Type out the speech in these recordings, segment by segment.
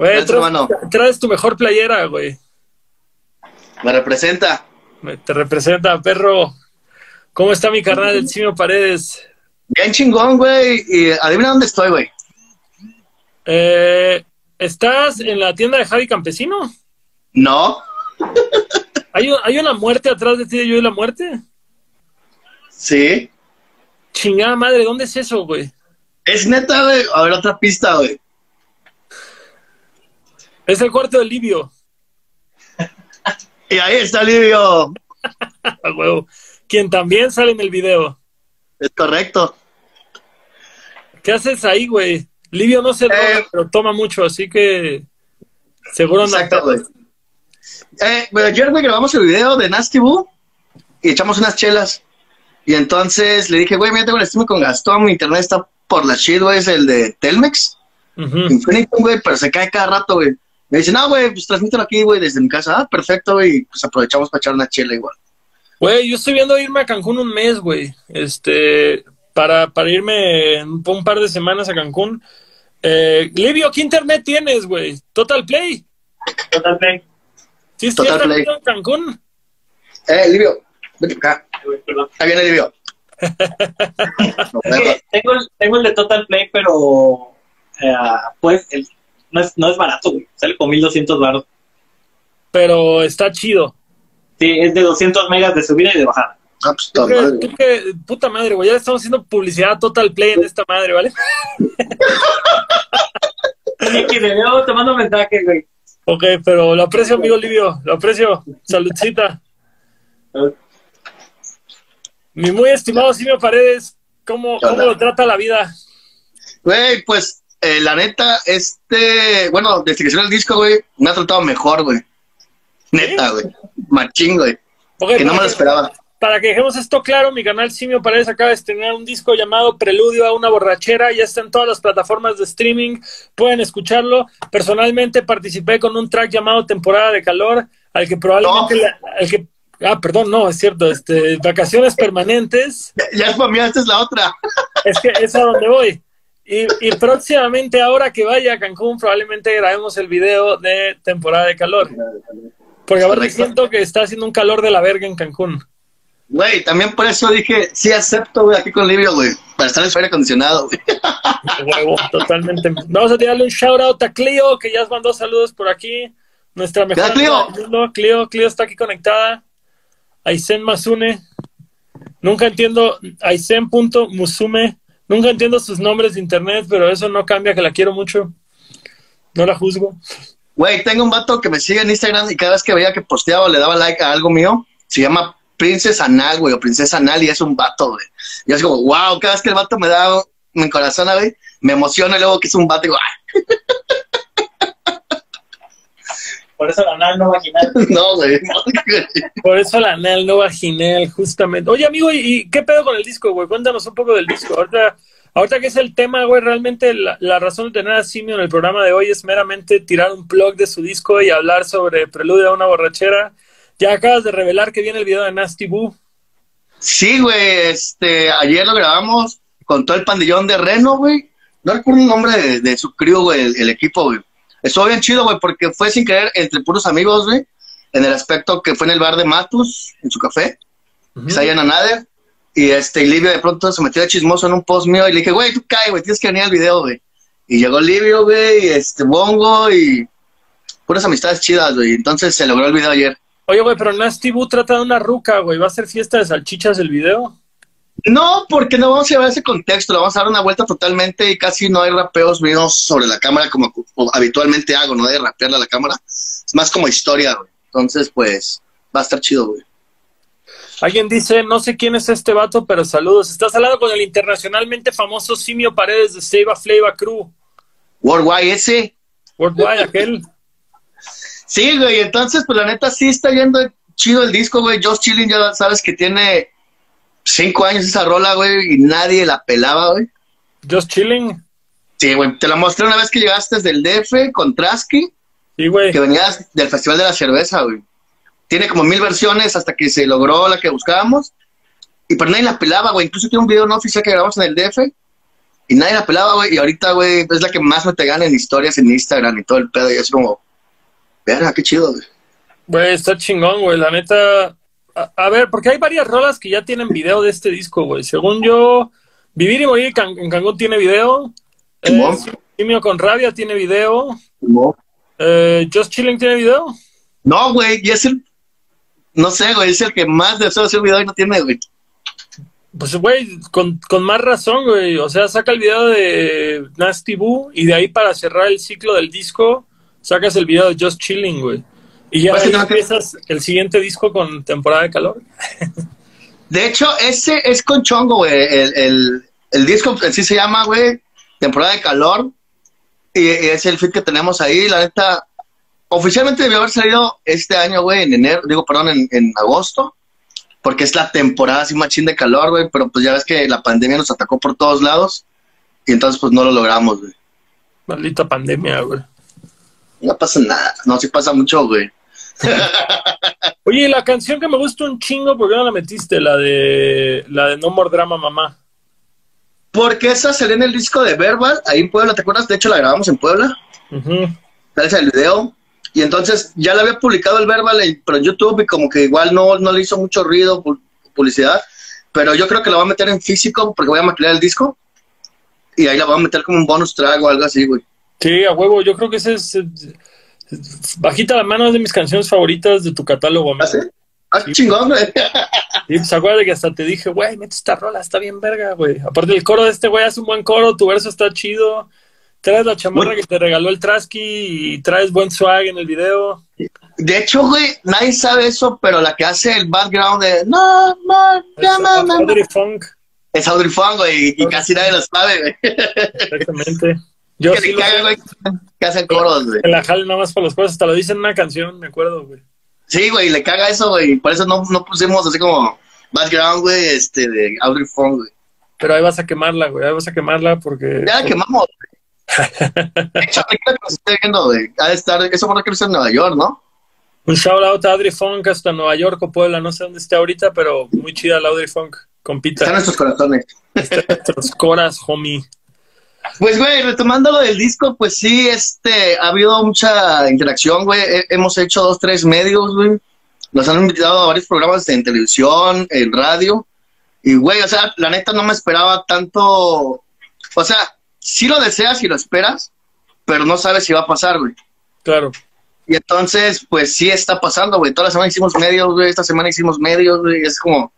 Güey, hermano. traes tu mejor playera, güey. Me representa. Me- Te representa, perro. ¿Cómo está mi carnal, el Simio Paredes? Bien chingón, güey. Y adivina dónde estoy, güey. Eh, ¿Estás en la tienda de Javi Campesino? No. ¿Hay, ¿Hay una muerte atrás de ti de Yo y la Muerte? Sí. Chingada madre, ¿dónde es eso, güey? Es neta, güey. A ver, otra pista, güey. Es el cuarto de Livio. Y ahí está Livio. Huevo. Quien también sale en el video. Es correcto. ¿Qué haces ahí, güey? Livio no se droga, Eh. pero toma mucho, así que seguro anda Exacto, güey. Eh, ayer, güey, grabamos el video de Nasty Boo y echamos unas chelas. Y entonces le dije, güey, mira, tengo el stream con Gastón, mi internet está por la shit, güey, es el de Telmex. Infinitum, güey, pero se cae cada rato, güey. Me dice, no, güey, pues transmítelo aquí, güey, desde mi casa. Ah, perfecto, güey, y pues aprovechamos para echar una chela igual. Güey, yo estoy viendo irme a Cancún un mes, güey. Este, para, para irme un, un par de semanas a Cancún. Eh, Livio, ¿qué internet tienes, güey? Total Play. Total Play. ¿Sí Total Play. en Cancún? Eh, Livio, ven acá. Ahí viene Livio. Tengo, el, tengo el de Total Play, pero eh, pues el- no, es, no es barato, güey. Sale con 1200 baros. Pero está chido. Sí, es de 200 megas de subida y de bajada. Ah, pues, que- madre, tú que- puta madre, güey, ya estamos haciendo publicidad Total Play en esta madre, ¿vale? Y que le veo te mando mensaje, güey. Ok, pero lo aprecio, amigo Livio, lo aprecio. Saludcita. Mi muy estimado Simio Paredes, ¿cómo, ¿Qué cómo lo trata la vida? Güey, pues, eh, la neta, este, bueno, desde que salió el disco, güey, me ha tratado mejor, güey. Neta, güey. Machín, güey. Que no me lo esperaba. Para que dejemos esto claro, mi canal Simio Paredes acaba de estrenar un disco llamado Preludio a una borrachera. Ya está en todas las plataformas de streaming. Pueden escucharlo. Personalmente participé con un track llamado Temporada de Calor, al que probablemente... No. la- al que, ah, perdón, no, es cierto. Este, vacaciones permanentes. Ya, ya es para mí, esta es la otra. Es que es a donde voy. Y, y próximamente, ahora que vaya a Cancún, probablemente grabemos el video de Temporada de Calor. Porque ahora siento que está haciendo un calor de la verga en Cancún. Güey, también por eso dije, sí acepto, güey, aquí con Livio, güey. Para estar en su aire acondicionado, güey. Huevo, totalmente. Vamos a tirarle un shout out a Clio, que ya mandó saludos por aquí. Nuestra mejor ¿Qué tal, Clio? mundo. Clio, Clio está aquí conectada. Aisen Masune. Nunca entiendo. Aisen.musume. Nunca entiendo sus nombres de internet, pero eso no cambia que la quiero mucho. No la juzgo. Güey, tengo un vato que me sigue en Instagram y cada vez que veía que posteaba o le daba like a algo mío, se llama Princess Anal, güey, o Princesa Anal, y es un vato, güey. Y es como, wow, cada vez que el vato me da mi corazón, güey, me emociona y luego que es un vato, y digo, "Ay, Por eso la anal no vaginal. no, güey. Por eso la anal no vaginal, justamente. Oye, amigo, ¿y, y qué pedo con el disco, güey? Cuéntanos un poco del disco. Ahorita, ahorita que es el tema, güey, realmente la, la razón de tener a Simio en el programa de hoy es meramente tirar un plug de su disco y hablar sobre Preludio a una borrachera. Ya acabas de revelar que viene el video de Nasty Boo. Sí, güey, este, ayer lo grabamos con todo el pandillón de Reno, güey. No recuerdo el nombre de, de su crew, güey, el, el equipo, güey. Estuvo bien chido, güey, porque fue sin querer entre puros amigos, güey, en el aspecto que fue en el bar de Matus, en su café, allá en Anader. Y este, y Livio de pronto se metió de chismoso en un post mío y le dije, güey, tú cae, güey, tienes que venir al video, güey. Y llegó Livio, güey, y este, Bongo y puras amistades chidas, güey. Entonces se logró el video ayer. Oye, güey, pero Nasty Boo trata de una ruca, güey. ¿Va a ser fiesta de salchichas el video? No, porque no vamos a llevar ese contexto, le vamos a dar una vuelta totalmente y casi no hay rapeos míos sobre la cámara como como habitualmente hago, no de rapearle a la cámara. Es más como historia, güey. Entonces, pues, va a estar chido, güey. Alguien dice, no sé quién es este vato, pero saludos. Estás hablando con el internacionalmente famoso Simio Paredes de Seiba Flava Crew. Worldwide ese. Worldwide, aquel. Sí, güey, entonces, pues la neta sí está yendo chido el disco, güey. Just Chilling ya sabes que tiene cinco años esa rola, güey, y nadie la pelaba, güey. Just chilling. Sí, güey, te la mostré una vez que llegaste desde el DF con Trasky. Sí, güey. que venías del Festival de la Cerveza, güey. Tiene como mil versiones hasta que se logró la que buscábamos. Y pero nadie la pelaba, güey. Incluso tiene un video no oficial que grabamos en el DF. y nadie la pelaba, güey. Y ahorita, güey, es la que más me te gana en historias en Instagram y todo el pedo. Y es como, verga, qué chido, güey. Güey, está chingón, güey. La neta. A, a ver, porque hay varias rolas que ya tienen video de este disco, güey. Según yo, Vivir y Morir en Can- en Cancún tiene video. Eh. Simio con Rabia tiene video. No, Eh, Just Chilling tiene video. No, güey, y es el, no sé, güey, es el que más deseo hacer video y no tiene, güey. Pues, güey, con, con más razón, güey. O sea, saca el video de Nasty Boo y de ahí para cerrar el ciclo del disco, sacas el video de Just Chilling, güey. Y ya empiezas el siguiente disco con temporada de calor. De hecho, ese es con chongo, güey. El, el, el disco en sí se llama, güey, temporada de calor. Y, y es el fit que tenemos ahí. La neta, oficialmente debió haber salido este año, güey, en enero, digo, perdón, en, en agosto. Porque es la temporada así machín de calor, güey. Pero pues ya ves que la pandemia nos atacó por todos lados. Y entonces, pues no lo logramos, güey. Maldita pandemia, güey. No pasa nada. No, sí pasa mucho, güey. Oye, la canción que me gusta un chingo, ¿por qué no la metiste? La de la de No More Drama Mamá. Porque esa salió en el disco de Verbal, ahí en Puebla, ¿te acuerdas? De hecho, la grabamos en Puebla. Sale el video. Y entonces ya la había publicado el Verbal, en- pero en YouTube, y como que igual no, no le hizo mucho ruido, pu- publicidad. Pero yo creo que la voy a meter en físico, porque voy a maquilar el disco. Y ahí la voy a meter como un bonus track o algo así, güey. Sí, a huevo, yo creo que ese es, es- Bajita la mano es de mis canciones favoritas de tu catálogo, amigo. ¿Ah, sí? Ah, chingón, güey. Sí, pues acuérdate que hasta te dije, güey, mete esta rola, está bien verga, güey. Aparte el coro de este güey hace un buen coro, tu verso está chido. Traes la chamarra Bueno. que te regaló el Trasky y traes buen swag en el video. De hecho, güey, nadie sabe eso, pero la que hace el background de No, no, llama, mamá", Audrey Funk, es Audrey Funk, güey, y casi nadie lo sabe, güey. exactamente. Yo Que sí le lo caga, sé. güey, que hacen coros, güey. Me la jale nada más por los coros, hasta lo dice en una canción, me acuerdo, güey. Sí, güey, le caga eso, güey. Por eso no, no pusimos así como background, güey, este, de Audrey Fong, güey. Pero ahí vas a quemarla, güey, ahí vas a quemarla porque... Ya la quemamos, güey. De hecho, que nos estoy viendo, güey, ha de estar, eso por que está en Nueva York, ¿no? Un shout out a Audrey Funk hasta Nueva York o Puebla, no sé dónde esté ahorita, pero muy chida la Audrey Funk, Está en compita. nuestros corazones. Nuestros coras, homie. Pues, güey, retomando lo del disco, pues sí, este, ha habido mucha interacción, güey. He- hemos hecho dos, tres medios, güey. Nos han invitado a varios programas en televisión, en radio. Y, güey, o sea, la neta no me esperaba tanto. O sea, sí lo deseas y lo esperas, pero no sabes si va a pasar, güey. Claro. Y entonces, pues sí está pasando, güey. Toda la semana hicimos medios, güey. Esta semana hicimos medios, güey. Es como,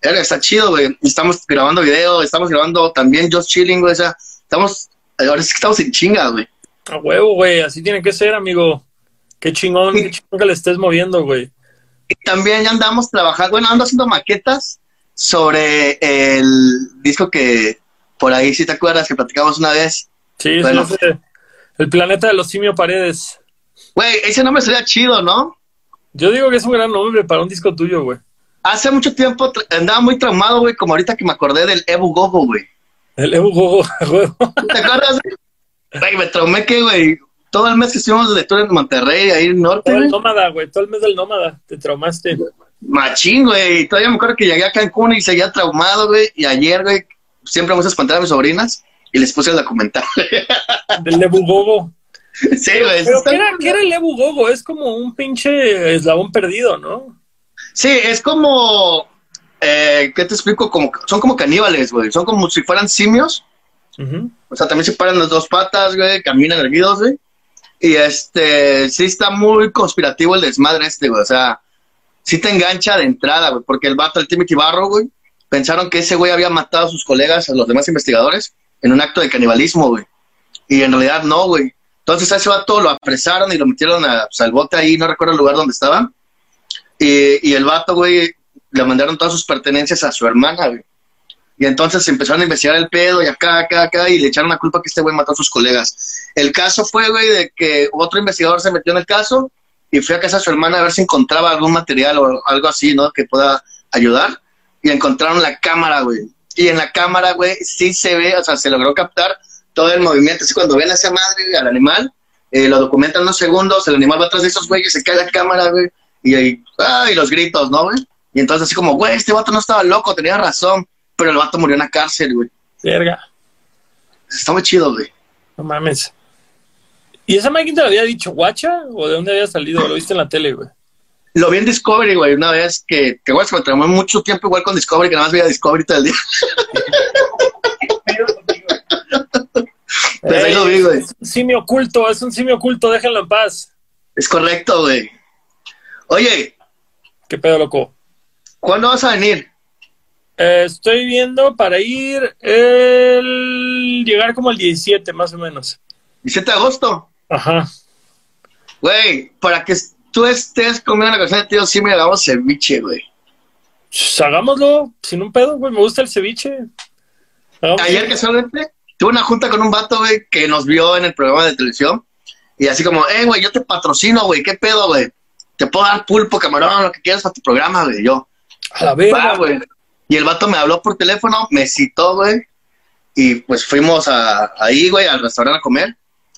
está chido, güey. Estamos grabando video, estamos grabando también Just Chilling, güey. O sea, estamos, ahora sí que estamos en chinga, güey. A huevo, güey, así tiene que ser, amigo. Qué chingón, qué chingón que le estés moviendo, güey. Y también ya andamos trabajando, bueno, ando haciendo maquetas sobre el disco que por ahí, si te acuerdas, que platicamos una vez. Sí, Bueno. sí. El planeta de los simio paredes. Güey, ese nombre sería chido, ¿no? Yo digo que es un gran nombre para un disco tuyo, güey. Hace mucho tiempo andaba muy traumado, güey, como ahorita que me acordé del Ebu Gogo, güey. El Ebu Gogo, a huevo. ¿Te acuerdas? güey? Me traumé que, güey, todo el mes que estuvimos de tour en Monterrey, ahí en el norte, Todo el nómada, güey, todo el mes del nómada. Te traumaste. Machín, güey. Todavía me acuerdo que llegué a Cancún y seguía traumado, güey. Y ayer, güey, siempre vamos a espantar a mis sobrinas y les puse el documental. Del Ebu Gogo. sí, güey. Pero ¿qué era, qué era el Ebu Gogo? Es como un pinche eslabón perdido, ¿no? Sí, es como. Eh, ¿Qué te explico? Como, son como caníbales, güey. Son como si fueran simios. O sea, también se paran las dos patas, güey. Caminan erguidos, güey. Y este, sí está muy conspirativo el desmadre este, güey. O sea, sí te engancha de entrada, güey. Porque el vato, el Timothy Barro, güey, pensaron que ese güey había matado a sus colegas, a los demás investigadores, en un acto de canibalismo, güey. Y en realidad no, güey. Entonces a ese vato lo apresaron y lo metieron a, pues, al bote ahí, no recuerdo el lugar donde estaba. Y, y el vato, güey, le mandaron todas sus pertenencias a su hermana, güey. Y entonces empezaron a investigar el pedo y acá, acá, acá, y le echaron la culpa que este güey mató a sus colegas. El caso fue, güey, de que otro investigador se metió en el caso y fue a casa de su hermana a ver si encontraba algún material o algo así, ¿no? Que pueda ayudar. Y encontraron la cámara, güey. Y en la cámara, güey, sí se ve, o sea, se logró captar todo el movimiento. Así cuando ven a esa madre, güey, al animal, eh, lo documentan unos segundos, el animal va atrás de esos güeyes, se cae la cámara, güey, y ahí, ah, y los gritos, ¿no, güey? Y entonces así como, güey, este vato no estaba loco, tenía razón, pero el vato murió en la cárcel, güey. Verga. Está muy chido, güey. No mames. ¿Y esa máquina te lo había dicho, guacha? ¿O de dónde había salido? ¿Lo viste en la tele, güey? Lo vi en Discovery, güey, una vez que, que güey, se me tramó mucho tiempo igual con Discovery, que nada más veía Discovery todo el día. Desde ahí lo vi, güey. Es un simio oculto, es un simio oculto, déjenlo en paz. Es correcto, güey. Oye, ¿Qué pedo, loco? ¿Cuándo vas a venir? Eh, estoy viendo para ir el... llegar como el 17, más o menos. 17 de agosto. Ajá. Güey, para que tú estés comiendo la canción de tío, sí me hagamos ceviche, güey. Pues, hagámoslo sin un pedo, güey. Me gusta el ceviche. Hagamos- Ayer casualmente tuve una junta con un vato, güey, que nos vio en el programa de televisión. Y así como, eh, güey, yo te patrocino, güey, ¿qué pedo, güey? Te puedo dar pulpo, camarón, lo que quieras para tu programa, güey. Yo, A la va, verga. güey. Y el vato me habló por teléfono, me citó, güey. Y pues fuimos a, ahí, güey, al restaurante a comer.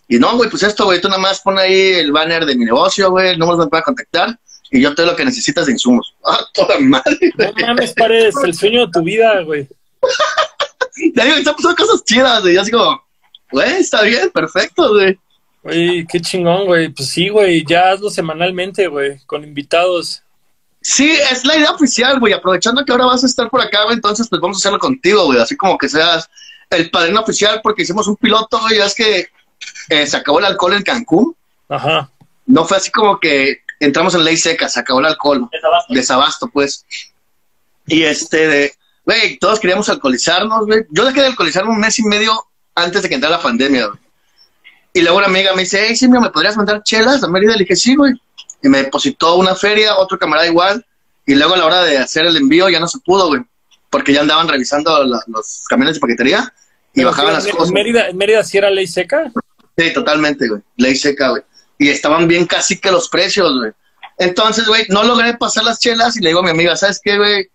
Y no, güey, pues esto, güey, tú nada más pon ahí el banner de mi negocio, güey, el número donde pueda contactar. Y yo te doy lo que necesitas de insumos. Ah, toda madre. No mames, pares, el sueño de tu vida, güey. Ya digo, están pasando cosas chidas, güey. Yo así como, güey, está bien, perfecto, güey. Güey, qué chingón, güey. Pues sí, güey, ya hazlo semanalmente, güey, con invitados. Sí, es la idea oficial, güey. Aprovechando que ahora vas a estar por acá, güey, entonces pues vamos a hacerlo contigo, güey. Así como que seas el padrino oficial porque hicimos un piloto, güey. Ya es que eh, se acabó el alcohol en Cancún. Ajá. No fue así como que entramos en ley seca, se acabó el alcohol. Desabasto. Desabasto, pues. Y este, de, güey, todos queríamos alcoholizarnos, güey. Yo dejé de alcoholizarme un mes y medio antes de que entrara la pandemia, güey. Y luego una amiga me dice, hey, Simio, ¿me podrías mandar chelas a Mérida? Le dije, sí, güey. Y me depositó una feria, otro camarada igual. Y luego a la hora de hacer el envío ya no se pudo, güey. Porque ya andaban revisando la- los camiones de paquetería y Pero bajaban las en cosas. Mérida, en Mérida sí era ley seca. Sí, totalmente, güey. Ley seca, güey. Y estaban bien casi que los precios, güey. Entonces, güey, no logré pasar las chelas y le digo a mi amiga, ¿sabes qué, güey?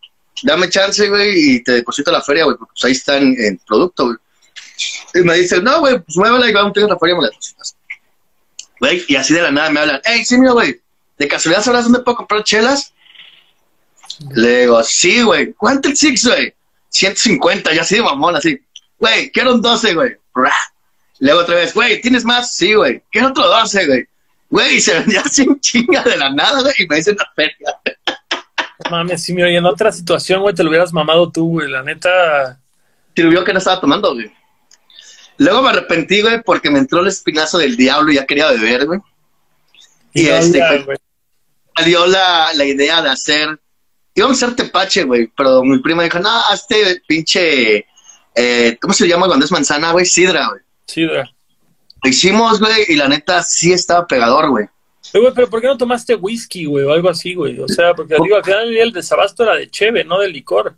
Dame chance, güey, y te deposito la feria, güey, porque pues ahí está en, en producto, güey. Y me dice, no, güey, pues muévela y vamos a la feria y me la depositas. Güey, y así de la nada me hablan, hey, sí, mira, güey, ¿de casualidad sabrás dónde puedo comprar chelas? Le digo, sí, güey, ¿cuánto el Six, güey? 150, ya así de mamón, así. Güey, quiero un 12, güey. Luego otra vez, güey, ¿tienes más? Sí, güey. Quiero otro 12, güey. Güey, y se vendía un chinga de la nada, güey, y me dicen la feria. Mames, sí, mira, y en otra situación, güey, te lo hubieras mamado tú, güey. La neta. Vio que no estaba tomando, güey. Luego me arrepentí, güey, porque me entró el espinazo del diablo y ya quería beber, güey. Y no este, había, güey. Salió la, la idea de hacer, íbamos a hacer tepache, güey, pero mi prima dijo, no, hazte pinche, eh, ¿cómo se llama cuando es manzana, güey? Sidra, güey. Güey. Lo hicimos, güey, y la neta sí estaba pegador, güey. Eh, güey, pero ¿por qué no tomaste whisky, güey, o algo así, güey? O sea, porque digo, al final el desabasto era de cheve, no de licor.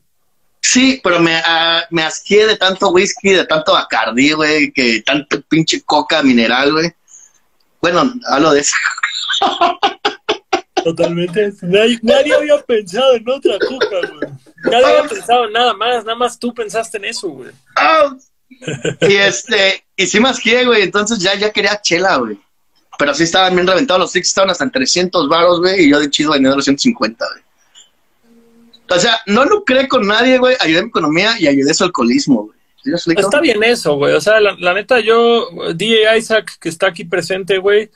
Sí, pero me, ah, me asqué de tanto whisky, de tanto bacardí, güey, que tanto pinche coca mineral, güey. Bueno, hablo de eso. Totalmente. Nadie, nadie había pensado en otra coca, güey. Nadie había pensado en nada más, nada más tú pensaste en eso, güey. y este, y sí me asqué, güey, entonces ya, ya quería chela, güey. Pero sí estaban bien reventados, los six estaban hasta en 300 baros, güey, y yo de chido venía de 250, güey. O sea, no lucré con nadie, güey, ayudé a mi economía y ayudé a su alcoholismo, güey. Está bien eso, güey. O sea, la, la neta, yo, DJ Isaac, que está aquí presente, güey,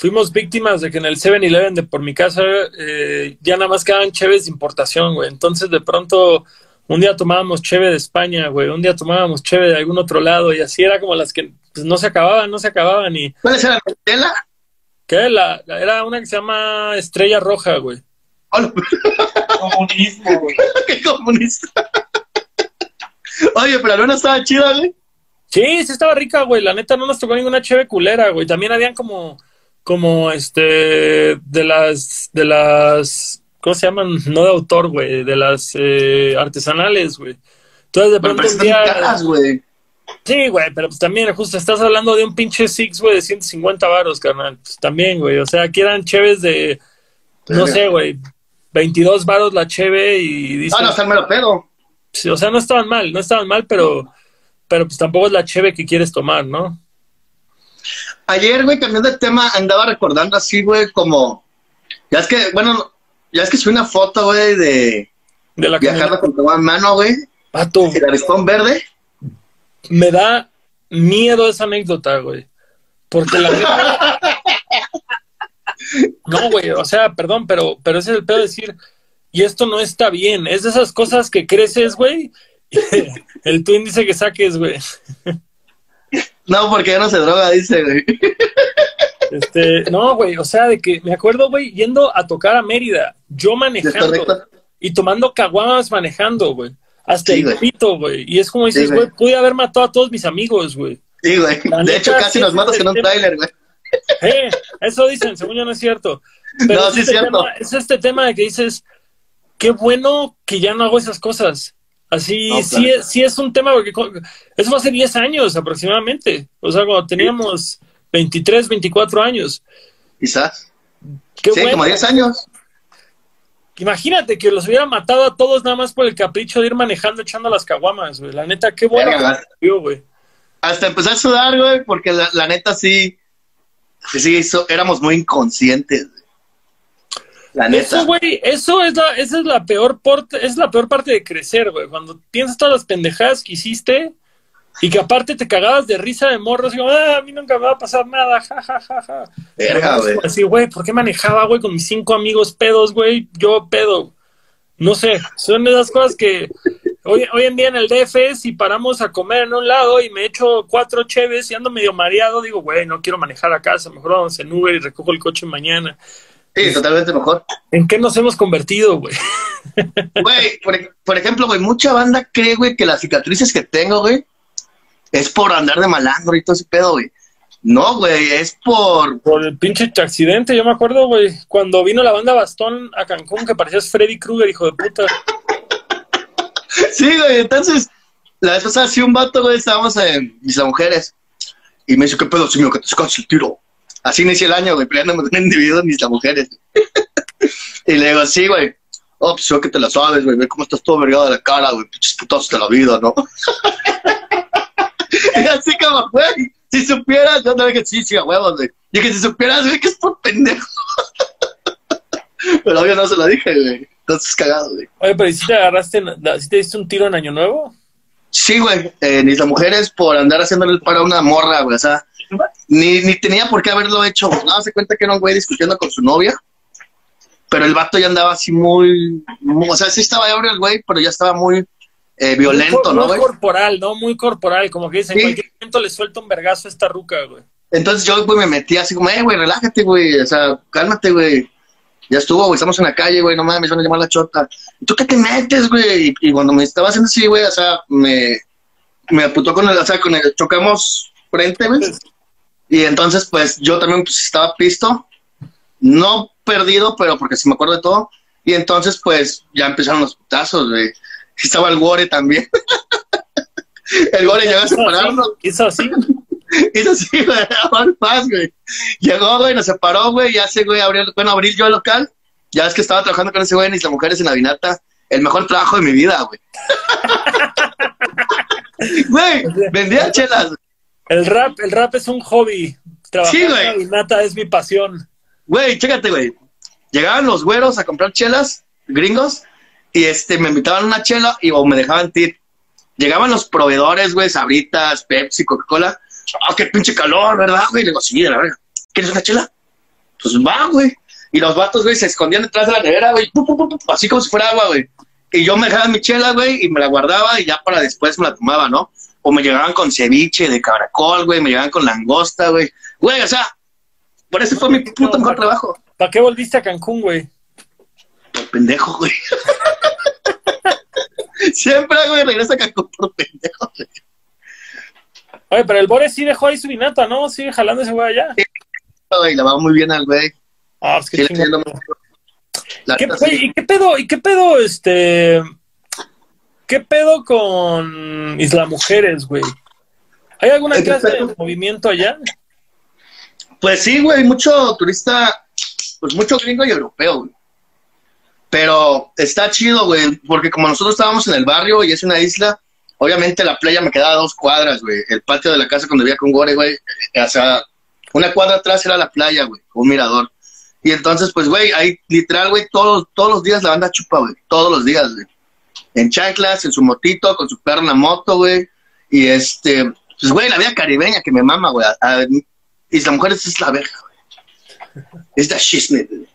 fuimos víctimas de que en el 7-Eleven de por mi casa eh, ya nada más quedaban cheves de importación, güey. Entonces, de pronto, un día tomábamos cheve de España, güey. Un día tomábamos cheve de algún otro lado y así era como las que pues, no se acababan, no se acababan. Y, ¿Cuál era la tela? ¿qué? La, la- era una que se llama Estrella Roja, güey. Hola, Comunismo, güey. qué comunista. Oye, pero la luna estaba chida, güey. Sí, sí estaba rica, güey. La neta no nos tocó ninguna cheve culera, güey. También habían como, como, este, de las, de las, ¿cómo se llaman? No de autor, güey, de las eh, artesanales, güey. Entonces de pronto un día, caras, güey. sí, güey, pero pues también justo estás hablando de un pinche Six, güey, de 150 varos, carnal. Pues también, güey. O sea, aquí eran cheves de, no sé, güey, 22 varos la cheve y dices, no, está el mero pedo. sí, o sea, no estaban mal, no estaban mal, pero, pero pues tampoco es la cheve que quieres tomar, ¿no? Ayer, güey, cambiando de tema, andaba recordando así, güey, como. Ya es que, bueno, ya es que subí una foto, güey, de De la viajando con tu mano, güey, Pato, el aristón verde. me da miedo esa anécdota, güey. Porque la neta. No, güey, o sea, perdón, pero, pero ese es el pedo de decir, y esto no está bien. Es de esas cosas que creces, güey. El twin dice que saques, güey. No, porque ya no se droga, dice, güey. Este, no, güey, o sea, de que me acuerdo, güey, yendo a tocar a Mérida, yo manejando y tomando caguamas manejando, güey. Hasta el pito, güey. Y es como dices, güey, pude haber matado a todos mis amigos, güey. Sí, güey. De hecho, casi nos matas en un trailer, güey. Eh, eso dicen, según yo no es cierto. Pero no, sí es este cierto. Tema, es este tema de que dices, qué bueno que ya no hago esas cosas. Así, no, sí, es, sí es un tema, porque eso fue hace 10 años aproximadamente. O sea, cuando teníamos 23, 24 años. Quizás. Qué sí, bueno. como 10 años. Imagínate que los hubiera matado a todos nada más por el capricho de ir manejando echando las caguamas, güey. La neta, qué bueno. güey. Hasta empezar a sudar, güey, porque la, la neta sí, sí, eso, éramos muy inconscientes. La neta. Eso, güey, eso es la, esa es la peor parte, es la peor parte de crecer, güey. Cuando piensas todas las pendejadas que hiciste y que aparte te cagabas de risa de morros y como, ah, a mí nunca me va a pasar nada, ja, ja, ja, ja. Verga, güey. Así, güey, ¿por qué manejaba, güey, con mis cinco amigos pedos, güey? Yo pedo. No sé, son esas cosas que hoy, hoy en día en el DF, si paramos a comer en un lado y me echo cuatro cheves y ando medio mareado, digo, güey, no quiero manejar a casa, mejor vamos en Uber y recojo el coche mañana. Sí, totalmente mejor. ¿En qué nos hemos convertido, güey? Güey, por, por, ejemplo, güey, mucha banda cree, güey, que las cicatrices que tengo, güey, es por andar de malandro y todo ese pedo, güey. No, güey, es por... Por el pinche accidente, yo me acuerdo, güey, cuando vino la banda Bastón a Cancún, que parecías Freddy Krueger, hijo de puta. sí, güey, entonces, la vez pasada, sí, un vato, güey, estábamos en Mis Mujeres, y me dice, ¿qué pedo, simio, que te sacas el tiro? Así inicia el año, güey, peleándome con un individuo en Mis Mujeres. y le digo, sí, güey, oh, pues yo que te la sabes, güey, ve cómo estás todo vergado de la cara, güey, pinches putazos de la vida, ¿no? y así como, güey, si supieras, yo no dije, sí, sí, a huevos, güey. Y que si supieras, güey, que es por pendejo. pero obvio no se lo dije, güey. Entonces cagado, güey. Oye, pero ¿y si te agarraste, si te diste un tiro en Año Nuevo? Sí, güey. Eh, ni las mujeres por andar haciéndole el paro a una morra, güey. O sea, ni, ni tenía por qué haberlo hecho. No, se cuenta que era un güey discutiendo con su novia. Pero el vato ya andaba así muy, muy o sea, sí estaba ebrio el güey, pero ya estaba muy eh, violento, muy, ¿no, Muy güey? corporal, ¿no? Muy corporal, como que dicen, Sí. en cualquier momento le suelta un vergazo a esta ruca, güey. Entonces yo, güey, me metí así como, eh, güey, relájate, güey, o sea, cálmate, güey. Ya estuvo, güey, estamos en la calle, güey, no mames, van a llamar a la chota. ¿Y tú qué te metes, güey? Y, y cuando me estaba haciendo así, güey, o sea, me, me aputó con el, o sea, con el, chocamos frente, güey. Y entonces, pues, yo también, pues, estaba pisto. No perdido, pero porque sí me acuerdo de todo. Y entonces, pues, ya empezaron los putazos, güey. Estaba el Gore también. el Gore llegó a separarnos. Hizo así. Hizo así, güey, más, güey. Llegó, güey, nos separó, güey, ya sé, güey, abrió, bueno, abrí yo el local. Ya es que estaba trabajando con ese güey en Isla Mujeres en Avinata. El mejor trabajo de mi vida, güey. Güey, vendía chelas. El rap, el rap es un hobby. Trabajar Sí, güey. nata es mi pasión. Güey, chécate, güey. Llegaban los güeros a comprar chelas, gringos, y este, me invitaban una chela y o me dejaban tip. Llegaban los proveedores, güey, Sabritas, Pepsi, Coca-Cola. Ah, qué pinche calor, ¿verdad, güey? Le digo, sí, de la verga. ¿Quieres una chela? Pues va, güey. Y los vatos, güey, se escondían detrás de la nevera, güey, pu, pu, pu, pu, así como si fuera agua, güey. Y yo me dejaba mi chela, güey, y me la guardaba y ya para después me la tomaba, ¿no? O me llegaban con ceviche de caracol, güey, me llegaban con langosta, güey. Güey, o sea, por eso fue mi puto mejor trabajo. ¿Para qué volviste a Cancún, güey? Por pendejo, güey. Siempre, güey, regresa a Cancún por pendejo, güey. Oye, pero el Bore sí dejó ahí su vinata, ¿no? Sigue jalando ese güey allá. Güey, la va muy bien al güey. Ah, es que Sí, ¿Qué, güey, sí. ¿Y qué pedo? ¿Y qué pedo, este? ¿Qué pedo con Isla Mujeres, güey? ¿Hay alguna ¿Qué clase de movimiento allá? Pues sí, güey, mucho turista, pues mucho gringo y europeo, güey. Pero está chido, güey, porque como nosotros estábamos en el barrio y es una isla, obviamente la playa me quedaba a dos cuadras, güey. El patio de la casa cuando vivía con Gore, güey, o sea, una cuadra atrás era la playa, güey, un mirador. Y entonces, pues, güey, ahí literal, güey, todos, todos los días la banda chupa, güey, todos los días, güey. En chanclas, en su motito, con su perro en la moto, güey. Y este, Pues, güey, la vida caribeña que me mama, güey. A- a- Isla Mujeres es la verga, güey. Es the shiznit, güey.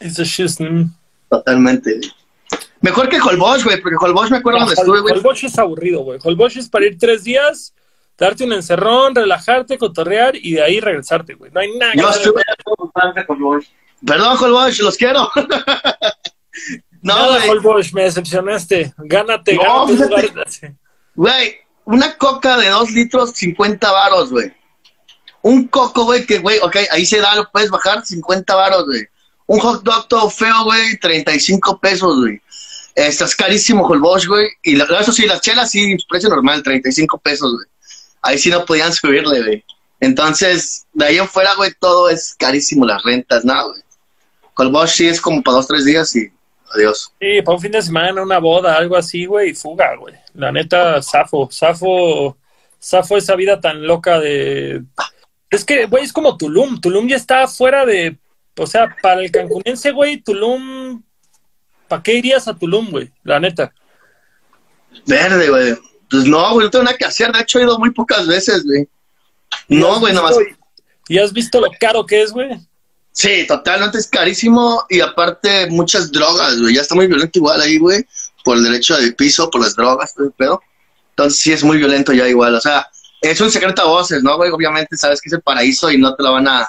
It's a shit, mm. Totalmente, güey. Mejor que Holbox, güey, porque Holbox me acuerdo donde estuve, güey. Holbox es aburrido, güey. Holbox es para ir tres días, darte un encerrón, relajarte, cotorrear y de ahí regresarte, güey. No hay nada que Yo hacer. estuve- Perdón, Perdón, Holbox, los quiero. no, Nada, güey. Holbox, me decepcionaste. Gánate, No, gánate fíjate. Güey, una coca de dos litros, 50 varos, güey. Un coco, güey, que, güey, ok, ahí se da, lo puedes bajar, 50 varos, güey. Un hot dog todo feo, güey, 35 pesos, güey. Estás carísimo, Holbox, güey. Y la- eso sí, las chelas sí, precio normal, 35 pesos, güey. Ahí sí no podían subirle, güey. Entonces, de ahí en fuera, güey, todo es carísimo, las rentas, nada, güey. Holbox sí es como para dos, tres días y adiós. Sí, para un fin de semana, una boda, algo así, güey, y fuga, güey. La neta, zafo, zafo, zafo esa vida tan loca de... Es que, güey, es como Tulum. Tulum ya está fuera de... O sea, para el cancunense, güey, Tulum... ¿Para qué irías a Tulum, güey? La neta. Verde, güey. Pues no, güey, no tengo nada que hacer. De hecho, he ido muy pocas veces, güey. ¿Y No, güey, visto- nomás. ¿Y has visto lo caro que es, güey? Sí, totalmente es carísimo y aparte muchas drogas, güey. Ya está muy violento igual ahí, güey. Por el derecho de piso, por las drogas, todo el pedo. Entonces sí es muy violento ya igual. O sea, es un secreto a voces, ¿no, güey? Obviamente sabes que es el paraíso y no te lo van a...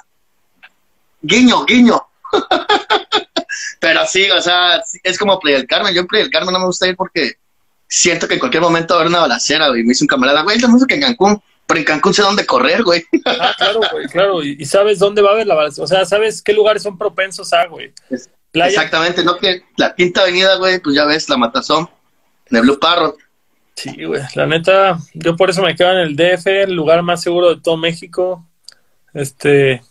Guiño, guiño. Pero sí, o sea, es como Playa del Carmen. Yo en Playa del Carmen no me gusta ir porque siento que en cualquier momento va a haber una balacera, güey. Me dice un camarada, güey, es mismo que en Cancún. Pero en Cancún sé dónde correr, güey. Ah, claro, güey, claro. Y, y sabes dónde va a haber la. O sea, sabes qué lugares son propensos a, güey. Playa. Exactamente, ¿no? Que la quinta avenida, güey, pues ya ves, la matazón, en el Blue Parrot. Sí, güey. La neta, yo por eso me quedo en el DF, el lugar más seguro de todo México. Este,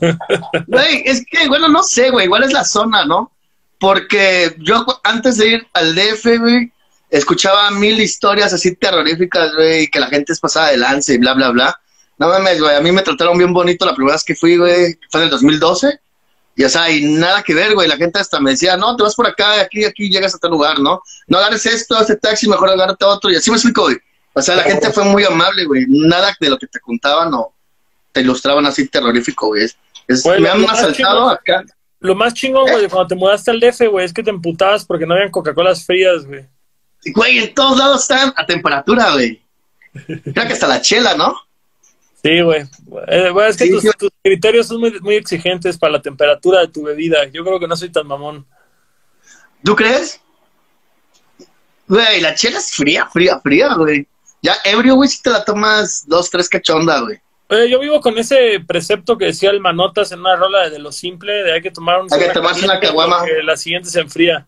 Güey, es que, bueno, no sé, güey, igual es la zona, ¿no? Porque yo antes de ir al DF, güey, escuchaba mil historias así terroríficas, güey, que la gente es pasada de lance y bla, bla, bla. No mames, güey, a mí me trataron bien bonito la primera vez que fui, güey, fue en el 2012. Y, o sea, y nada que ver, güey, la gente hasta me decía, no, te vas por acá, de aquí, de aquí, llegas a tal lugar, ¿no? No agarres esto, este taxi, mejor agárrate otro, y así me explico, güey. O sea, la gente fue muy amable, güey, nada de lo que te contaban o te ilustraban así terrorífico, güey. Es- Güey, me han más asaltado acá. lo más chingón, güey, de cuando te mudaste al DF, güey, es que te emputabas porque no habían Coca-Colas frías, güey. Güey, en todos lados están a temperatura, güey. Creo que hasta la chela, ¿no? Sí, güey. Eh, güey, es que Sí, tus, criterios son muy, muy exigentes para la temperatura de tu bebida. Yo creo que no soy tan mamón. ¿Tú crees? Güey, la chela es fría, fría, fría, güey. Ya ebrio, güey, si te la tomas dos, tres cachonda, güey. Yo vivo con ese precepto que decía el Manotas en una rola de, de lo simple, de hay que tomar un Hay que tomarse una caguama. la siguiente se enfría.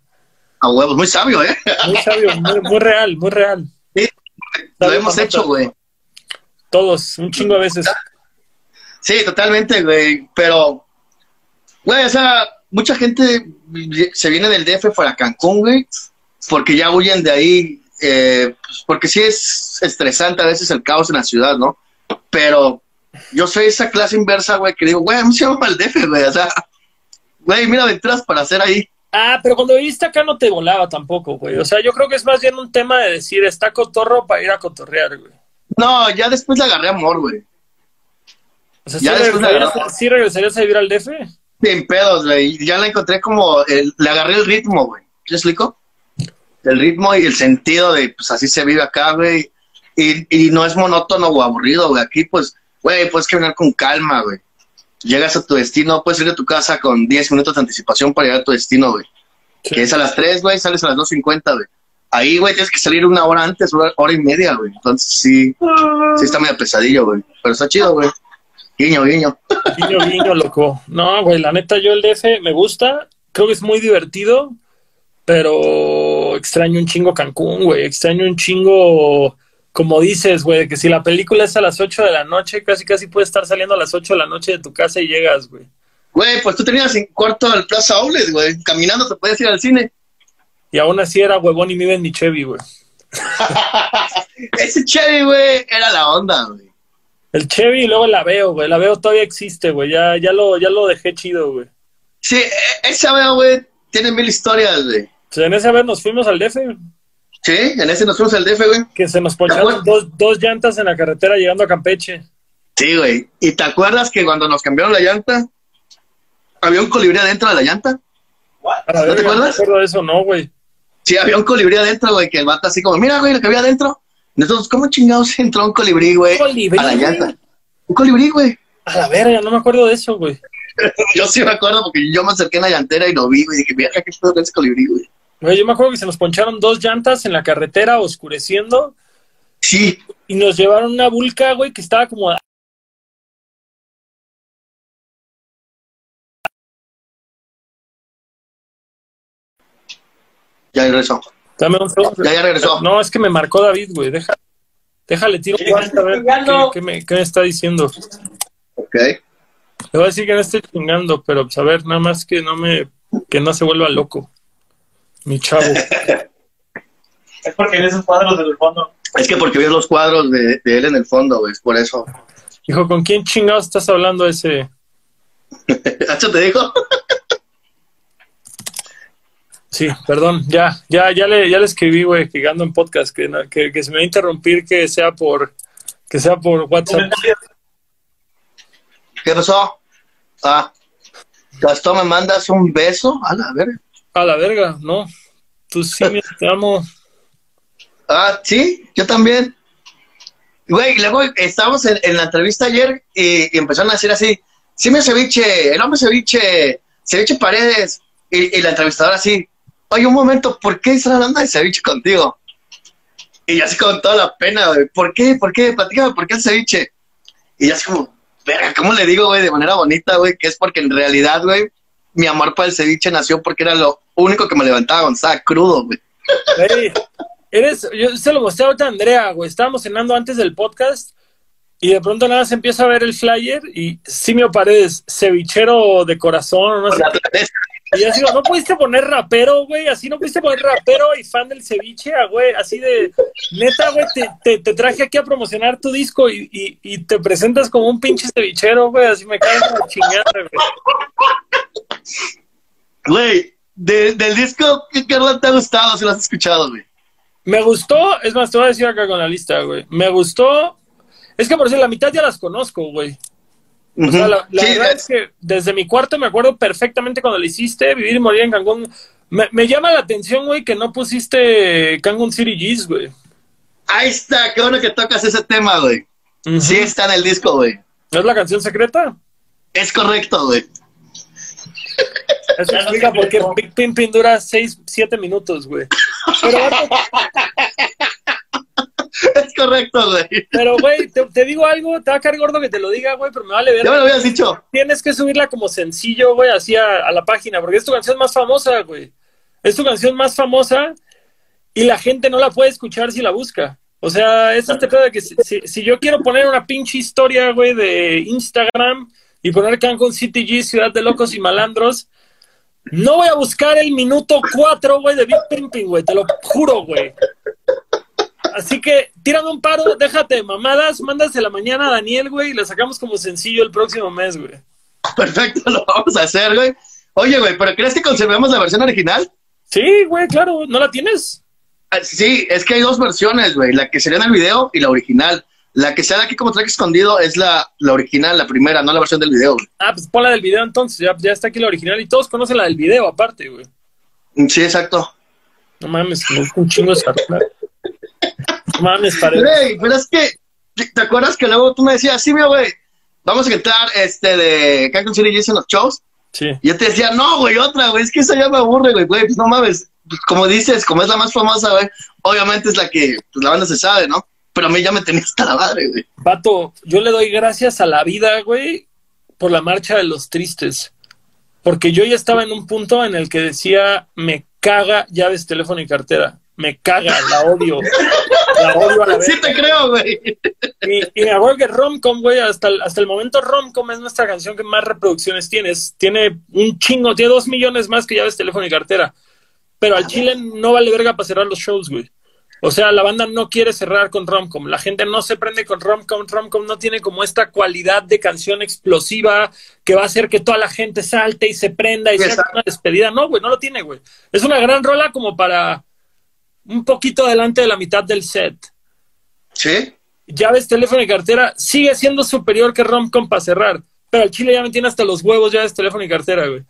A huevos, muy sabio, ¿eh? Muy sabio, muy, muy real, muy real. Lo Sabio hemos hecho, güey. Todos, un chingo de veces. Sí, totalmente, güey. Pero, güey, o sea, mucha gente se viene del DF para Cancún, güey, porque ya huyen de ahí, eh, pues, porque sí es estresante a veces el caos en la ciudad, ¿no? Pero yo soy esa clase inversa, güey, que digo, güey, a mí se llama el DF, güey, o sea, güey, mira aventuras para hacer ahí. Ah, pero cuando viviste acá no te volaba tampoco, güey. O sea, yo creo que es más bien un tema de decir, está cotorro para ir a cotorrear, güey. No, ya después le agarré amor, güey. O sea, Ya ¿sí, la regresarías, sí regresarías a vivir al DF? Sin pedos, güey. Ya la encontré como, el- le agarré el ritmo, güey. ¿Te explico? El ritmo y el sentido de, pues así se vive acá, güey. Y, y no es monótono o aburrido, güey. Aquí, pues, güey, puedes caminar con calma, güey. Llegas a tu destino, puedes ir de tu casa con 10 minutos de anticipación para llegar a tu destino, güey. Sí. Que es a las 3, güey, sales a las 2.50, güey. Ahí, güey, tienes que salir una hora antes, una hora y media, güey. Entonces, sí, sí está medio pesadillo, güey. Pero está chido, güey. Guiño, guiño. Guiño, guiño, loco. No, güey, la neta, yo el DF me gusta. Creo que es muy divertido, pero extraño un chingo Cancún, güey. Extraño un chingo, como dices, güey, que si la película es a las 8 de la noche, casi casi puedes estar saliendo a las 8 de la noche de tu casa y llegas, güey. Güey, pues tú tenías en cuarto al Plaza Outlet, güey. Caminando te podías ir al cine. Y aún así era huevón y me ven ni Chevy, güey. Ese Chevy, güey, era la onda, güey. El Chevy y luego la veo, güey. La veo todavía existe, güey. Ya, ya, lo, ya lo dejé chido, güey. Sí, e- esa veo, güey, tiene mil historias, güey. En esa vez nos fuimos al DF. Sí, en ese nos fuimos al DF, güey. Que se nos poncharon dos, dos llantas en la carretera llegando a Campeche. Sí, güey. ¿Y te acuerdas que cuando nos cambiaron la llanta, había un colibrí adentro de la llanta? ¿No te acuerdas? me acuerdo de eso, no, güey. Sí, había un colibrí adentro, güey, que el vato así como, mira, güey, lo que había adentro. Nosotros, ¿cómo chingados entró un colibrí, güey? ¿Colibrí, A la llanta. Un colibrí, güey. A la verga, no me acuerdo de eso, güey. Yo sí me acuerdo porque yo me acerqué a la llantera y lo vi, güey. Dije, mira, qué con ese colibrí, güey. Yo me acuerdo que se nos poncharon dos llantas en la carretera oscureciendo Sí, y nos llevaron una vulca, güey, que estaba como... a- ya regresó. Dame un segundo. Ya, ya regresó. No, es que me marcó David, güey. Deja, déjale, tiro a ver qué me, qué me está diciendo. Ok. Le voy a decir que no estoy chingando, pero pues, a ver, nada más que no me... que no se vuelva loco. Mi chavo. Es porque en esos cuadros del fondo. Es que porque vi los cuadros de, de él en el fondo, güey. Es por eso. Hijo, ¿con quién chingados estás hablando ese...? ¿Hacho te dijo? Sí, perdón, ya, ya, ya le, ya le escribí, güey, que ando en podcast, que, no- que, que se me va a interrumpir, que sea por, que sea por WhatsApp. ¿Qué pasó? Ah. Gastón, ¿me mandas un beso? A la verga. A la verga, no. Sí, me- te amo. Ah, sí, yo también. Güey, luego estábamos en, en la entrevista ayer y, empezaron a decir así, sí me ceviche, el hombre ceviche, ceviche paredes. Y, y la entrevistadora así, oye, un momento, ¿por qué están hablando de ceviche contigo? Y yo así con toda la pena, güey, ¿por qué? ¿Por qué? Platícame, ¿por qué el ceviche? Y yo así como, verga, ¿cómo le digo, güey, de manera bonita, güey? Que es porque en realidad, güey, mi amor para el ceviche nació porque era lo único que me levantaba estaba crudo, güey. Güey, eres, yo se lo mostré ahorita a Andrea, güey. Estábamos cenando antes del podcast y de pronto nada se empieza a ver el flyer y Simio Paredes, cevichero de corazón, no sé. Y así, no pudiste poner rapero, güey, así no pudiste poner rapero y fan del ceviche, ah, güey, así de, neta, güey, te, te, te traje aquí a promocionar tu disco y, y, y te presentas como un pinche cevichero, güey, así me cae como chingada, güey. Güey, de- del disco, ¿qué carnal te ha gustado si lo has escuchado, güey? Me gustó, es más, te voy a decir acá con la lista, güey, me gustó, es que por decir, la mitad ya las conozco, güey. O sea, la, la Sí, verdad es- es que desde mi cuarto me acuerdo perfectamente cuando lo hiciste, Vivir y Morir en Cancún. Me, me llama la atención, güey, que no pusiste Cancún City G's, güey. Ahí está, qué bueno que tocas ese tema, güey. Sí está en el disco, güey. ¿No es la canción secreta? Es correcto, güey. Eso explica por qué. Big Pimpin dura 6, 7 minutos, güey. Pero, correcto, güey. pero, güey, te, te digo algo, te va a caer gordo que te lo diga, güey, pero me vale ver. Ya me lo habías dicho. Tienes que subirla como sencillo, güey, así a, a la página, porque es tu canción más famosa, güey. Es tu canción más famosa y la gente no la puede escuchar si la busca. O sea, es este pedo de que si, si- si yo quiero poner una pinche historia, güey, de Instagram y poner Cancún City G, Ciudad de Locos y Malandros, no voy a buscar el minuto 4, güey, de Big Pimping, güey, te lo juro, güey. Así que tírame un paro, déjate mamadas, mándasela mañana a Daniel, güey, y la sacamos como sencillo el próximo mes, güey. Perfecto, lo vamos a hacer, güey. Oye, güey, ¿pero crees que conservemos la versión original? Sí, güey, claro, ¿no la tienes? Ah, Sí, es que hay dos versiones, güey. La que sería en el video y la original. La que sale aquí como track escondido es la, la original, la primera, no la versión del video, güey. Ah, pues pon la del video entonces, ya, ya está aquí la original y todos conocen la del video aparte, güey. Sí, exacto. No mames, me gusta un chingo esa mames, pared. Güey, pero es que, ¿te acuerdas que luego tú me decías, sí, mira, güey, vamos a cantar este de Cancun City Jazz en los shows? Sí. Y yo te decía, no, güey, otra, güey, es que esa ya me aburre, güey, güey, pues no mames. Pues, como dices, como es la más famosa, güey, obviamente es la que pues, la banda se sabe, ¿no? Pero a mí ya me tenía hasta la madre, güey. Pato, yo le doy gracias a la vida, güey, por la marcha de los tristes. Porque yo ya estaba en un punto en el que decía, me caga llaves, teléfono y cartera. Me caga, la odio. La odio a la vez. Sí te creo, güey. Y, y me acuerdo que Romcom, güey, hasta el, hasta el momento Romcom es nuestra canción que más reproducciones tiene. Es- Tiene un chingo, tiene dos millones más que llaves, teléfono y cartera. Pero al Chile no vale verga para cerrar los shows, güey. O sea, la banda no quiere cerrar con Romcom. La gente no se prende con Romcom. Romcom no tiene como esta cualidad de canción explosiva que va a hacer que toda la gente salte y se prenda y sea una despedida. No, güey, no lo tiene, güey. Es una gran rola como para un poquito adelante de la mitad del set. Sí. Llaves, teléfono y cartera sigue siendo superior que Romcom para cerrar. Pero el Chile ya me tiene hasta los huevos llaves, teléfono y cartera, güey.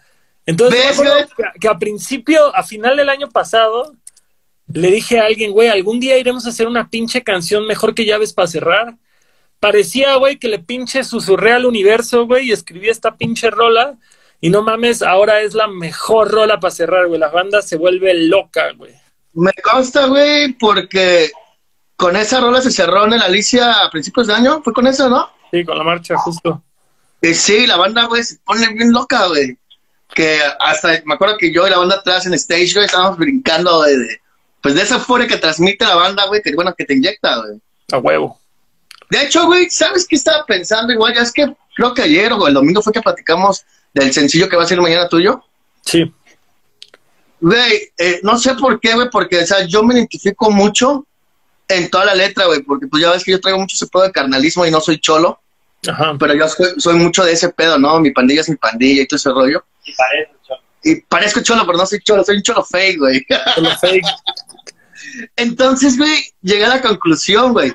Entonces, que a principio, a final del año pasado, le dije a alguien, güey, algún día iremos a hacer una pinche canción mejor que llaves para cerrar. Parecía, güey, que le pinche susurré al universo, güey, y escribí esta pinche rola. Y no mames, ahora es la mejor rola para cerrar, güey. La banda se vuelve loca, güey. Me consta, güey, porque con esa rola se cerró en el Alicia a principios de año. ¿Fue con esa, no? Sí, con la marcha, justo. Y sí, la banda, güey, se pone bien loca, güey. Que hasta, me acuerdo que yo y la banda atrás en stage, güey, estábamos brincando de, de- pues de esa euforia que transmite la banda, güey, que bueno, que te inyecta, güey. A huevo. De hecho, güey, ¿sabes qué estaba pensando? Igual, ya es que creo que ayer o el domingo fue que platicamos del sencillo que va a ser mañana tuyo. Sí. Güey, eh, no sé por qué, güey, porque, o sea, yo me identifico mucho en toda la letra, güey, porque pues ya ves que yo traigo mucho ese pedo de carnalismo y no soy cholo, Ajá. pero yo soy, soy mucho de ese pedo, ¿no? Mi pandilla es mi pandilla y todo ese rollo. Y parece, cholo. Y parezco cholo, pero no soy cholo, soy un cholo fake, güey. Solo fake. Entonces, güey, llegué a la conclusión, güey.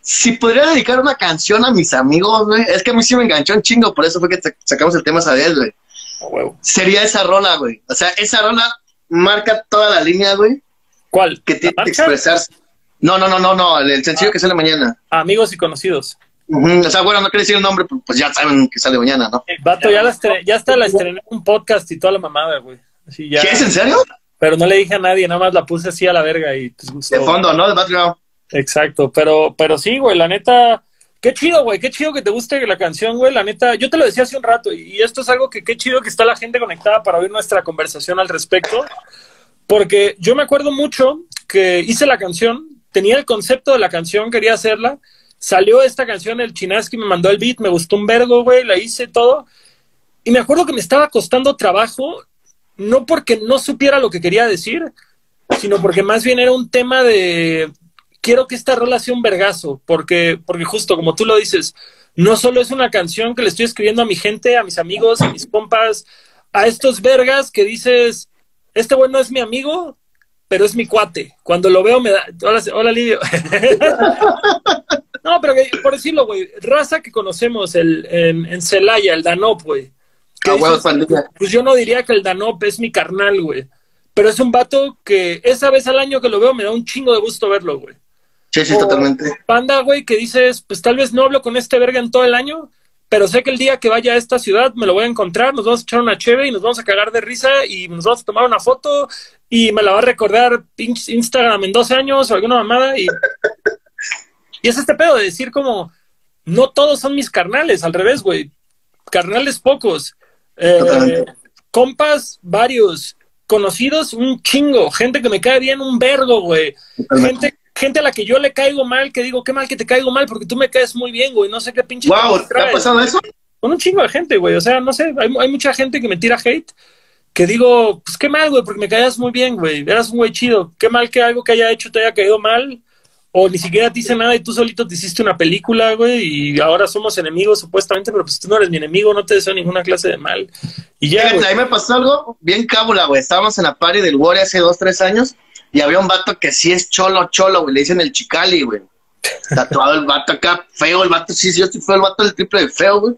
Si podría dedicar una canción a mis amigos, güey, es que a mí sí me enganchó un chingo, por eso fue que sacamos el tema esa vez, güey. Huevo. Sería esa rola, güey. O sea, esa rola marca toda la línea, güey, ¿Cuál? que tiene ¿La que expresarse. No, no, no, no, no, el, el sencillo que sale mañana. Amigos y conocidos. O sea, bueno, no quiero decir el nombre, pues pues ya saben que sale mañana, ¿no? Vato, ya, la ya hasta la estrené en un podcast y toda la mamada, güey. Así ya. ¿Qué es en serio? Pero no le dije a nadie, nada más la puse así a la verga y pues gustó. De fondo, ¿no? De background. Exacto, pero, pero sí, güey, la neta, qué chido, güey, qué chido que te guste la canción, güey, la neta, yo te lo decía hace un rato y esto es algo que qué chido que está la gente conectada para oír nuestra conversación al respecto, porque yo me acuerdo mucho que hice la canción, tenía el concepto de la canción, quería hacerla, salió esta canción, el Chinaski me mandó el beat, me gustó un vergo, güey, la hice todo, y me acuerdo que me estaba costando trabajo, no porque no supiera lo que quería decir, sino porque más bien era un tema de quiero que esta rola sea un vergazo, porque, porque justo como tú lo dices, no solo es una canción que le estoy escribiendo a mi gente, a mis amigos, a mis compas, a estos vergas que dices, este güey no es mi amigo, pero es mi cuate. Cuando lo veo me da... Hola, hola Lidio. no, pero que- por decirlo, güey, raza que conocemos el, en, en Celaya, el Danop, güey. Ah, pues yo no diría que el Danop es mi carnal, güey. Pero es un vato que esa vez al año que lo veo me da un chingo de gusto verlo, güey. Sí, sí, O totalmente. Panda, güey, que dices, pues tal vez no hablo con este verga en todo el año, pero sé que el día que vaya a esta ciudad me lo voy a encontrar, nos vamos a echar una cheve y nos vamos a cagar de risa y nos vamos a tomar una foto y me la va a recordar Instagram en 12 años o alguna mamada y, y es este pedo de decir como, no todos son mis carnales, al revés, güey, carnales pocos, Eh, compas varios, conocidos un chingo, gente que me cae bien un vergo, güey, gente, gente a la que yo le caigo mal, que digo, qué mal que te caigo mal, porque tú me caes muy bien, güey, no sé qué pinche... Wow, ¿te ha pasado eso? Con un chingo de gente, güey, o sea, no sé, hay, hay mucha gente que me tira hate, que digo, pues qué mal, güey, porque me caías muy bien, güey, eras un güey chido, qué mal que algo que haya hecho te haya caído mal, o ni siquiera te hice nada y tú solito te hiciste una película, güey, y ahora somos enemigos supuestamente, pero pues tú no eres mi enemigo, no te deseo ninguna clase de mal. Y ya, Fíjate, ahí me pasó algo bien cábula, güey. Estábamos en la party del Wari hace dos, tres años y había un vato que sí es cholo, cholo, güey. Le dicen el Chicali, güey. Tatuado el vato acá, feo el vato, sí, sí, yo estoy feo el vato del triple de feo, güey.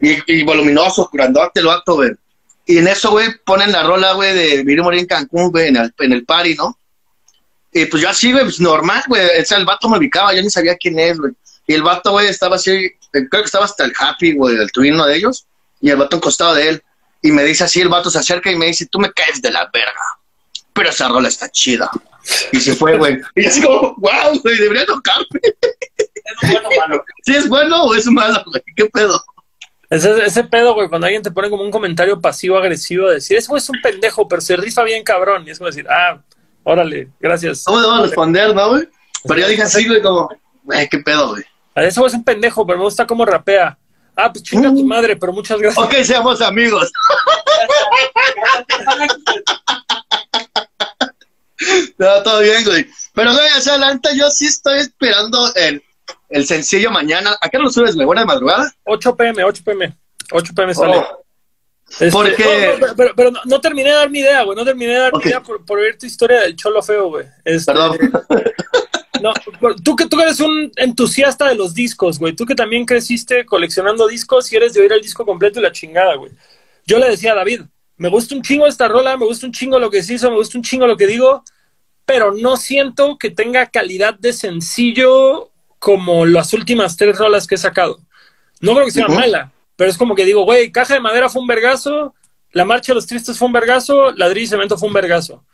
Y, voluminoso, grandote el vato, güey. Y en eso, güey, ponen la rola, güey, de Vivir y Morir en Cancún, güey, en el, en el party, ¿no? Y pues yo así, güey, pues normal, güey. O sea, el vato me ubicaba, yo ni sabía quién es, güey. Y el vato, güey, estaba así, eh, creo que estaba hasta el Happy, güey, el tuino de ellos. Y el vato a un costado de él. Y me dice así, el vato se acerca y me dice, tú me caes de la verga. Pero esa rola está chida. Y se fue, güey. Y así como, wow, güey, debería tocarme. Es bueno, mano. ¿Sí es bueno o es malo, güey? ¿Qué pedo? Ese, ese pedo, güey, cuando alguien te pone como un comentario pasivo-agresivo, de decir, ese güey es un pendejo, pero se rifa bien cabrón. Y es como decir, ah, órale, gracias. ¿Cómo debo responder, no, güey? Pero yo dije así, güey, como, güey, ¿qué pedo, güey? Ese güey es un pendejo, pero me gusta cómo rapea. Ah, pues chinga tu madre, pero muchas gracias. Ok, seamos amigos. No, todo bien, güey. Pero, güey, o sea, la neta, yo sí estoy esperando el, el sencillo mañana. ¿A qué hora lo subes, güey? ¿Buena de madrugada? 8 pm, 8 pm. 8 pm sale. Oh. Este, Porque- no, no, pero, pero no, no terminé de dar mi idea, güey. No terminé de dar mi idea por, por ver tu historia del cholo feo, güey. Este, Perdón. No, tú que tú eres un entusiasta de los discos, güey. Tú que también creciste coleccionando discos y eres de oír el disco completo y la chingada, güey. Yo le decía a David, me gusta un chingo esta rola, me gusta un chingo lo que se hizo, me gusta un chingo lo que digo, pero no siento que tenga calidad de sencillo como las últimas tres rolas que he sacado. No creo que sea mala, pero es como que digo, güey, Caja de Madera fue un vergazo, La Marcha de los Tristes fue un vergazo, Ladrillo y Cemento fue un vergazo.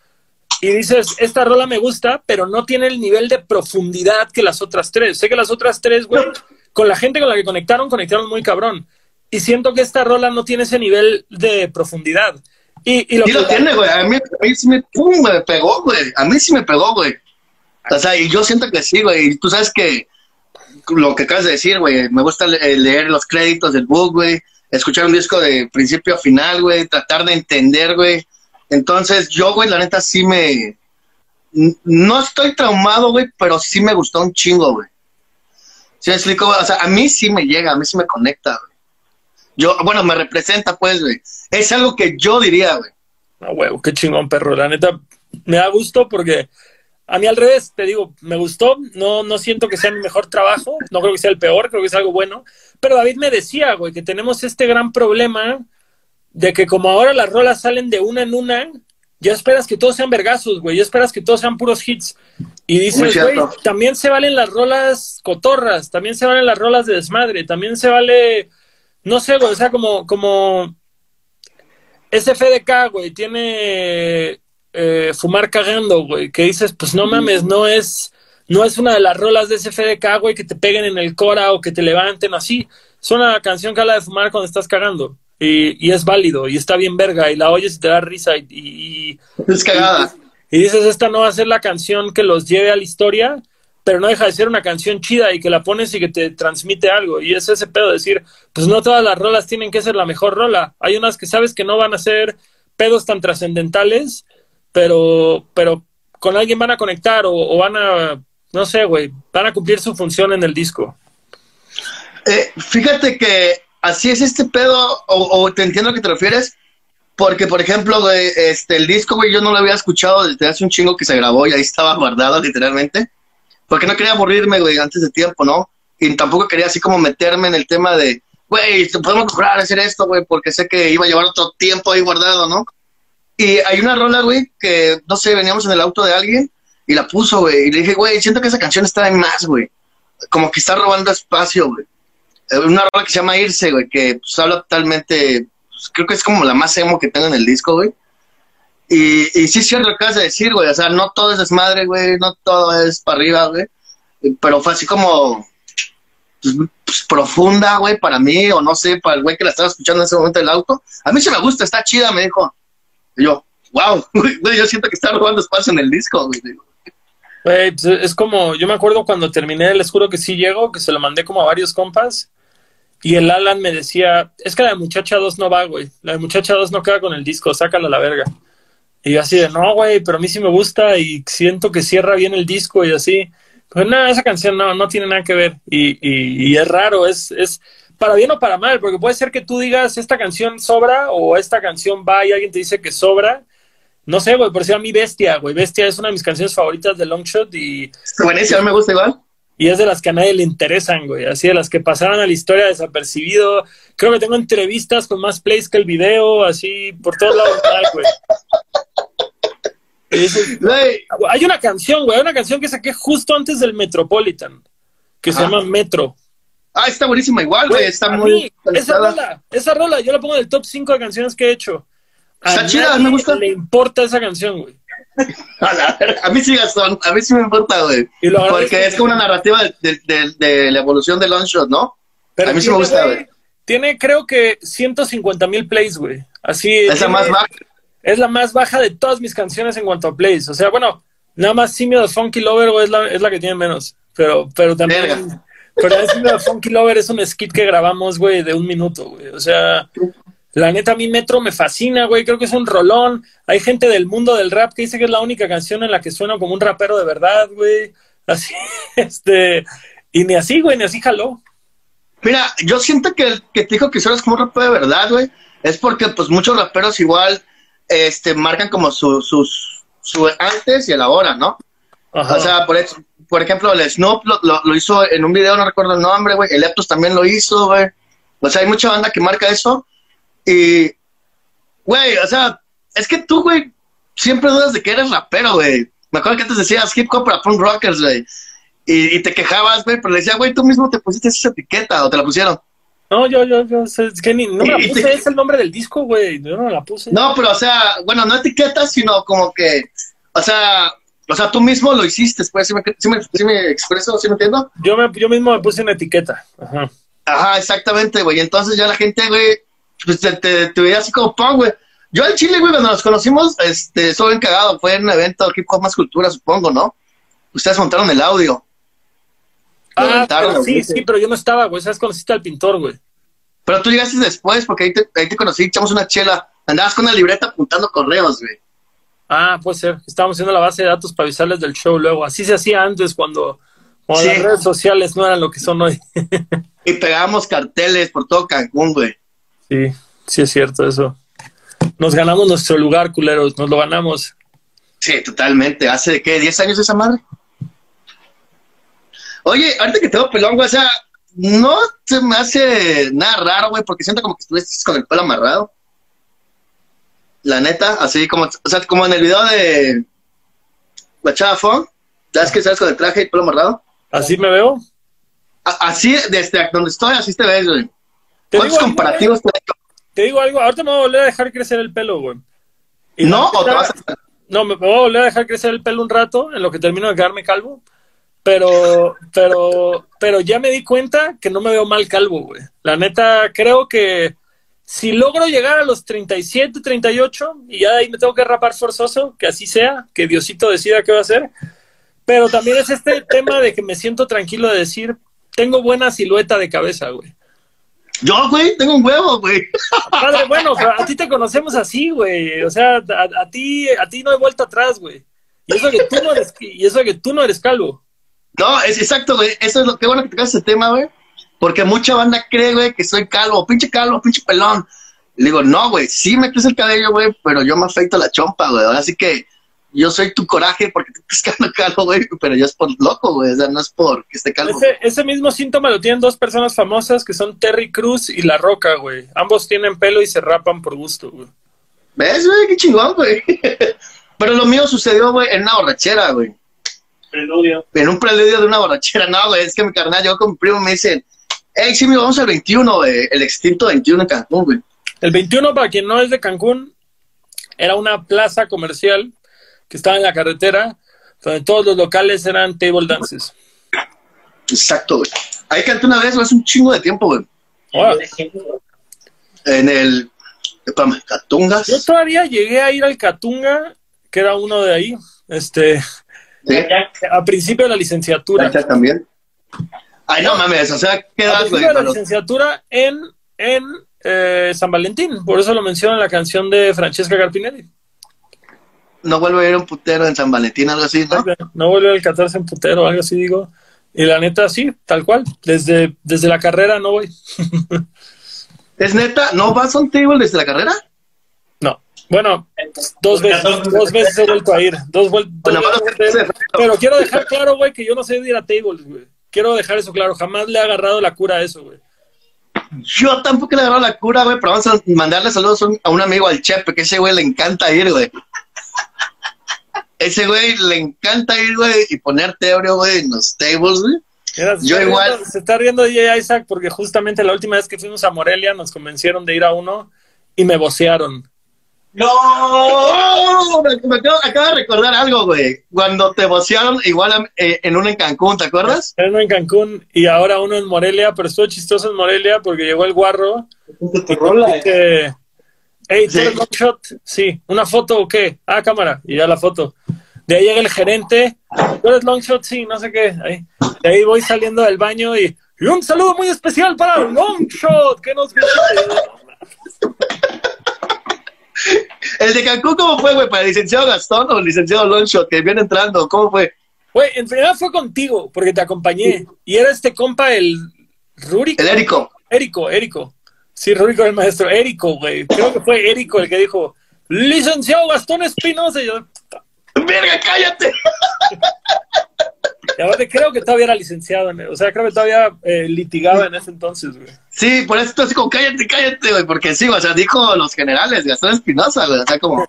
Y dices, esta rola me gusta, pero no tiene el nivel de profundidad que las otras tres. Sé que las otras tres, güey, con la gente con la que conectaron, conectaron muy cabrón. Y siento que esta rola no tiene ese nivel de profundidad. Y, y lo Sí que- lo tiene, güey. A mí, a mí sí me, pum, me pegó, güey. A mí sí me pegó, güey. O sea, y yo siento que sí, güey. Y tú sabes que lo que acabas de decir, güey, me gusta le- leer los créditos del book, güey. Escuchar un disco de principio a final, güey. Tratar de entender, güey. Entonces, yo, güey, la neta sí me... No estoy traumado, güey, pero sí me gustó un chingo, güey. ¿Sí me explico? O sea, a mí sí me llega, a mí sí me conecta, güey. Yo, bueno, me representa, pues, güey. Es algo que yo diría, güey. Ah, huevo, qué chingón, perro. La neta, me da gusto porque a mí al revés, te digo, me gustó. No, no siento que sea mi mejor trabajo. No creo que sea el peor, creo que es algo bueno. Pero David me decía, güey, que tenemos este gran problema de que como ahora las rolas salen de una en una, ya esperas que todos sean vergazos, güey. Ya esperas que todos sean puros hits. Y dices, güey, también se valen las rolas cotorras, también se valen las rolas de desmadre, también se vale, no sé, güey, o sea, como, como SFDK, güey, tiene eh, Fumar Cagando, güey, que dices, pues no mames, no es, no es una de las rolas de SFDK, güey, que te peguen en el cora o que te levanten así. Es una canción que habla de fumar cuando estás cagando. Y, y es válido, y está bien verga, y la oyes y te da risa, y, y, Es cagada. y dices, esta no va a ser la canción que los lleve a la historia, pero no deja de ser una canción chida y que la pones y que te transmite algo. Y es ese pedo de decir, pues no todas las rolas tienen que ser la mejor rola. Hay unas que sabes que no van a ser pedos tan trascendentales, pero, pero con alguien van a conectar o, o van a, no sé, güey, van a cumplir su función en el disco. Eh, fíjate que así es este pedo, o, o te entiendo a que te refieres, porque, por ejemplo, güey, este, el disco, güey, yo no lo había escuchado desde hace un chingo que se grabó y ahí estaba guardado, literalmente, porque no quería aburrirme, güey, antes de tiempo, ¿no? Y tampoco quería así como meterme en el tema de, güey, podemos mejorar, hacer esto, güey, porque sé que iba a llevar otro tiempo ahí guardado, ¿no? Y hay una rola, güey, que, no sé, veníamos en el auto de alguien y la puso, güey, y le dije, güey, siento que esa canción está en más, güey, como que está robando espacio, güey eh, una rola que se llama Irse, güey, que pues, habla totalmente, pues, creo que es como la más emo que tengo en el disco, güey. Y, y sí es cierto lo que acabas de decir, güey, o sea, no todo es desmadre, güey, no todo es para arriba, güey, pero fue así como pues, pues, profunda, güey, para mí, o no sé, para el güey que la estaba escuchando en ese momento del auto. A mí se me gusta, está chida, me dijo. Y yo, wow, güey, yo siento que está robando espacio en el disco, güey. Güey, pues, es como, yo me acuerdo cuando terminé, les juro que sí llego, que se lo mandé como a varios compas. Y el Alan me decía, es que la de Muchacha 2 no va, güey. La de Muchacha 2 no queda con el disco, sácala a la verga. Y yo así de, no, güey, pero a mí sí me gusta y siento que cierra bien el disco y así. Pues nada, esa canción no, no tiene nada que ver. Y, y, y es raro, es, es para bien o para mal, porque puede ser que tú digas, esta canción sobra o esta canción va y alguien te dice que sobra. No sé, güey, por decir a mí Bestia, güey. Bestia es una de mis canciones favoritas de Longshot y, Buenísimo, a mí me gusta igual. y es de las que a nadie le interesan, güey. Así de las que pasaron a la historia desapercibido. Creo que tengo entrevistas con más plays que el video, así por todos lados, güey. Y dices, Güey, hay una canción, güey, hay una canción que saqué justo antes del Metropolitan, que se llama Metro. ah, está buenísima igual, güey, está muy... mí, esa rola, esa rola, yo la pongo en el top 5 de canciones que he hecho. A Está chida, me gusta. le importa esa canción, güey. A, la a mí sí, Gastón, a mí sí me importa, güey. Porque es como una narrativa de, de- de- de la evolución de Longshot, ¿no? Pero A mí sí me gusta, güey, güey. Tiene, creo que 150 mil plays, güey. Así. Esa tiene- más baja. Es la más baja de todas mis canciones en cuanto a plays. O sea, bueno, nada más Simio de Funky Lover güey, es la, es la que tiene menos. Pero, pero también. Verga. Pero Simio de Funky Lover es un skit que grabamos, güey, de un minuto, güey. O sea, la neta, a mí Metro me fascina, güey. Creo que es un rolón. Hay gente del mundo del rap que dice que es la única canción en la que suena como un rapero de verdad, güey. Así, este. Y ni así, güey, ni así jaló. Mira, yo siento que el que te dijo que es como un rapero de verdad, güey. es porque pues muchos raperos igual este marcan como su, sus su antes y el ahora, ¿no? Ajá. O sea, por, ex- por ejemplo, el Snoop lo, lo- lo hizo en un video, no recuerdo el nombre, güey. El Leptos también lo hizo, güey. O sea, hay mucha banda que marca eso. Y, güey, o sea, es que tú, güey, siempre dudas de que eres rapero, güey. Me acuerdo que antes decías hip hop para punk rockers, güey. Y, y te quejabas, güey, pero le decía, güey, tú mismo te pusiste esa etiqueta o te la pusieron. No, yo, yo, yo, es que ni, no me la puse, te- es el nombre del disco, güey. Yo no me la puse. No, pero, o sea, bueno, no etiquetas, sino como que, o sea, o sea, tú mismo lo hiciste, pues, ¿sí me, sí me, sí me expreso, sí me entiendo? Yo, me, yo mismo me puse una etiqueta. Ajá. Ajá, exactamente, güey. Entonces ya la gente, güey, pues te, te, te veía así como pan, güey. Yo al Chile, güey, cuando nos conocimos, este, estuve bien cagado. Fue en un evento hip hop más cultura, supongo, ¿no? Ustedes montaron el audio. Ah, pero sí, sí, pero yo no estaba, güey. ¿Sabes? Conociste al pintor, güey. Pero tú llegaste después, porque ahí te, ahí te conocí, echamos una chela. Andabas con una libreta apuntando correos, güey. Ah, puede ser. Estábamos haciendo la base de datos para avisarles del show luego. Así se hacía antes cuando, cuando Sí. las redes sociales no eran lo que son hoy. Y pegábamos carteles por todo Cancún, güey. sí, sí es cierto eso. Nos ganamos nuestro lugar, culeros. Nos lo ganamos. Sí, totalmente. ¿Hace qué? ¿10 años esa madre? Oye, ahorita que tengo pelón, güey, o sea, no se me hace nada raro, güey, porque siento como que estuviste con el pelo amarrado. La neta, así como, o sea, como en el video de Fon, ¿sabes que sabes con el traje y el pelo amarrado? Así me veo. A- así, desde donde estoy, así te ves, güey. Te ¿Cuántos digo, algo, comparativos te te digo algo. Ahorita me voy a volver a dejar crecer el pelo, güey. Y ¿No? la ¿O te vas a... No, me me voy a volver a dejar crecer el pelo un rato en lo que termino de quedarme calvo. Pero, pero, pero ya me di cuenta que no me veo mal calvo, güey. La neta, creo que si logro llegar a los 37, 38 y ya de ahí me tengo que rapar forzoso, que así sea, que Diosito decida qué va a hacer. Pero también es este tema de que me siento tranquilo de decir, tengo buena silueta de cabeza, güey. Yo, güey, tengo un huevo, güey. Padre, bueno, a ti te conocemos así, güey. O sea, a, a ti, a ti no hay vuelta atrás, güey. Y eso que tú no eres, y eso que tú no eres calvo. No, es exacto, güey. Eso es lo que bueno que tocas ese tema, güey. Porque mucha banda cree, güey, que soy calvo, pinche calvo, pinche pelón. Le digo, no, güey, sí me crece el cabello, güey, pero yo me afeito la chompa, güey. Así que yo soy tu coraje porque te estás quedando calvo, güey, pero yo es por loco, güey. O sea, no es por que esté calvo. Ese, ese mismo síntoma lo tienen dos personas famosas que son Terry Cruz y La Roca, güey. Ambos tienen pelo y se rapan por gusto, güey. ¿Ves, güey? Qué chingón, güey. pero lo mío sucedió, güey, en una borrachera, güey. Preludio. En un preludio de una borrachera. No, güey, es que mi carnal, yo con mi primo me dicen, hey, sí, mi, vamos al 21, güey. El extinto 21 en Cancún, güey. El 21, para quien no es de Cancún, era una plaza comercial que estaba en la carretera, donde todos los locales eran table dances. Exacto, güey. Ahí canté una vez, hace un chingo de tiempo, güey. Órale. En el. Espérame, Catungas. Yo todavía llegué a ir al Catunga, que era uno de ahí, este, Sí. A principio de la licenciatura. Cancha también. Ay, no mames, o sea, ¿qué A principio de la licenciatura en, en eh, San Valentín. Por eso lo menciona en la canción de Francesca Carpinelli. No vuelvo a ir a un putero en San Valentín, algo así, ¿no? No vuelve el 14 en putero, algo así digo. Y la neta, sí, tal cual. Desde, desde la carrera no voy. ¿Es neta? ¿No vas a un table desde la carrera? No. Bueno, dos veces, dos veces he vuelto a ir. Dos, vuel- dos Bueno, veces he. Pero quiero dejar claro, güey, que yo no sé de ir a tables, güey. Quiero dejar eso claro. Jamás le he agarrado la cura a eso, güey. Yo tampoco le agarro la cura, güey, pero vamos a mandarle saludos a un, a un amigo al Chepe, que ese güey le encanta ir, güey. Ese güey le encanta ir, güey, y ponerte ebrio, güey, en los tables, güey. Mira, se Yo está igual. riendo- se está riendo DJ Isaac porque justamente la última vez que fuimos a Morelia nos convencieron de ir a uno y me vocearon. ¡No! Me, me acabo, acabo de recordar algo, güey. Cuando te vocearon igual a- eh, en uno en Cancún, ¿te acuerdas? Era uno en Cancún y ahora uno en Morelia, pero estuvo chistoso en Morelia porque llegó el guarro Tu rola, eh. hey, ¿tú Sí. eres Longshot? Sí, ¿una foto o qué? Ah, cámara, y ya la foto. De ahí llega el gerente, ¿tú eres Longshot? Sí, no sé qué. Ahí. De ahí voy saliendo del baño y, y un saludo muy especial para Longshot, que nos El de Cancún, ¿cómo fue, güey? ¿Para el licenciado Gastón o el licenciado Longshot que viene entrando? ¿Cómo fue? Güey, en realidad fue contigo, porque te acompañé. Y era este compa, el Ruri. El Érico. Érico, Érico. Sí, Rúbico el maestro. Érico, güey. Creo que fue Érico el que dijo, licenciado Gastón Espinosa. Y yo, ¡Verga, cállate! y aparte creo que todavía era licenciado, en- o sea, creo que todavía eh, litigaba en ese entonces, güey. Sí, por eso estoy así como, cállate, cállate, güey, porque sí, o sea, dijo los generales, Gastón Espinosa, güey, o sea, como,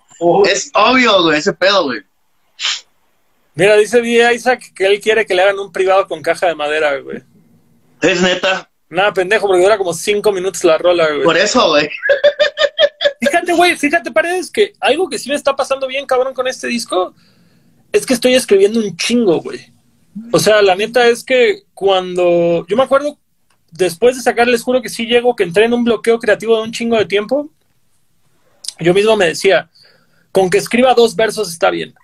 es obvio, güey, ese pedo, güey. Mira, dice V. Isaac que él quiere que le hagan un privado con caja de madera, güey. Es neta, Nada, pendejo, porque dura como cinco minutos la rola, güey. por eso, güey. Fíjate, güey, fíjate, Paredes, que algo que sí me está pasando bien, cabrón, con este disco, es que estoy escribiendo un chingo, güey. O sea, la neta es que cuando. Yo me acuerdo, después de sacar, les juro que sí llego, que entré en un bloqueo creativo de un chingo de tiempo. Yo mismo me decía, con que escriba dos versos está bien.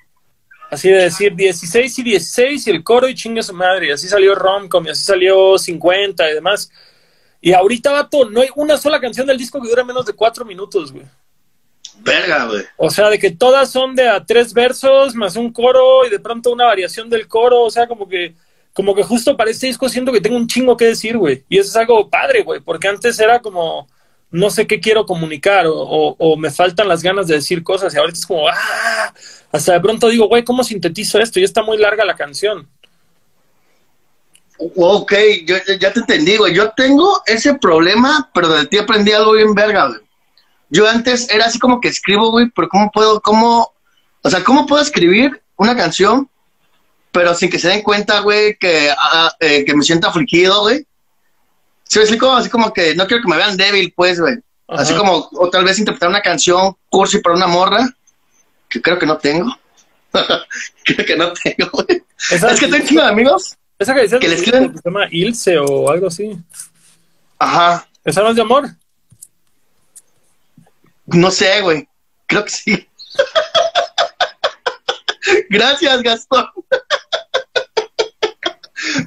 Así de decir 16 y 16 y el coro y chingue su madre. Y así salió Romcom y así salió 50 y demás. Y ahorita, vato, no hay una sola canción del disco que dure menos de cuatro minutos, güey. Verga, güey. O sea, de que todas son de a tres versos más un coro y de pronto una variación del coro. O sea, como que, como que justo para este disco siento que tengo un chingo que decir, güey. Y eso es algo padre, güey, porque antes era como, no sé qué quiero comunicar o, o- o me faltan las ganas de decir cosas y ahorita es como, ah, hasta de pronto digo, güey, ¿cómo sintetizo esto? Y está muy larga la canción. Ok, yo- ya te entendí, güey. Yo tengo ese problema, pero de ti aprendí algo bien verga, güey. Yo antes era así como que escribo, güey, pero ¿cómo puedo, cómo, o sea, cómo puedo escribir una canción, pero sin que se den cuenta, güey, que, ah, eh, que me sienta afligido, güey? Sí, así como, así como que no quiero que me vean débil, pues, güey. Así como, o tal vez interpretar una canción cursi para una morra, que creo que no tengo. creo que no tengo, güey. Es que tengo amigos. esa que que le que escriben- se llama Ilse o algo así. Ajá. ¿Esa no es de amor? No sé, güey. Creo que sí. Gracias, Gastón.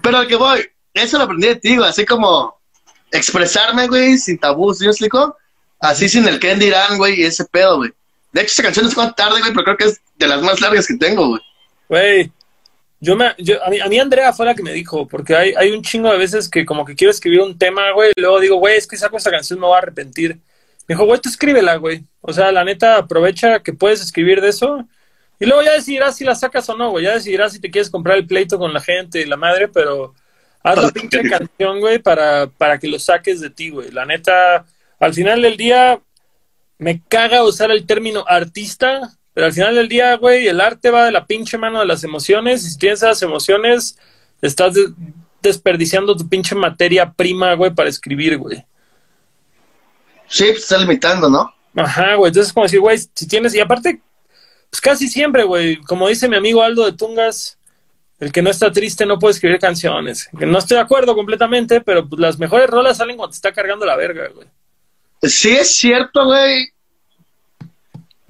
Pero al que voy, eso lo aprendí de ti, güey. Así como expresarme, güey, sin tabús, ¿sí me explico? Así sin el que dirán, güey, ese pedo, güey. De hecho, esa canción es cuando tarde, güey, pero creo que es de las más largas que tengo, güey. Güey, yo me, yo, a, mí, a mí Andrea fue la que me dijo, porque hay, hay un chingo de veces que como que quiero escribir un tema, güey, y luego digo, güey, es que saco esta canción, me voy a arrepentir. Me dijo, güey, tú escríbela, güey. O sea, la neta, aprovecha que puedes escribir de eso. Y luego ya decidirás si la sacas o no, güey. Ya decidirás si te quieres comprar el pleito con la gente y la madre, pero haz la pinche canción, güey, para, para que lo saques de ti, güey. La neta, al final del día, me caga usar el término artista, pero al final del día, güey, el arte va de la pinche mano de las emociones. Y si tienes esas emociones, estás de- desperdiciando tu pinche materia prima, güey, para escribir, güey. Sí, pues está limitando, ¿no? Ajá, güey. Entonces es como decir, güey, si tienes. Y aparte, pues casi siempre, güey. Como dice mi amigo Aldo de Tungas, el que no está triste no puede escribir canciones. Que no estoy de acuerdo completamente, pero pues, las mejores rolas salen cuando te está cargando la verga, güey. Sí es cierto, güey.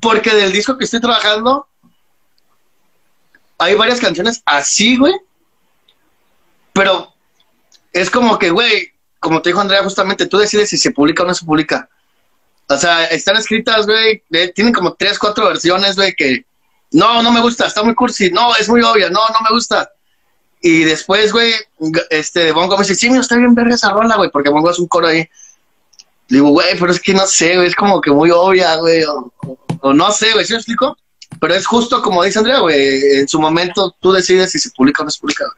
Porque del disco que estoy trabajando, hay varias canciones así, güey. Pero es como que, güey, como te dijo Andrea, justamente tú decides si se publica o no se publica. O sea, están escritas, güey, tienen como tres, cuatro versiones, güey, que no, no me gusta, está muy cursi, no, es muy obvia, no, no me gusta. Y después, güey, este, Bongo me dice, sí, mira, está bien verga esa rola, güey, porque Bongo es un coro ahí. Digo, güey, pero es que no sé, güey, es como que muy obvia, güey, o- o no sé, güey, ¿sí me explico? Pero es justo como dice Andrea, güey, en su momento tú decides si se publica o no se publica, güey.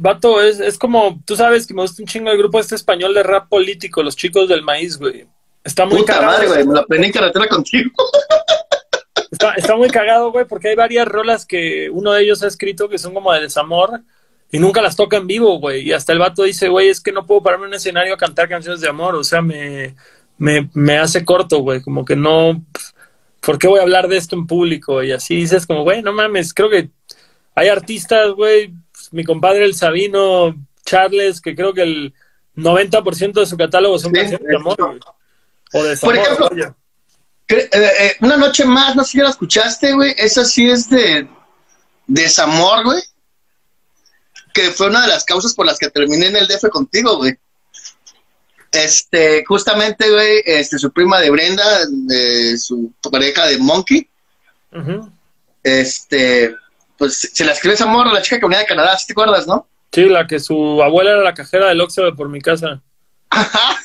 Vato, es, es como, tú sabes que me gusta un chingo el grupo este español de rap político, los chicos del maíz, güey. Está muy Puta cagado. madre, güey, me la en carretera contigo. Está, está muy cagado, güey, porque hay varias rolas que uno de ellos ha escrito que son como de desamor y nunca las toca en vivo, güey. Y hasta el vato dice, güey, es que no puedo pararme en un escenario a cantar canciones de amor. O sea, me, me, me hace corto, güey. Como que no. ¿Por qué voy a hablar de esto en público? Y así dices, como, güey, no mames. Creo que hay artistas, güey. Pues, mi compadre el Sabino Charles, que creo que el 90% de su catálogo son Sí, canciones de amor. O de Por ejemplo, vaya. Eh, eh, una noche más, no sé si la escuchaste, güey. Esa sí es de desamor, güey. Que fue una de las causas por las que terminé en el DF contigo, güey. Este, justamente, güey, este, su prima de Brenda, de su pareja de Monkey, Ujú. este, pues se la escribe esa morra, la chica que venía de Canadá, ¿sí te acuerdas, no? Sí, la que su abuela era la cajera del Oxxo de por mi casa. Ajá.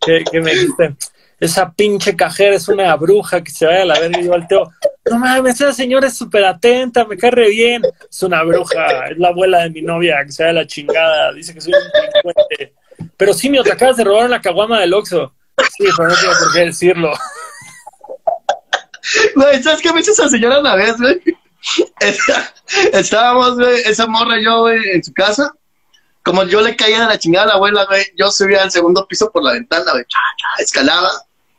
que, que me dijiste, esa pinche cajera es una bruja que se vaya a la verga y yo alteo. No mames, esa señora es súper atenta, me cae re bien. Es una bruja, es la abuela de mi novia que se va a la chingada. Dice que soy un delincuente. Pero sí, me te acabas de robar una caguama del Oxxo. Sí, pero no tengo por qué decirlo. Güey, ¿sabes qué me hizo esa señora una vez, güey? Está- Estábamos, güey, esa morra yo, güey, en su casa. Como yo le caía de la chingada a la abuela, güey, yo subía al segundo piso por la ventana, güey, escalaba,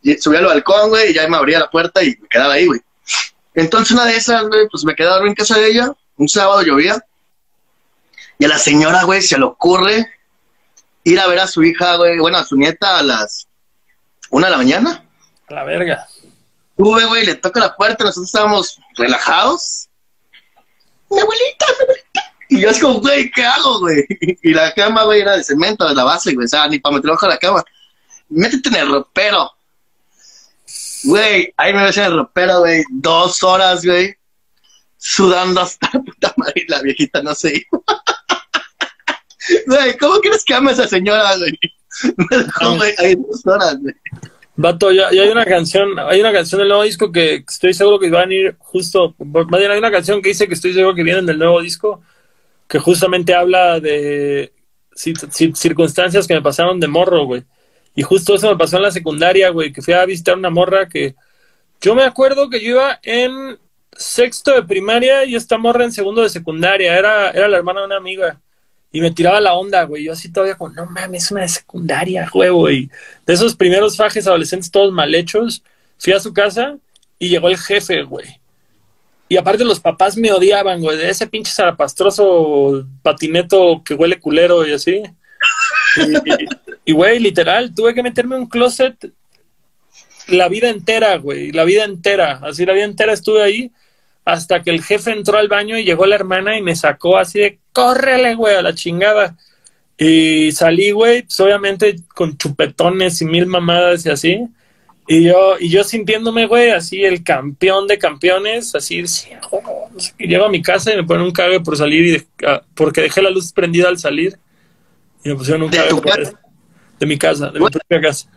y subía al balcón, güey, y ya me abría la puerta y me quedaba ahí, güey. Entonces una de esas, güey, pues me quedaba en casa de ella, un sábado llovía, y a la señora, güey, se le ocurre ir a ver a su hija, güey, bueno, a su nieta a las una de la mañana. A la verga. Sube, güey, le toca la puerta, nosotros estábamos relajados. Mi abuelita, mi abuelita. Y yo es como, güey, ¿qué hago, güey? Y la cama, güey, era de cemento, de la base, güey, o sea, ni para meter ojo a la cama. Métete en el ropero. Güey, ahí me ves en el ropero, güey, dos horas, güey, sudando hasta la puta madre y la viejita no se iba. Güey, ¿cómo crees que ama a esa señora, güey? Me dejó, güey, ahí dos horas, güey. Vato, ya, ya hay una canción, hay una canción del nuevo disco que estoy seguro que van a ir justo, más hay una canción que dice que estoy seguro que vienen del nuevo disco, que justamente habla de cir- cir- circunstancias que me pasaron de morro, güey. Y justo eso me pasó en la secundaria, güey, que fui a visitar una morra que yo me acuerdo que yo iba en sexto de primaria y esta morra en segundo de secundaria, era, era la hermana de una amiga. Y me tiraba la onda, güey. Yo así todavía como, no mames, es una de secundaria, huevo. Y de esos primeros fajes adolescentes todos mal hechos, fui a su casa y llegó el jefe, güey. Y aparte los papás me odiaban, güey, de ese pinche zarapastroso patineto que huele culero y así. Y, y, güey, literal, tuve que meterme en un closet la vida entera, güey, la vida entera. Así la vida entera estuve ahí hasta que el jefe entró al baño y llegó la hermana y me sacó así de, córrele, güey, a la chingada. Y salí, güey, pues obviamente con chupetones y mil mamadas y así. Y yo, y yo sintiéndome, güey, así el campeón de campeones, así, sí, oh, qué. llego a mi casa y me ponen un cague por salir y de- porque dejé la luz prendida al salir. Y me pusieron un ¿De cague por casa? eso. De mi casa, de mi propia casa.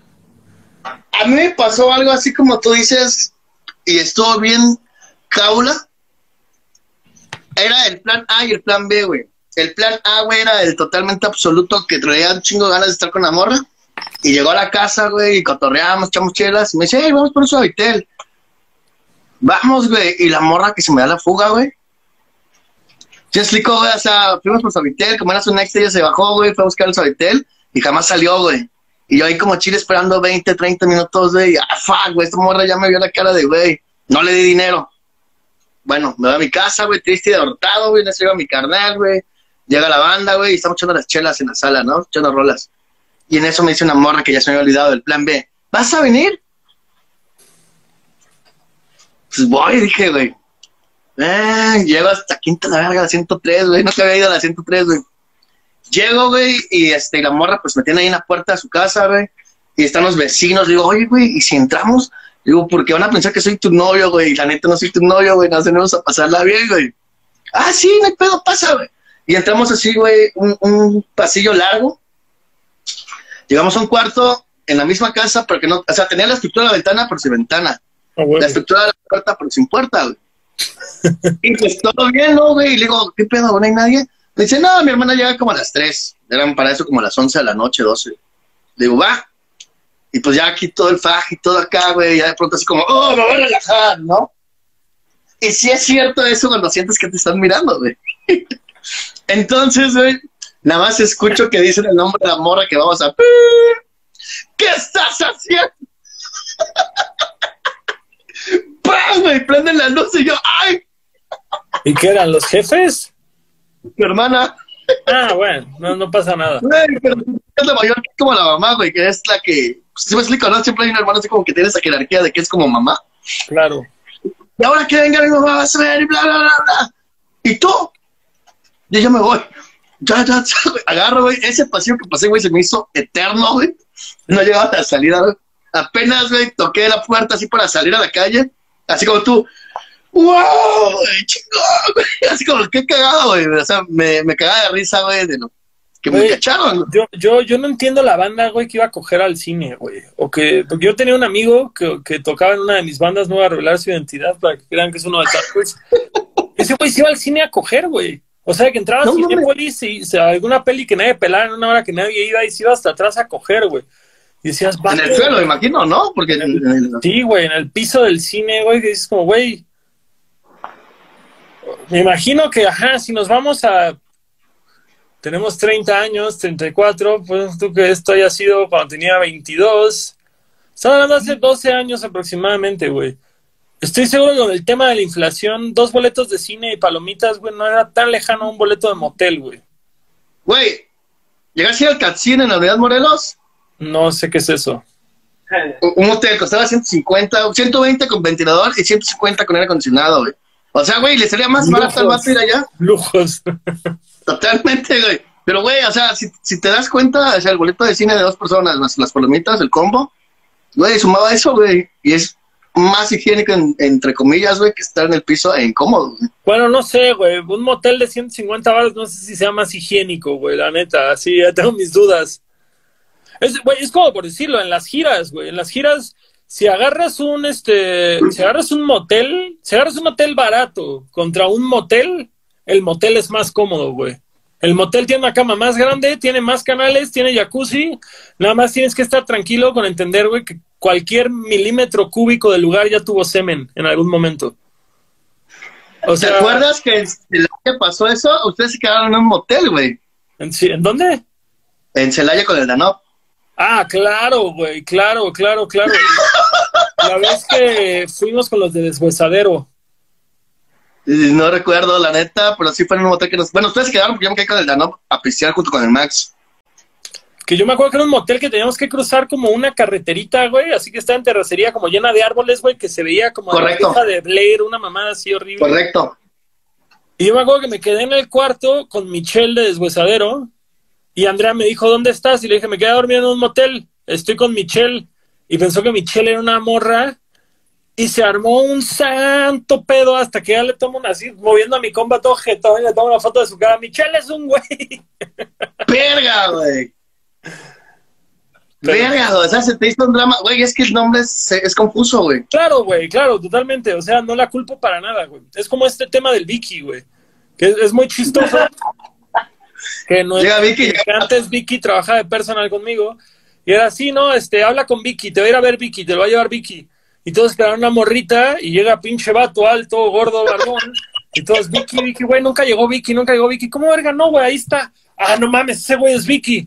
a mí me pasó algo así como tú dices, y estuvo bien caula. Era el plan A y el plan B, güey. El plan A, güey, era el totalmente absoluto que traía un chingo de ganas de estar con la morra. Y llegó a la casa, güey, y cotorreamos, echamos chelas. Y me dice, hey, vamos por un suavitel. Vamos, güey. Y la morra que se me da la fuga, güey. Se explicó, güey, o sea, fuimos por suavitel, como era su next, ella se bajó, güey, fue a buscar el suavitel y jamás salió, güey. Y yo ahí como chile esperando 20, 30 minutos, güey. Ah, fuck, güey, esta morra ya me vio la cara de, güey, no le di dinero. Bueno, me voy a mi casa, güey, triste y derrotado, güey, no se a mi carnal, güey. Llega la banda, güey, y estamos echando las chelas en la sala, ¿no? Echando rolas. Y en eso me dice una morra que ya se me había olvidado del plan B. ¿Vas a venir? Pues voy, dije, güey. Eh, llego hasta quinta la verga, la 103, güey. No te había ido a la 103, güey. Llego, güey, y este, la morra, pues me tiene ahí en la puerta de su casa, güey. Y están los vecinos. Le digo, oye, güey, ¿y si entramos? Digo, porque van a pensar que soy tu novio, güey. Y la neta no soy tu novio, güey. Nos tenemos a pasarla bien, güey. Ah, sí, no hay pedo, pasa, güey. Y entramos así, güey, un, un pasillo largo. Llegamos a un cuarto en la misma casa, porque no, o sea, tenía la estructura de la ventana, pero sin ventana. Ah. La estructura de la puerta, pero sin puerta, güey. y pues todo bien, ¿no, güey? Y le digo, ¿qué pedo? ¿No hay nadie? Me dice, no, mi hermana llega como a las 3. Eran para eso como a las 11 de la noche, 12. Le digo, va. Y pues ya aquí todo el faj y todo acá, güey, ya de pronto así como, oh, me voy a relajar, ¿no? Y sí es cierto eso cuando sientes que te están mirando, güey. Entonces, güey, nada más escucho que dicen el nombre de la morra que vamos a... ¿Qué estás haciendo? ¡Pam, güey! Prenden la luz y yo, ¡ay! ¿Y qué eran los jefes? Mi hermana, Ah, bueno, no, no pasa nada. güey, pero es la mayor que es como la mamá, güey, que es la que... Si me explico, ¿no? Siempre hay una hermana así como que tiene esa jerarquía de que es como mamá. Claro. Y ahora que venga mi mamá, vas a ver, y bla, bla, bla, bla. ¿Y tú? Y yo me voy. Ya, ya, ya, güey. Agarro, güey. Ese pasillo que pasé, güey, se me hizo eterno, güey. No llegaba a la salida, güey. Apenas, güey, toqué la puerta así para salir a la calle. Así como tú. ¡Wow! güey, chingón, güey! Así como, qué cagado, güey. O sea, me, me cagaba de risa, güey, de lo que me Güey, cacharon. Yo, yo, yo no entiendo la banda, güey, que iba a coger al cine, güey. O que, porque yo tenía un amigo que, que tocaba en una de mis bandas, no voy a revelar su identidad para que crean que es uno de Tacos. Ese güey se iba al cine a coger, güey. O sea, que entraba No a mames. Cinépolis y alguna peli que nadie pelaba en una hora que nadie iba y se iba hasta atrás a coger, güey. Y decías, En "Vato, el suelo, me imagino, ¿no? Porque en el- Sí, güey, en el piso del cine, güey, que dices como, güey. Me imagino que, ajá, si nos vamos a. Tenemos 30 años, 34, pues tú que esto haya sido cuando tenía 22. Estaba hablando hace 12 años aproximadamente, güey. Estoy seguro que con el tema de la inflación, dos boletos de cine y palomitas, güey, no era tan lejano a un boleto de motel, güey. Güey, llegaste al Catzín en la Unidad Morelos, No sé qué es eso. un hotel costaba 150, 120 con ventilador y 150 con aire acondicionado, güey. O sea, güey, le sería más barato al vato ir allá. Lujos. Totalmente, güey. Pero, güey, o sea, si, si te das cuenta, o sea, el boleto de cine de dos personas, más las palomitas, el combo, güey, sumaba eso, güey. Y es más higiénico, en- entre comillas, güey, que estar en el piso e incómodo. Bueno, no sé, güey. Un motel de 150 baros no sé si sea más higiénico, güey, la neta. Sí, ya tengo mis dudas. Es, güey, es como por decirlo, en las giras, güey. En las giras, si agarras un, este, si agarras un motel, si agarras un hotel barato contra un motel, el motel es más cómodo, güey. El motel tiene una cama más grande, tiene más canales, tiene jacuzzi. Nada más tienes que estar tranquilo con entender, güey, que cualquier milímetro cúbico del lugar ya tuvo semen en algún momento. O ¿Te acuerdas que el año pasó eso? Ustedes se quedaron en un motel, güey. ¿En, ¿en dónde? En Celaya con el Danop. Ah, claro, güey, claro, claro, claro. La vez que fuimos con los de Deshuesadero. No recuerdo, la neta, pero sí fue en un motel que nos... Bueno, ustedes se quedaron porque yo me quedé con el Danop a pistear junto con el Max. Que yo me acuerdo que era un motel que teníamos que cruzar como una carreterita, güey, así que estaba en terracería como llena de árboles, güey, que se veía como la Correcto. vieja de Blair, una mamada así horrible. Correcto. Y yo me acuerdo que me quedé en el cuarto con Michelle de Deshuesadero y Andrea me dijo, ¿dónde estás? Y le dije, me quedé dormido en un motel, estoy con Michelle. Y pensó que Michelle era una morra y se armó un santo pedo hasta que ya le tomo una así, moviendo a mi compa todo jetón y le tomo una foto de su cara. Michelle es un güey. ¡Verga, güey! Pero- ¡Verga, güey! O sea, se te hizo un drama. Güey, es que el nombre es, es confuso, güey. Claro, güey, claro, totalmente. O sea, no la culpo para nada, güey. Es como este tema del Vicky, güey. Que es, es muy chistoso. que no Llega Vicky, que antes Vicky trabajaba de personal conmigo. Y era así, ¿no? Este, habla con Vicky, te va a ir a ver Vicky, te lo va a llevar Vicky. Y todos esperaron una morrita y llega pinche vato alto, gordo, barbón. Y todos, Vicky, Vicky, güey, nunca llegó Vicky, nunca llegó Vicky. ¿Cómo verga? No, güey, ahí está. Ah, no mames, ese güey es Vicky.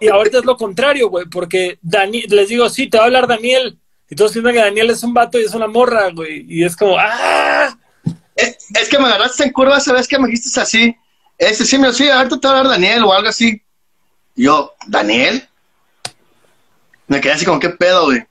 Y ahorita es lo contrario, güey, porque Dani les digo, sí, te va a hablar Daniel. Y todos piensan que Daniel es un vato y es una morra, güey. Y es como, ¡ah! Es, es que me agarraste en curva, ¿sabes que me dijiste así? Este, sí, me sí, ahorita te va a hablar Daniel o algo así. Y yo, ¿Daniel? Me quedé así como, ¿qué pedo, güey?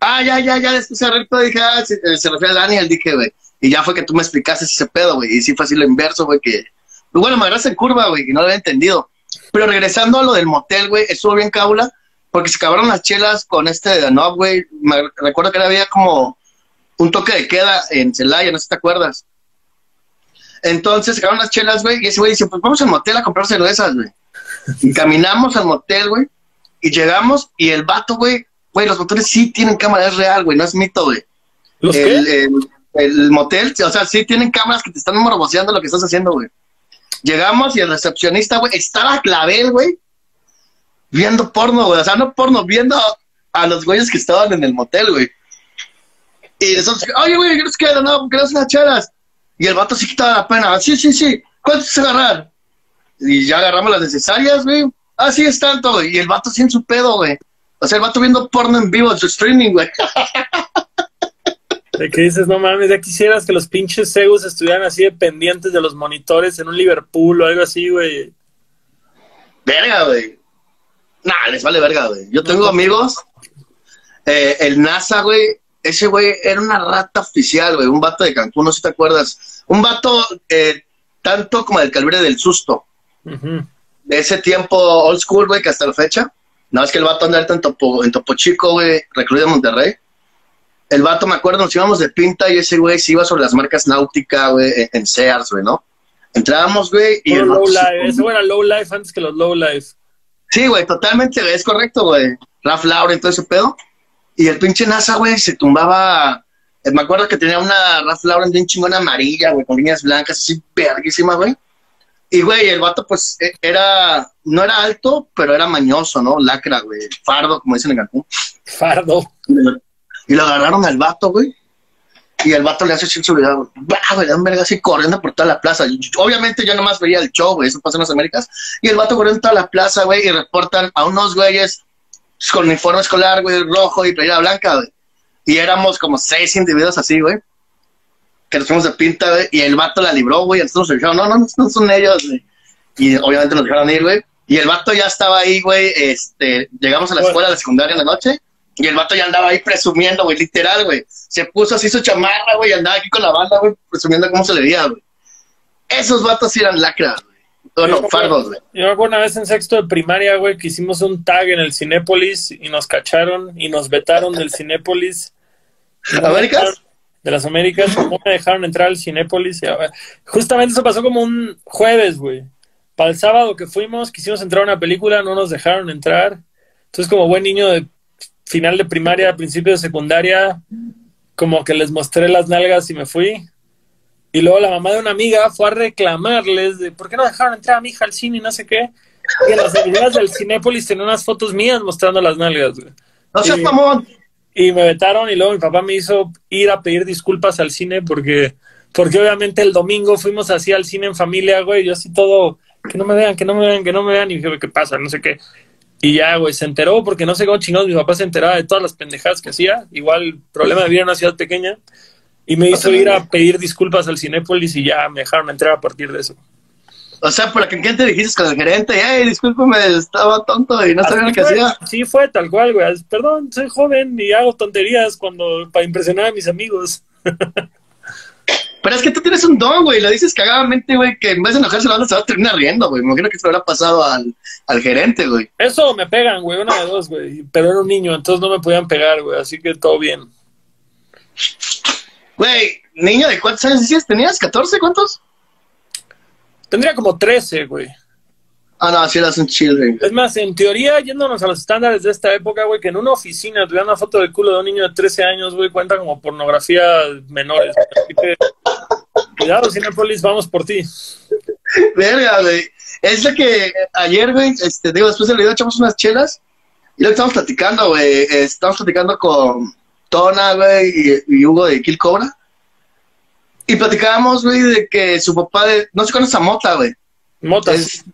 Ah, ya, ya, ya, después se recto dije, ah, se, eh, se refiere a Daniel, dije, güey. Y ya fue que tú me explicaste ese pedo, güey. Y sí fue así lo inverso, güey, que... Pues bueno, me agarraste en curva, güey, y no lo había entendido. Pero regresando a lo del motel, güey, estuvo bien cabula, porque se acabaron las chelas con este de Danop, güey. Me recuerdo que había como un toque de queda en Celaya, no sé si te acuerdas. Entonces sacaron las chelas, güey, y ese güey dice, pues vamos al motel a comprar cervezas, güey. Y caminamos al motel, güey, y llegamos, y el vato, güey, güey, los motores sí tienen cámara, es real, güey, no es mito, güey. ¿Los El, qué? el, el motel, o sea, sí tienen cámaras que te están morboseando lo que estás haciendo, güey. Llegamos y el recepcionista, güey, estaba clavel, güey, viendo porno, güey, o sea, no porno, viendo a los güeyes que estaban en el motel, güey. Y nosotros, oye, güey, ¿qué nos queda? No, ¿querés unas chelas? Y el vato sí quitaba la pena. Sí, sí, sí. ¿Cuántos se agarrar? Y ya agarramos las necesarias, güey. Ah, sí, es tanto, güey. Y el vato sí en su pedo, güey. O sea, el vato viendo porno en vivo en su streaming, güey. De que dices, no mames, ya quisieras que los pinches Segus estuvieran así dependientes de los monitores en un Liverpool o algo así, güey. verga, güey. Nah, les vale verga, güey. Yo tengo amigos. eh, el NASA, güey. Ese güey era una rata oficial, güey. Un vato de Cancún, no sé si te acuerdas. Un vato eh, tanto como del calibre del susto. De ese tiempo old school, güey, que hasta la fecha. No, es que el vato anda ahorita en Topo, en Topo Chico, güey, recluido en Monterrey. El vato, me acuerdo, nos íbamos de pinta y ese güey se iba sobre las marcas náutica, güey, en, en Sears, güey, ¿no? Entrábamos, güey, y Puro el low vato se life. Ese era low life antes que los low life. Sí, güey, totalmente, güey, es correcto, güey. Ralph Lauren, todo ese pedo. Y el pinche NASA, güey, se tumbaba. eh, Me acuerdo que tenía una Ralph Lauren bien chingona amarilla, güey, con líneas blancas, así verguísima, güey. Y, güey, el vato, pues, e- era. No era alto, pero era mañoso, ¿no? Lacra, güey. Fardo, como dicen en Cancún. Fardo. Y lo agarraron al vato, güey. Y el vato le hace sin seguridad, güey. ¡Bah, güey! Dan verga así corriendo por toda la plaza. Y obviamente yo nomás veía el show, güey. Eso pasa en las Américas. Y el vato corriendo toda la plaza, güey. Y reportan a unos güeyes con uniforme escolar, güey, rojo y playera blanca, güey. Y éramos como seis individuos así, güey. Que nos fuimos de pinta, güey. Y el vato la libró, güey. Entonces nos dijeron, no, no, no son ellos, güey. Y obviamente nos dejaron ir, güey. Y el vato ya estaba ahí, güey. Este, llegamos a la escuela, a la secundaria en la noche. Y el vato ya andaba ahí presumiendo, güey, literal, güey. Se puso así su chamarra, güey, y andaba aquí con la banda, güey, presumiendo cómo se le veía, güey. Esos vatos eran lacras, güey. Bueno, Yo- fardos, güey. Yo me acuerdo una vez en sexto de primaria, güey, que hicimos un tag en el Cinépolis y nos cacharon y nos vetaron del Cinépolis. No ¿Américas? De las Américas. No me dejaron entrar al Cinépolis. y, justamente eso pasó como un jueves, güey. Para el sábado que fuimos, quisimos entrar a una película, no nos dejaron entrar. Entonces, como buen niño de final de primaria, principio de secundaria, como que les mostré las nalgas y me fui. Y luego la mamá de una amiga fue a reclamarles de por qué no dejaron entrar a mi hija al cine y no sé qué. Y en las avenidas del Cinépolis tenían unas fotos mías mostrando las nalgas, güey. No seas Sí. mamón. Y me vetaron y luego mi papá me hizo ir a pedir disculpas al cine porque, porque obviamente el domingo fuimos así al cine en familia, güey, yo así todo, que no me vean, que no me vean, que no me vean, y dije, ¿qué pasa? No sé qué. Y ya, güey, se enteró porque no sé cómo chingados mi papá se enteraba de todas las pendejadas que hacía, igual problema de vivir en una ciudad pequeña, y me hizo ir a pedir disculpas al Cinépolis y ya me dejaron entrar a partir de eso. O sea, por que te dijiste con el gerente, ay, discúlpame, estaba tonto y no sabía lo que fue, hacía. Sí, fue tal cual, güey. Perdón, soy joven y hago tonterías cuando para impresionar a mis amigos. Pero es que tú tienes un don, güey. Lo dices cagadamente, güey, que en vez de enojarse la banda se va a terminar riendo, güey. Me imagino que se lo habrá pasado al, al gerente, güey. Eso me pegan, güey, una de dos, güey. Pero era un niño, entonces no me podían pegar, güey. Así que todo bien. Güey, niño, ¿de cuántos años decías? ¿Tenías? ¿14? ¿Cuántos? Tendría como 13, güey. Ah, no, sí un chill, güey. Es más, en teoría, yéndonos a los estándares de esta época, güey, que en una oficina tuviera una foto del culo de un niño de 13 años, güey, cuenta como pornografía menores. Así que, cuidado, Cinepolis, vamos por ti. Verga, güey. Es lo que ayer, güey, este, digo, después del video echamos unas chelas y lo que estamos platicando, güey, estamos platicando con Tona, güey, y, y Hugo de Kill Cobra. Y platicábamos, güey, de que su papá, de, no sé cuándo es a Mota, güey. Motas. Es,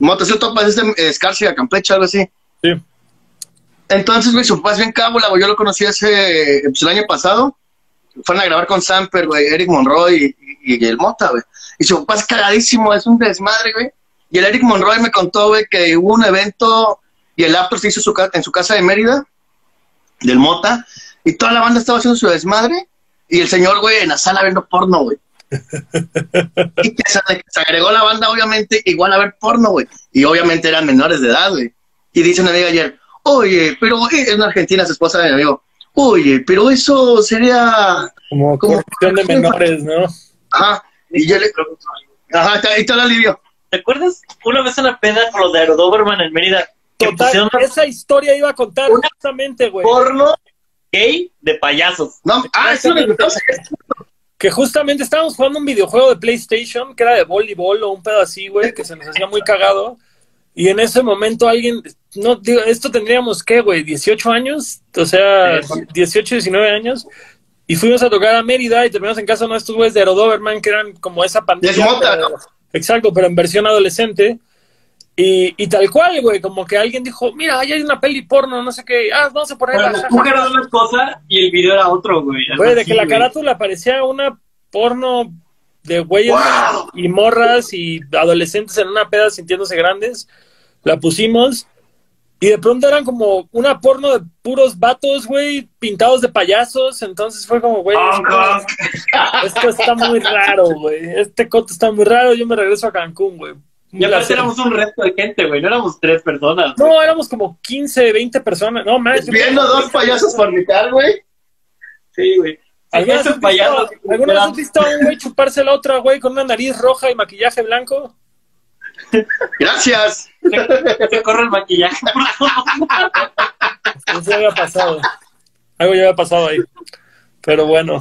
Mota, es el topa, es de Escarcia, Campeche, algo así. Sí. Entonces, güey, su papá es bien cábula, güey. Yo lo conocí hace, pues, el año pasado. Fueron a grabar con Samper, güey, Eric Monroy y, y- y el Mota, güey. Y su papá es cagadísimo, es un desmadre, güey. Y el Eric Monroy me contó, güey, que hubo un evento y el after se hizo su en su casa de Mérida, del Mota, y toda la banda estaba haciendo su desmadre. Y el señor, güey, en la sala viendo porno, güey. y que se, se agregó la banda, obviamente, igual a ver porno, güey. Y obviamente eran menores de edad, güey. Y dice una amiga ayer, oye, pero eh, es una argentina, su esposa de mi amigo. Oye, pero eso sería. Como como- corrupción de menores, ¿no? Ajá. Y yo le. Ajá, y todo alivio. ¿Te acuerdas una vez en la peda con los de Aerodoberman en Mérida? Total, una esa historia iba a contar Una- justamente, güey. porno gay de payasos. No, ah, eso me gustó. Que justamente estábamos jugando un videojuego de PlayStation que era de voleibol o un pedo así, güey, que se nos hacía muy cagado. Y en ese momento alguien, no, digo, esto tendríamos, ¿qué, güey? ¿18 años? O sea, Sí. 18, 19 años. Y fuimos a tocar a Mérida y terminamos en casa de estos güeyes de Aerodoberman que eran como esa pandilla. Desmota, ¿no? Exacto, pero en versión adolescente. Y, y tal cual, güey, como que alguien dijo, mira, ahí hay una peli porno, no sé qué, ah, vamos a poner Pero la mujer era una cosa y el video era otro, güey. Güey, de que la carátula parecía una porno de güeyes ¡Wow! y morras y adolescentes en una peda sintiéndose grandes. La pusimos y de pronto eran como una porno de puros vatos, güey, pintados de payasos. Entonces fue como, güey, esto está muy raro, güey. Este coto está muy raro. Yo me regreso a Cancún, güey. Y aparte éramos un resto de gente, güey. No éramos tres personas. güey. No, éramos como 15, 20 personas. No, más. Viendo dos payasos fornicar, güey. Sí, güey. ¿Alguna vez visto, ¿alguna vez has visto a un güey chuparse la otra, güey, con una nariz roja y maquillaje blanco? Gracias. Se corre el maquillaje. Eso ya había pasado. Algo ya había pasado ahí. Pero bueno.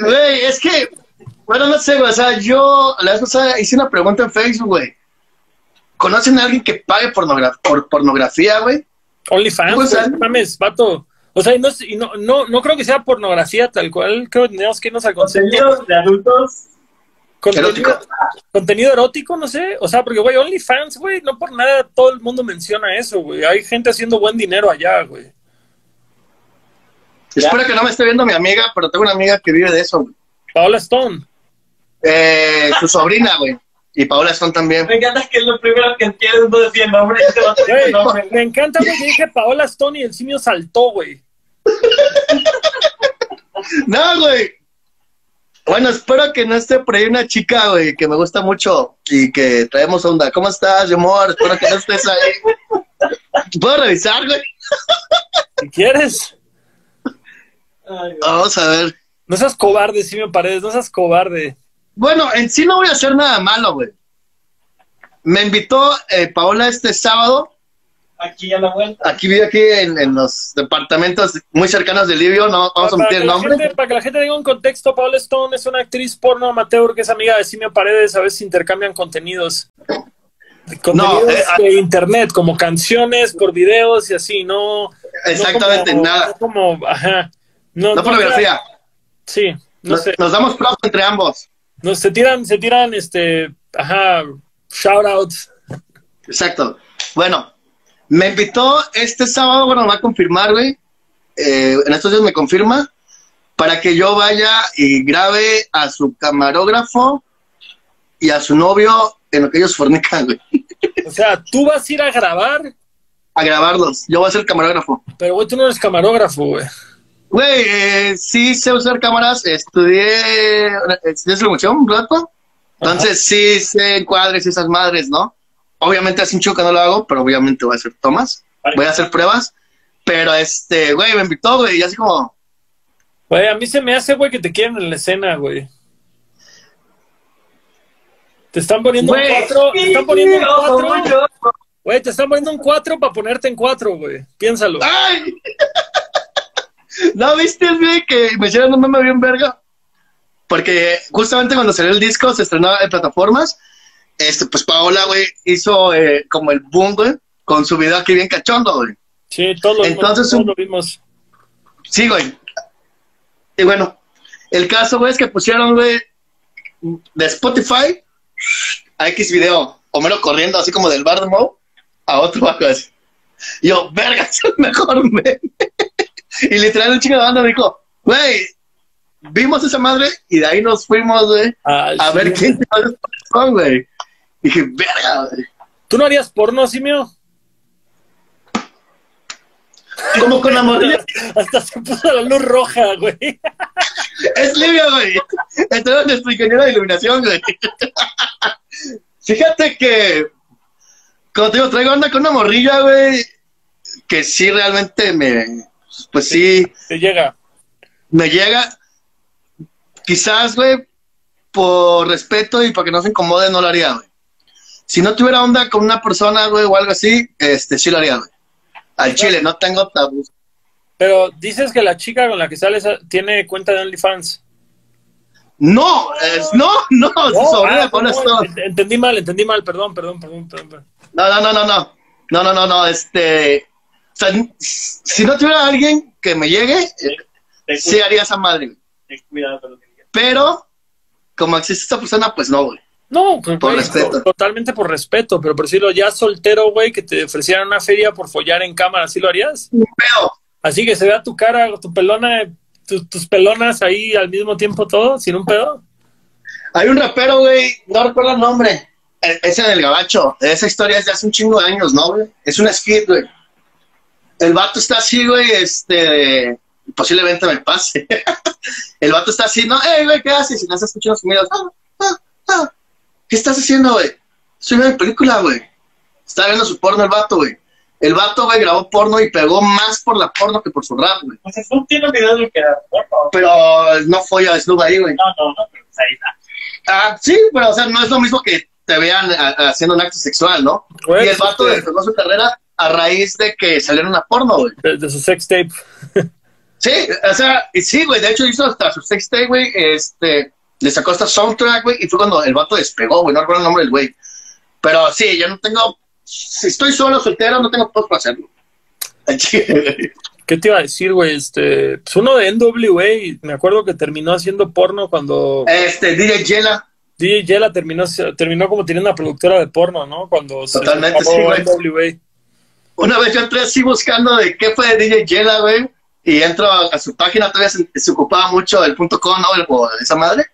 Güey, es que, bueno, no sé, güey, o sea, yo la vez pasada hice una pregunta en Facebook, güey. ¿Conocen a alguien que pague pornogra- por pornografía, güey? OnlyFans, Pues, güey, mames, vato. O sea, y no, y no, no, no creo que sea pornografía tal cual. Creo que tendríamos que irnos al concepto. Contenidos de adultos. Contenido, Erótico. contenido erótico, no sé. O sea, porque, güey, OnlyFans, güey, no por nada todo el mundo menciona eso, güey. Hay gente haciendo buen dinero allá, güey. Espero que no me esté viendo mi amiga, pero tengo una amiga que vive de eso, güey. Paola Stone. Eh, su sobrina, güey. Y Paola Stone también. Me encanta que es lo primero que entiendes, no decir el nombre. Este va a decir Güey, el nombre. me encanta, que dije Paola Stone y el simio saltó, güey. No, güey. Bueno, espero que no esté por ahí una chica, güey, que me gusta mucho y que traemos onda. ¿Cómo estás, mi amor? Espero que no estés ahí. ¿Puedo revisar, güey? Si quieres. Ay, Vamos a ver. No seas cobarde, simio Paredes, no seas cobarde. Bueno, en sí no voy a hacer nada malo, güey. Me invitó eh, Paola este sábado. Aquí a la vuelta. Aquí vive aquí en, en los departamentos muy cercanos de Livio. No vamos a meter el la nombre. gente, para que la gente tenga un contexto, Paola Stone es una actriz porno amateur que es amiga de Simio Paredes, a veces intercambian contenidos. Contenidos eh, de internet, como canciones por videos y así, no. Exactamente, no como- nada. No como, ajá. No, No pornografía. Sí, no Nos, sé. nos damos props entre ambos. No, se tiran, se tiran, este, ajá, shout outs. Exacto. Bueno, me invitó este sábado, bueno, me va a confirmar, güey. Eh, en estos días me confirma para que yo vaya y grabe a su camarógrafo y a su novio en lo que ellos fornican, güey. O sea, tú vas a ir a grabar, A grabarlos. Yo voy a ser camarógrafo. pero güey, tú no eres camarógrafo, güey. Güey, eh, sí sé usar cámaras. Estudié, estudié iluminación un rato. Entonces sí sé encuadres y esas madres, ¿no? Obviamente hace un chico que no lo hago, pero obviamente voy a hacer tomas. Voy a hacer pruebas. Pero este, güey, me invitó, güey, y así como, Güey, a mí se me hace, güey, que te quieren en la escena, güey. Te están poniendo Güey, un cuatro, te están poniendo un cuatro, mucho. güey, te están poniendo un cuatro para ponerte en cuatro, güey. Piénsalo. ¡Ay! ¿No viste, güey, que me hicieron un meme bien verga? Porque justamente cuando salió el disco, se estrenó en plataformas, este, pues Paola, güey, hizo eh, como el boom, güey, con su video aquí bien cachondo, güey. Sí, todos lo. Entonces, todos un- lo vimos. Sí, güey. Y bueno, el caso, güey, es que pusieron, güey, de Spotify a X video, Homero corriendo así como del bar de Mo a otro bajo así. Yo, verga, es el mejor meme. Y literal el chico de banda me dijo, güey, vimos esa madre y de ahí nos fuimos, güey, Al a ver quién son, güey. Dije, verga, güey. ¿Tú no harías porno, simio? Como con la morrilla. Hasta se puso la luz roja, güey. Es Livia, güey. Este es nuestro ingeniero de iluminación, güey. Fíjate que, como te digo, traigo onda con una morrilla, güey, que sí realmente me, pues sí, Te llega. me llega. Quizás, güey, por respeto y para que no se incomode, no lo haría, güey. Si no tuviera onda con una persona, güey, o algo así, este, sí lo haría, güey. Al chile, no tengo tabú. Pero dices que la chica con la que sales tiene cuenta de OnlyFans. No, es, no, no, su sobrina ah, con no, esto. ent- entendí mal, entendí mal, perdón, perdón, perdón, perdón. perdón. No, no, no, no, no. No, no, no, no. Este. O sea, si no tuviera alguien que me llegue, eh, Ten sí haría esa madre. cuidado con lo que digas. Pero, como existe esta persona, pues no, güey. No, Por güey, respeto. to- Totalmente por respeto, pero por decirlo, ya soltero, güey, que te ofrecieran una feria por follar en cámara, ¿sí lo harías? Pero, Así que se vea tu cara, tu pelona, tu- tus pelonas ahí al mismo tiempo todo, sin un pedo. hay un rapero, güey, no recuerdo el nombre. Eh, Es en el gabacho. Esa historia es de hace un chingo de años, ¿no, güey? Es un skit, güey. El vato está así, güey, este. Posiblemente me pase. el vato está así, ¿no? ¡Ey, güey, qué haces! Y no estás escuchando sonidos. Ah, ah, ah. ¿Qué estás haciendo, güey? Estoy viendo película, güey. Está viendo su porno el vato, güey. El vato, güey, grabó porno y pegó más por la porno que por su rap, güey. Pues Snoop tiene un video de que era porno. Pero no fue a Snoop ahí, güey. No, no, no, pero pues ahí está. Ah, sí, pero o sea, no es lo mismo que te vean a- haciendo un acto sexual, ¿no? Y el vato este- despegó su carrera a raíz de que salieron una porno, güey. De, de su sex tape. Sí, o sea, y sí, güey, de hecho hizo hasta su sextape, güey, este, le sacó hasta soundtrack, güey, y fue cuando el vato despegó, güey, no recuerdo el nombre del güey. Pero sí, yo no tengo, si estoy solo, soltero, no tengo post para hacerlo. ¿Qué te iba a decir, güey? Este, pues uno de NWA, me acuerdo que terminó haciendo porno cuando Este, DJ Yela, DJ Yela terminó, terminó como teniendo una productora de porno, ¿no? Cuando se Totalmente, acabó sí, NWA. Una vez yo entré así buscando de qué fue de DJ Yela, güey, y entro a, a su página, todavía se, se ocupaba mucho el punto .com, ¿no? El- o esa madre,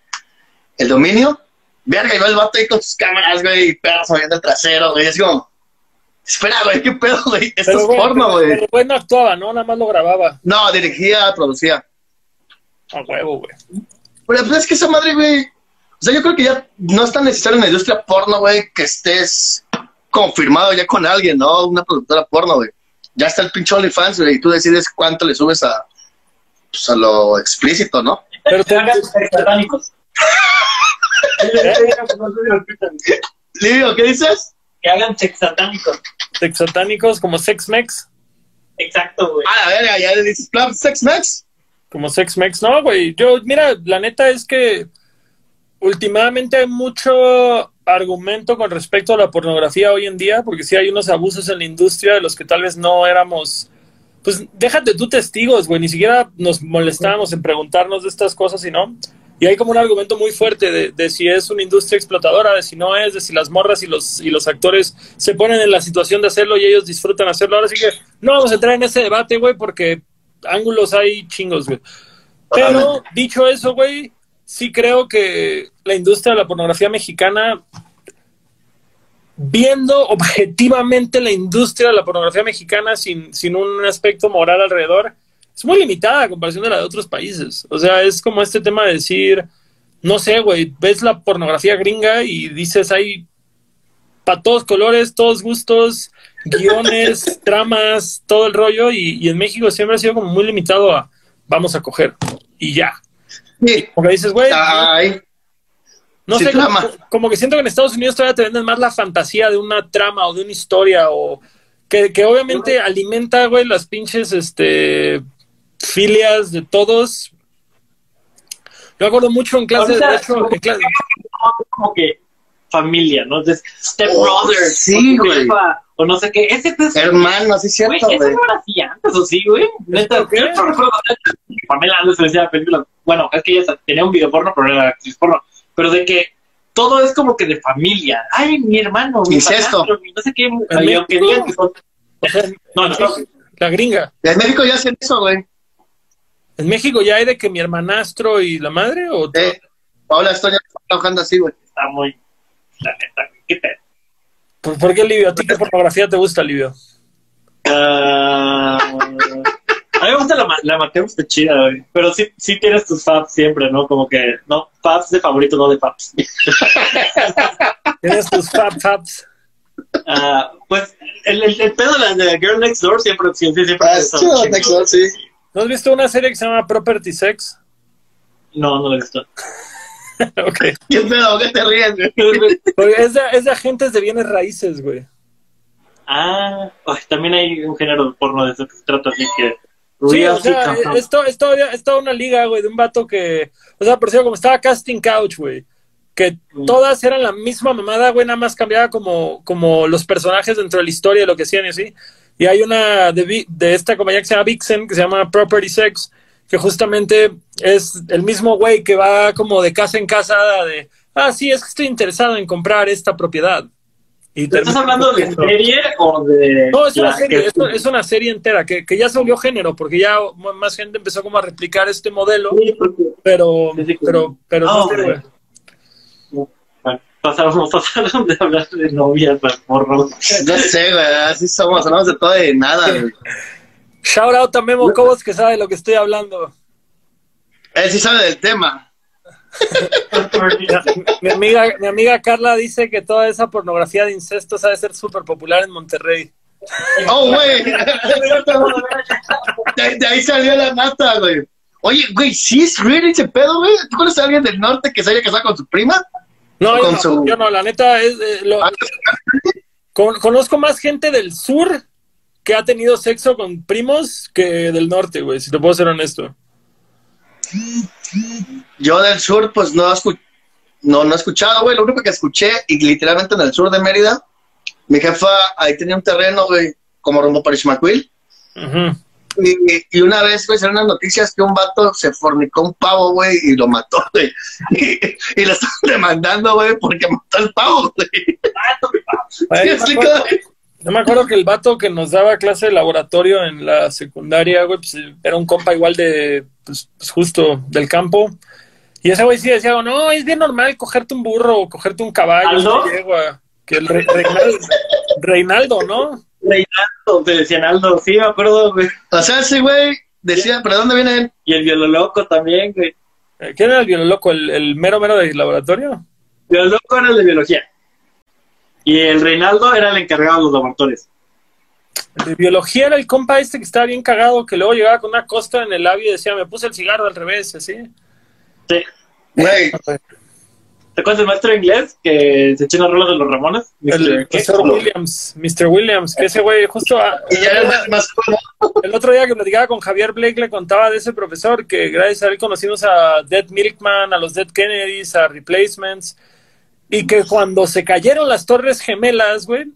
el dominio. Verga, y va el vato ahí con sus cámaras, güey, y perros moviendo el trasero, güey, es como, espera, güey, qué pedo, güey, esto es güey, porno, pero- güey. pero güey no actuaba, ¿no? Nada más lo grababa. No, dirigía, producía. A huevo, güey. Pero pues, es que esa madre, güey. O sea, yo creo que ya no es tan necesario en la industria porno, güey, que estés confirmado ya con alguien, ¿no? Una productora porno, güey. Ya está el pinche OnlyFans, güey, y tú decides cuánto le subes a, pues, a lo explícito, ¿no? Pero Que hagan sex satánicos. Livio, ¿qué dices? Que hagan sex satánicos. Sex satánicos como Sex Mex. Exacto, güey. A la verga, ya le dices, plan, sex max. Como Sex Mex. No, güey. Yo, mira, la neta es que últimamente hay mucho argumento con respecto a la pornografía hoy en día, porque sí hay unos abusos en la industria de los que tal vez no éramos. Pues déjate tú testigos, güey. Ni siquiera nos molestábamos en preguntarnos de estas cosas y no. Y hay como un argumento muy fuerte de, de si es una industria explotadora, de si no es, de si las morras y los, y los actores se ponen en la situación de hacerlo y ellos disfrutan hacerlo. Ahora sí que no vamos a entrar en ese debate, güey, porque ángulos hay chingos, güey. Pero dicho eso, güey, sí creo que la industria de la pornografía mexicana, viendo objetivamente la industria de la pornografía mexicana sin, sin un aspecto moral alrededor, es muy limitada a comparación de la de otros países. O sea, es como este tema de decir, no sé, güey, ves la pornografía gringa y dices, hay para todos colores, todos gustos, guiones, tramas, todo el rollo, y, y en México siempre ha sido como muy limitado a vamos a coger y ya. Sí. Porque dices, güey, no sé, como, que siento que en Estados Unidos todavía te venden más la fantasía de una trama o de una historia o que, que obviamente alimenta, güey, las pinches este filias de todos. Yo me acuerdo mucho en clase de en clase- como que familia, ¿no? Entonces, Step Brothers, sí, o güey. jefa, o no sé qué. Ese pues, hermano, sí es güey, cierto, eso güey. no era así antes, ¿o sí, güey? Neta, yo no recuerdo que Pamela Anderson decía la película, bueno, es que ella tenía un video porno, pero era actriz porno, pero de que todo es como que de familia. Ay, mi hermano, mi Incesto. padrastro, mi no sé qué. No, la gringa. En México ya hacen eso, güey. ¿En México ya hay de que mi hermanastro y la madre? ¿O Eh, Paula Estoña está trabajando así, güey. Está muy... La neta, qué. ¿Por, por qué, Livio? ¿A ti qué pornografía te gusta, Livio? Ah, la, la amateur, está chida, güey. Pero sí, sí tienes tus faps siempre, ¿no? Como que, no, faps de favorito, no de faps. ¿Tienes tus fab faps? Ah, pues el, el, el pedo de la de Girl Next Door siempre, siempre, siempre. Ah, es chido. Next Door, sí. ¿No has visto una serie que se llama Property Sex? No, no lo he visto. ok. ¿Qué pedo? ¿Qué te ríes, es de, es de agentes de bienes raíces, güey. ah, ay, también hay un género de porno de eso que se trata así que. Sí, o sea, Control. esto, esto, es toda una liga, güey, de un vato que. O sea, por cierto, como estaba Casting Couch, güey. Que Mm. todas eran la misma mamada, güey, nada más cambiaba como, como los personajes dentro de la historia, lo que hacían y así. Y hay una de, de esta compañía que se llama Vixen, que se llama Property Sex, que justamente es el mismo güey que va como de casa en casa de. Ah, sí, es que estoy interesado en comprar esta propiedad. Y ¿Estás hablando de serie o de.? no, es una serie, es, es una serie entera que, que ya se volvió género, porque ya más gente empezó como a replicar este modelo, Sí, porque- pero, Sí, sí, pero, pero Ah, no güey. Bueno, Pasaron, pasaron de hablar de novias porno. No sé, güey, así somos, hablamos de todo y de nada, güey. Shout out a Memo Cobos que sabe de lo que estoy hablando. Él sí sabe del tema. Mi amiga, mi amiga Carla dice que toda esa pornografía de incesto sabe ser súper popular en Monterrey. Oh, güey. De, de ahí salió la nata, güey. Oye, güey, ¿sí es real ese pedo, güey? ¿Tú conoces a alguien del norte que se haya casado con su prima? No, yo no, su- yo no, la neta es... eh, lo- Ah, con- conozco más gente del sur que ha tenido sexo con primos que del norte, güey, si te puedo ser honesto. Yo del sur, pues no, escu- no, no he escuchado, güey. Lo único que escuché, y literalmente en el sur de Mérida, mi jefa ahí tenía un terreno, güey, como rumbo para Ismaquil. Y, y una vez, güey, salieron las noticias que un vato se fornicó un pavo, güey, y lo mató, güey. Y, y lo están demandando, güey, porque mató al pavo, güey. Ay, Sí, así me acuerdo, que- que el vato que nos daba clase de laboratorio en la secundaria, güey, pues era un compa igual de, pues, pues, justo del campo. Y ese güey sí decía, no, es bien normal cogerte un burro o cogerte un caballo, ¿Aldo? una yegua". Que el Re- Reinaldo, Reinaldo, ¿no? Reinaldo, te decían Aldo, sí, me acuerdo, güey. O sea, ese güey decía, ¿pero de dónde viene él? Y el Viololoco también, güey. Eh, ¿Quién era el biolólogo? ¿El, el mero mero del laboratorio? Viololoco era el de biología. Y el Reinaldo era el encargado de los laboratorios. El de biología era el compa este que estaba bien cagado, que luego llegaba con una costa en el labio y decía, me puse el cigarro al revés, así. Sí. Güey, ¿Te acuerdas del maestro de inglés que se echó una rola de los Ramones? El Mr. Williams, Mr. Williams, que ese güey justo y ya era más, más el otro día que platicaba con Javier Blake le contaba de ese profesor que gracias a él conocimos a Dead Milkman, a los Dead Kennedys, a Replacements y que cuando se cayeron las torres gemelas, güey,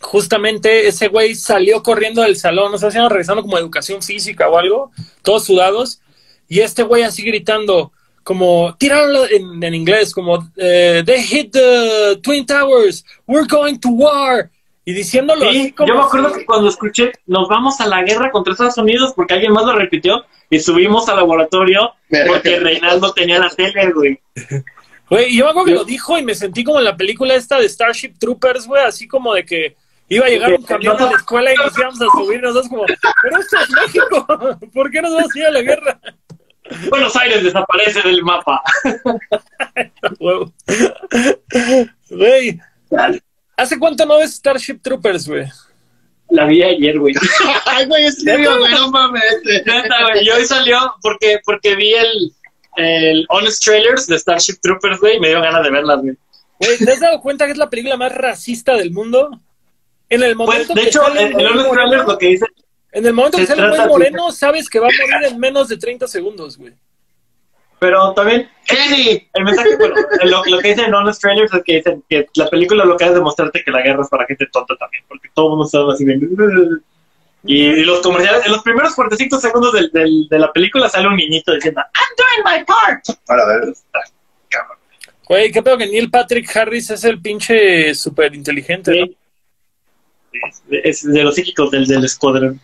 justamente ese güey salió corriendo del salón, no sé si regresando como a educación física o algo, todos sudados, y este güey así gritando, como, tiraron en, en inglés, como, eh, they hit the Twin Towers, we're going to war, y diciéndolo así Sí, como yo me acuerdo que cuando escuché nos vamos a la guerra contra Estados Unidos porque alguien más lo repitió y subimos al laboratorio porque Reinaldo tenía la tele, güey. Güey, y yo me acuerdo que Yo- lo dijo y me sentí como en la película esta de Starship Troopers, güey, así como de que iba a llegar un camión a la escuela y nos íbamos a subir nosotros como, pero esto es México, ¿por qué nos vamos a ir a la guerra? Buenos Aires desaparece del mapa. Huevo. Güey, ¿hace cuánto no ves Starship Troopers, güey? La vi ayer, güey. Ay, güey, es serio, güey, no mames. Neta, güey. Y hoy salió porque, porque vi el, el Honest Trailers de Starship Troopers, güey, y me dio ganas de verlas, güey. Güey, ¿te has dado cuenta que es la película más racista del mundo? En el Pues, momento de que hecho, el, el Honest Trailers lo que dice en el momento que sale un de- moreno, sabes que va a morir en menos de 30 segundos, güey. Pero también, Kenny, el mensaje, bueno, lo, lo que dicen en Honest Trailers es que dicen que la película lo que hace es demostrarte que la guerra es para gente tonta también, porque todo el mundo está así bien. Y, y los comerciales, en los primeros 45 segundos del, del- de la película sale un niñito diciendo, I'm doing my part. para ver. Güey, qué pedo que Neil Patrick Harris es el pinche súper inteligente, ¿no? Sí. Es de los psíquicos del, del escuadrón.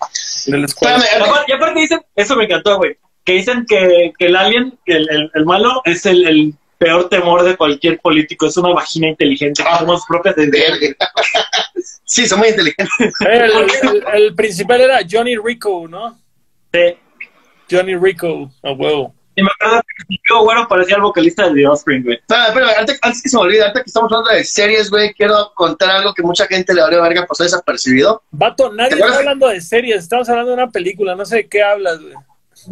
De la escuela. Espérame, Y aparte dicen, eso me encantó, güey, que dicen que, que el alien, que el, el- el malo, es el, el peor temor de cualquier político, es una vagina inteligente, Ah. sus propias decisiones. verga. Sí, son muy inteligentes. El, el- el principal era Johnny Rico, ¿no? Sí. Johnny Rico, a huevo. Y me acuerdo que el tío güero parecía el vocalista de The Offspring, güey. Espérame, espérame, antes, antes que se me olvide, ahorita que estamos hablando de series, güey, quiero contar algo que mucha gente le habría verga pasó desapercibido. Vato, nadie ¿Te está hablando de series, estamos hablando de una película, no sé de qué hablas, güey.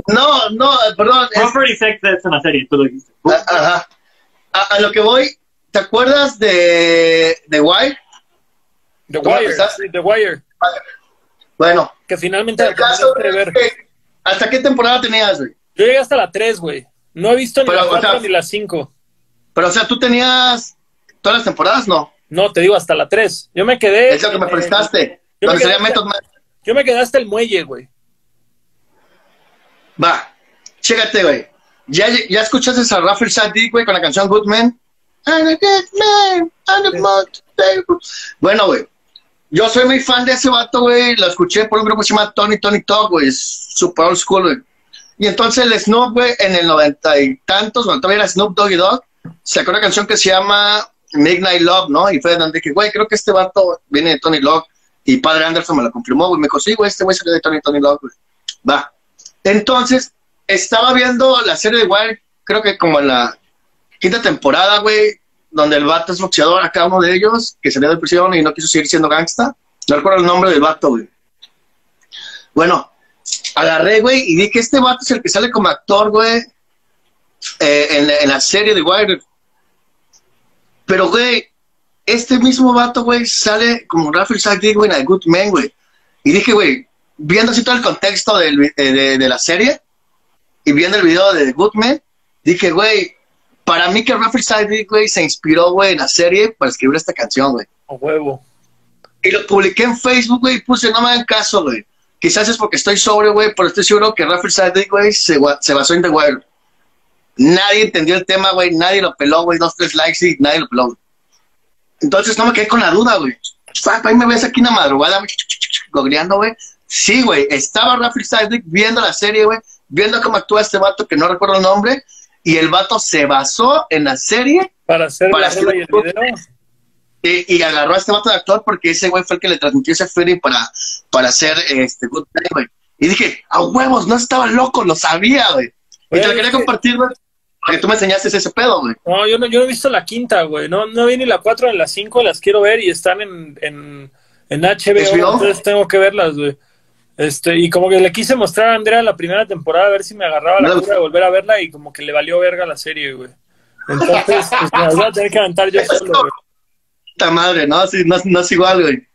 No, no, eh, perdón. es- Property Sex es una serie, tú lo dijiste. a- ajá. A, a lo que voy, ¿te acuerdas de, de Wire? The ¿Cómo Wire, The Wire, Bueno, que finalmente el caso de es ver. que, ¿hasta qué temporada tenías, güey? Yo llegué hasta la 3, güey. No he visto ni Pero, la o 4 sea- ni la 5. Pero, o sea, ¿tú tenías todas las temporadas? No. No, te digo, hasta la 3. Yo me quedé. Es lo que me eh, prestaste. yo me quedé sería hasta- Method Man. Yo me quedé hasta el muelle, güey. Va, chécate, güey. ¿Ya, ¿Ya escuchaste a Rafael Sadiq, güey, con la canción Good Man? I'm a good man, I'm most favorite. Bueno, güey, yo soy muy fan de ese vato, güey. Lo escuché por un grupo que se llama Tony Tony Talk, güey. Es super old school, güey. Y entonces el Snoop, güey, en el noventa y tantos, cuando todavía era Snoop Doggy Dogg, sacó una canción que se llama Midnight Love, ¿no? Y fue donde dije, güey, creo que este vato viene de Tony Locke. Y Padre Anderson me lo confirmó, güey. Me dijo, sí, güey, este güey salió de Tony Tony Locke, güey. Va. Entonces, estaba viendo la serie de Wire, creo que como en la quinta temporada, güey, donde el vato es boxeador, acá uno de ellos, que salió de prisión y no quiso seguir siendo gangsta. No recuerdo el nombre del vato, güey. Bueno, agarré, güey, y vi que este vato es el que sale como actor, güey, eh, en, la- serie de Wire. Pero, güey, este mismo vato, güey, sale como Rafael Sagdi, güey, en The Good Man, güey. Y dije, güey, viendo así todo el contexto del eh, de, de la serie y viendo el video de The Good Man, dije, güey, para mí que Rafael Sagdi, güey, se inspiró, güey, en la serie para escribir esta canción, güey. A huevo. Y lo publiqué en Facebook, güey, y puse, no me hagan caso, güey. Quizás es porque estoy sobrio, güey, pero estoy seguro que Rafael Sadik, güey, se, se basó en The Wire. Nadie entendió el tema, güey, nadie lo peló, güey, dos, tres likes y nadie lo peló. güey. Entonces no me quedé con la duda, güey. Ahí me ves aquí en la madrugada, googleando, güey. Sí, güey, estaba Rafael Sadik viendo la serie, güey, viendo cómo actúa este vato que no recuerdo el nombre, y el vato se basó en la serie Para hacer Para hacer y el video. y, y agarró a este vato de actor porque ese güey fue el que le transmitió ese feeling para, para hacer este Good Day, güey. Y dije, a huevos, no estaba loco, lo sabía, güey. Y te lo quería que- compartir, güey, porque tú me enseñaste ese pedo, güey. No, yo no, yo no he visto la quinta, güey. No, no vi ni la cuatro ni la cinco, las quiero ver y están en, en, en HBO, HBO. entonces tengo que verlas, güey. Este, y como que le quise mostrar a Andrea la primera temporada a ver si me agarraba la cura de volver a verla y como que le valió verga la serie, güey. Entonces, pues me voy a tener que aventar yo solo, güey. Puta madre, no, sí, no, no es igual, güey.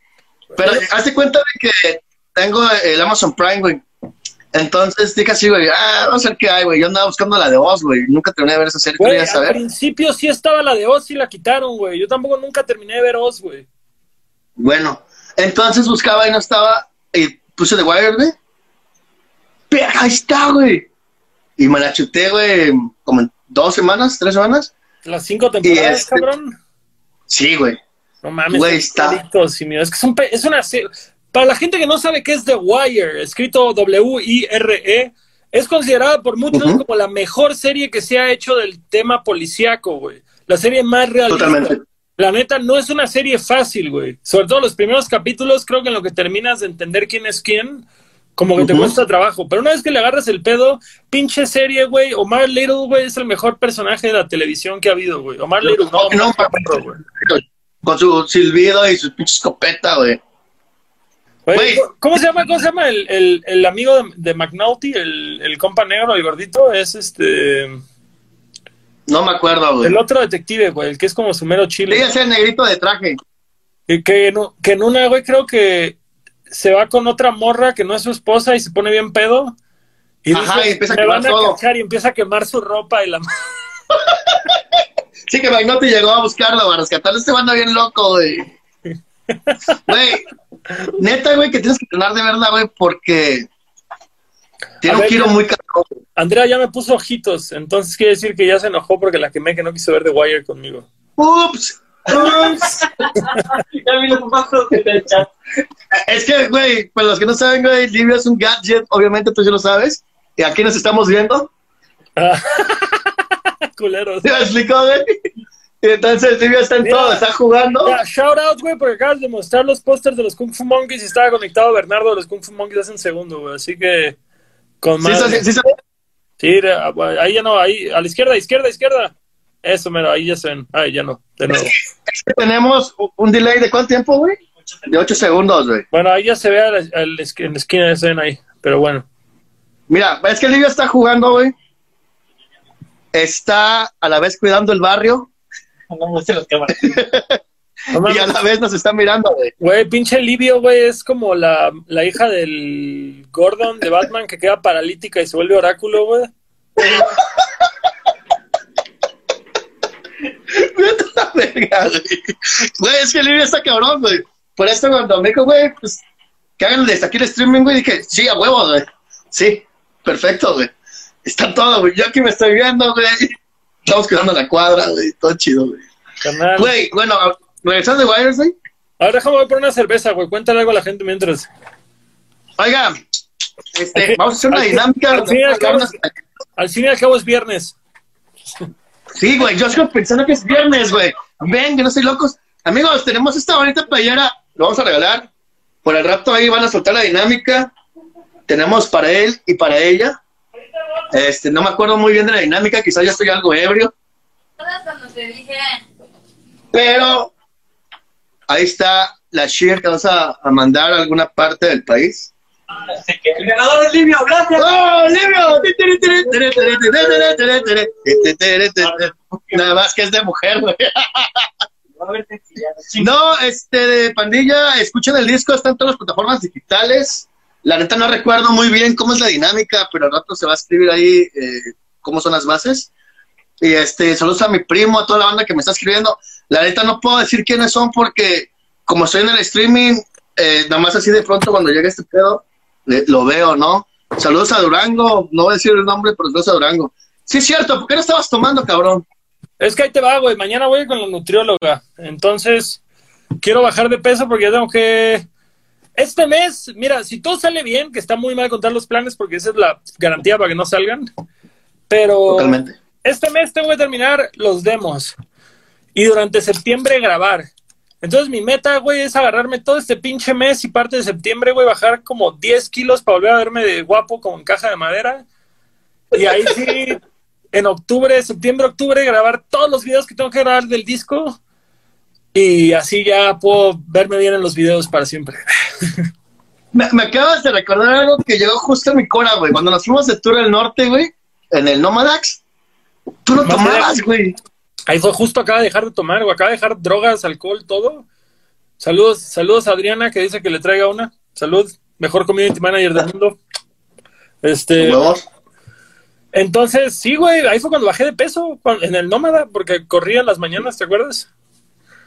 Pero hazte cuenta de que tengo el Amazon Prime, güey. Entonces dije así, güey, ah, vamos a ver qué hay, güey. Yo andaba buscando la de Oz, güey. Nunca terminé de ver esa serie, Güey, al saber. principio sí estaba la de Oz y la quitaron, güey. Yo tampoco nunca terminé de ver Oz, güey. Bueno, entonces buscaba y no estaba, y puse The Wire, güey. Pero ahí está, güey. Y me la chuté, güey, como en dos semanas, tres semanas. Las cinco temporadas, este- cabrón. Sí, güey. No mames, Güey, está- adictos. Es que es, un pe- es una Para la gente que no sabe qué es The Wire, escrito W-I-R-E, es considerada por muchos como la mejor serie que se ha hecho del tema policíaco, güey. La serie más realista. Totalmente. La neta, no es una serie fácil, güey. Sobre todo los primeros capítulos, creo que en lo que terminas de entender quién es quién, como que te cuesta trabajo. Pero una vez que le agarras el pedo, pinche serie, güey. Omar Little, güey, es el mejor personaje de la televisión que ha habido, güey. Omar Little, no, No, güey. Con su silbido y su pinche escopeta, güey. Güey, Güey. ¿Cómo se llama? ¿Cómo se llama el, el, el amigo de, de McNulty, el, el compa negro, el gordito? Es este. No me acuerdo, güey. El otro detective, güey, el que es como su mero chile. Sí, ese negrito de traje. Que, que, en, u- que en una, güey, creo que se va con otra morra que no es su esposa y se pone bien pedo. Y Ajá, dice, y empieza a "Me quemar van a todo". y empieza a quemar su ropa y la Sí, que Magnotti llegó a buscarlo, a rescatarlo. Este bando bien loco, güey. Güey, neta, güey, que tienes que entrenar de verla, güey, porque tiene un ver, giro ya- muy caro. Andrea ya me puso ojitos, entonces quiere decir que ya se enojó porque la quemé que no quiso ver The Wire conmigo. Ups, ups. Ya vi los pasos que te echan. Es que, güey, para los que no saben, güey, Livio es un gadget, obviamente tú ya lo sabes. Y aquí nos estamos viendo. Ah. Culeros. ¿Sí me explicó, güey? Y entonces Livio está en Mira. todo, está jugando. Ya, shout out, güey, porque acabas de mostrar los pósters de los Kung Fu Monkeys y estaba conectado Bernardo de los Kung Fu Monkeys hace un segundo, güey. Así que. Con Sí, madre. sí, sí, sí. Sí, era- ahí ya no, ahí, a la izquierda, izquierda, izquierda. Eso, mero, ahí ya se ven. Ahí ya no, de nuevo. Es que tenemos un delay de cuánto tiempo, güey? De 8 segundos, güey. Bueno, ahí ya se ve a la- a esquina, ya se ven ahí. Pero bueno. Mira, es que Livio está jugando, güey. Está a la vez cuidando el barrio No muestren las cámaras. No y a la vez nos está mirando, güey. Güey, pinche Livio, güey, es como la, la hija del Gordon de Batman que queda paralítica y se vuelve oráculo, güey. La verga, güey. Güey, es que Livio está cabrón, güey. Por esto cuando me dijo, güey, pues que hagan desde aquí el streaming, güey, dije, sí, a huevo, güey. Sí, perfecto, güey. Está todo, güey. Yo aquí me estoy viendo, güey. Estamos cuidando la cuadra, güey. Todo chido, güey. Güey, bueno, regresando de Wires, güey. Ahora déjame voy por una cerveza, güey. Cuéntale algo a la gente mientras. Oiga, este, vamos a hacer una dinámica. al fin y al cabo- Al fin y al cabo es viernes. Sí, güey, yo estoy pensando que es viernes, güey. Ven, que no estoy locos. Amigos, tenemos esta bonita playera. Lo vamos a regalar. Por el rato ahí van a soltar la dinámica. Tenemos para él y para ella. Este, no me acuerdo muy bien de la dinámica, quizás ya estoy algo ebrio. ¿Recuerdas cuando te dije? Pero ahí está la share que vas a, a mandar a alguna parte del país? Así que el ganador es Livio, gracias. ¡Oh, Livio! Nada más que es de mujer, güey. No, este, de pandilla, escuchen el disco, está en todas las plataformas digitales. La neta no recuerdo muy bien cómo es la dinámica, pero al rato se va a escribir ahí eh, cómo son las bases. Y este, saludos a mi primo, a toda la banda que me está escribiendo. La neta no puedo decir quiénes son porque como estoy en el streaming, eh, nada más así de pronto cuando llegue este pedo, le- lo veo, ¿no? Saludos a Durango, no voy a decir el nombre, pero saludos a Durango. Sí, es cierto, ¿por qué no estabas tomando, cabrón? Es que ahí te va, güey. Mañana voy con la nutrióloga. Entonces, quiero bajar de peso porque ya tengo que. Este mes, mira, si todo sale bien, que está muy mal contar los planes porque esa es la garantía para que no salgan. Pero Totalmente. este mes tengo que terminar los demos y durante septiembre grabar. Entonces mi meta, güey, es agarrarme todo este pinche mes y parte de septiembre, güey, bajar como 10 kilos para volver a verme de guapo como en caja de madera. Y ahí sí, en octubre, septiembre, octubre, grabar todos los videos que tengo que grabar del disco. Y así ya puedo verme bien en los videos para siempre. Me, me acabas de recordar algo que llegó justo a mi cora, güey. Cuando nos fuimos de tour al norte, güey, en el Nomadax, tú no Más tomabas, güey. Ahí fue justo, acaba de dejar de tomar, güey, acaba de dejar drogas, alcohol, todo. Saludos, saludos a Adriana que dice que le traiga una. Salud, mejor community manager del mundo. Este, Huevos. entonces, sí, güey, ahí fue cuando bajé de peso, en el nómada, porque corría en las mañanas, ¿te acuerdas?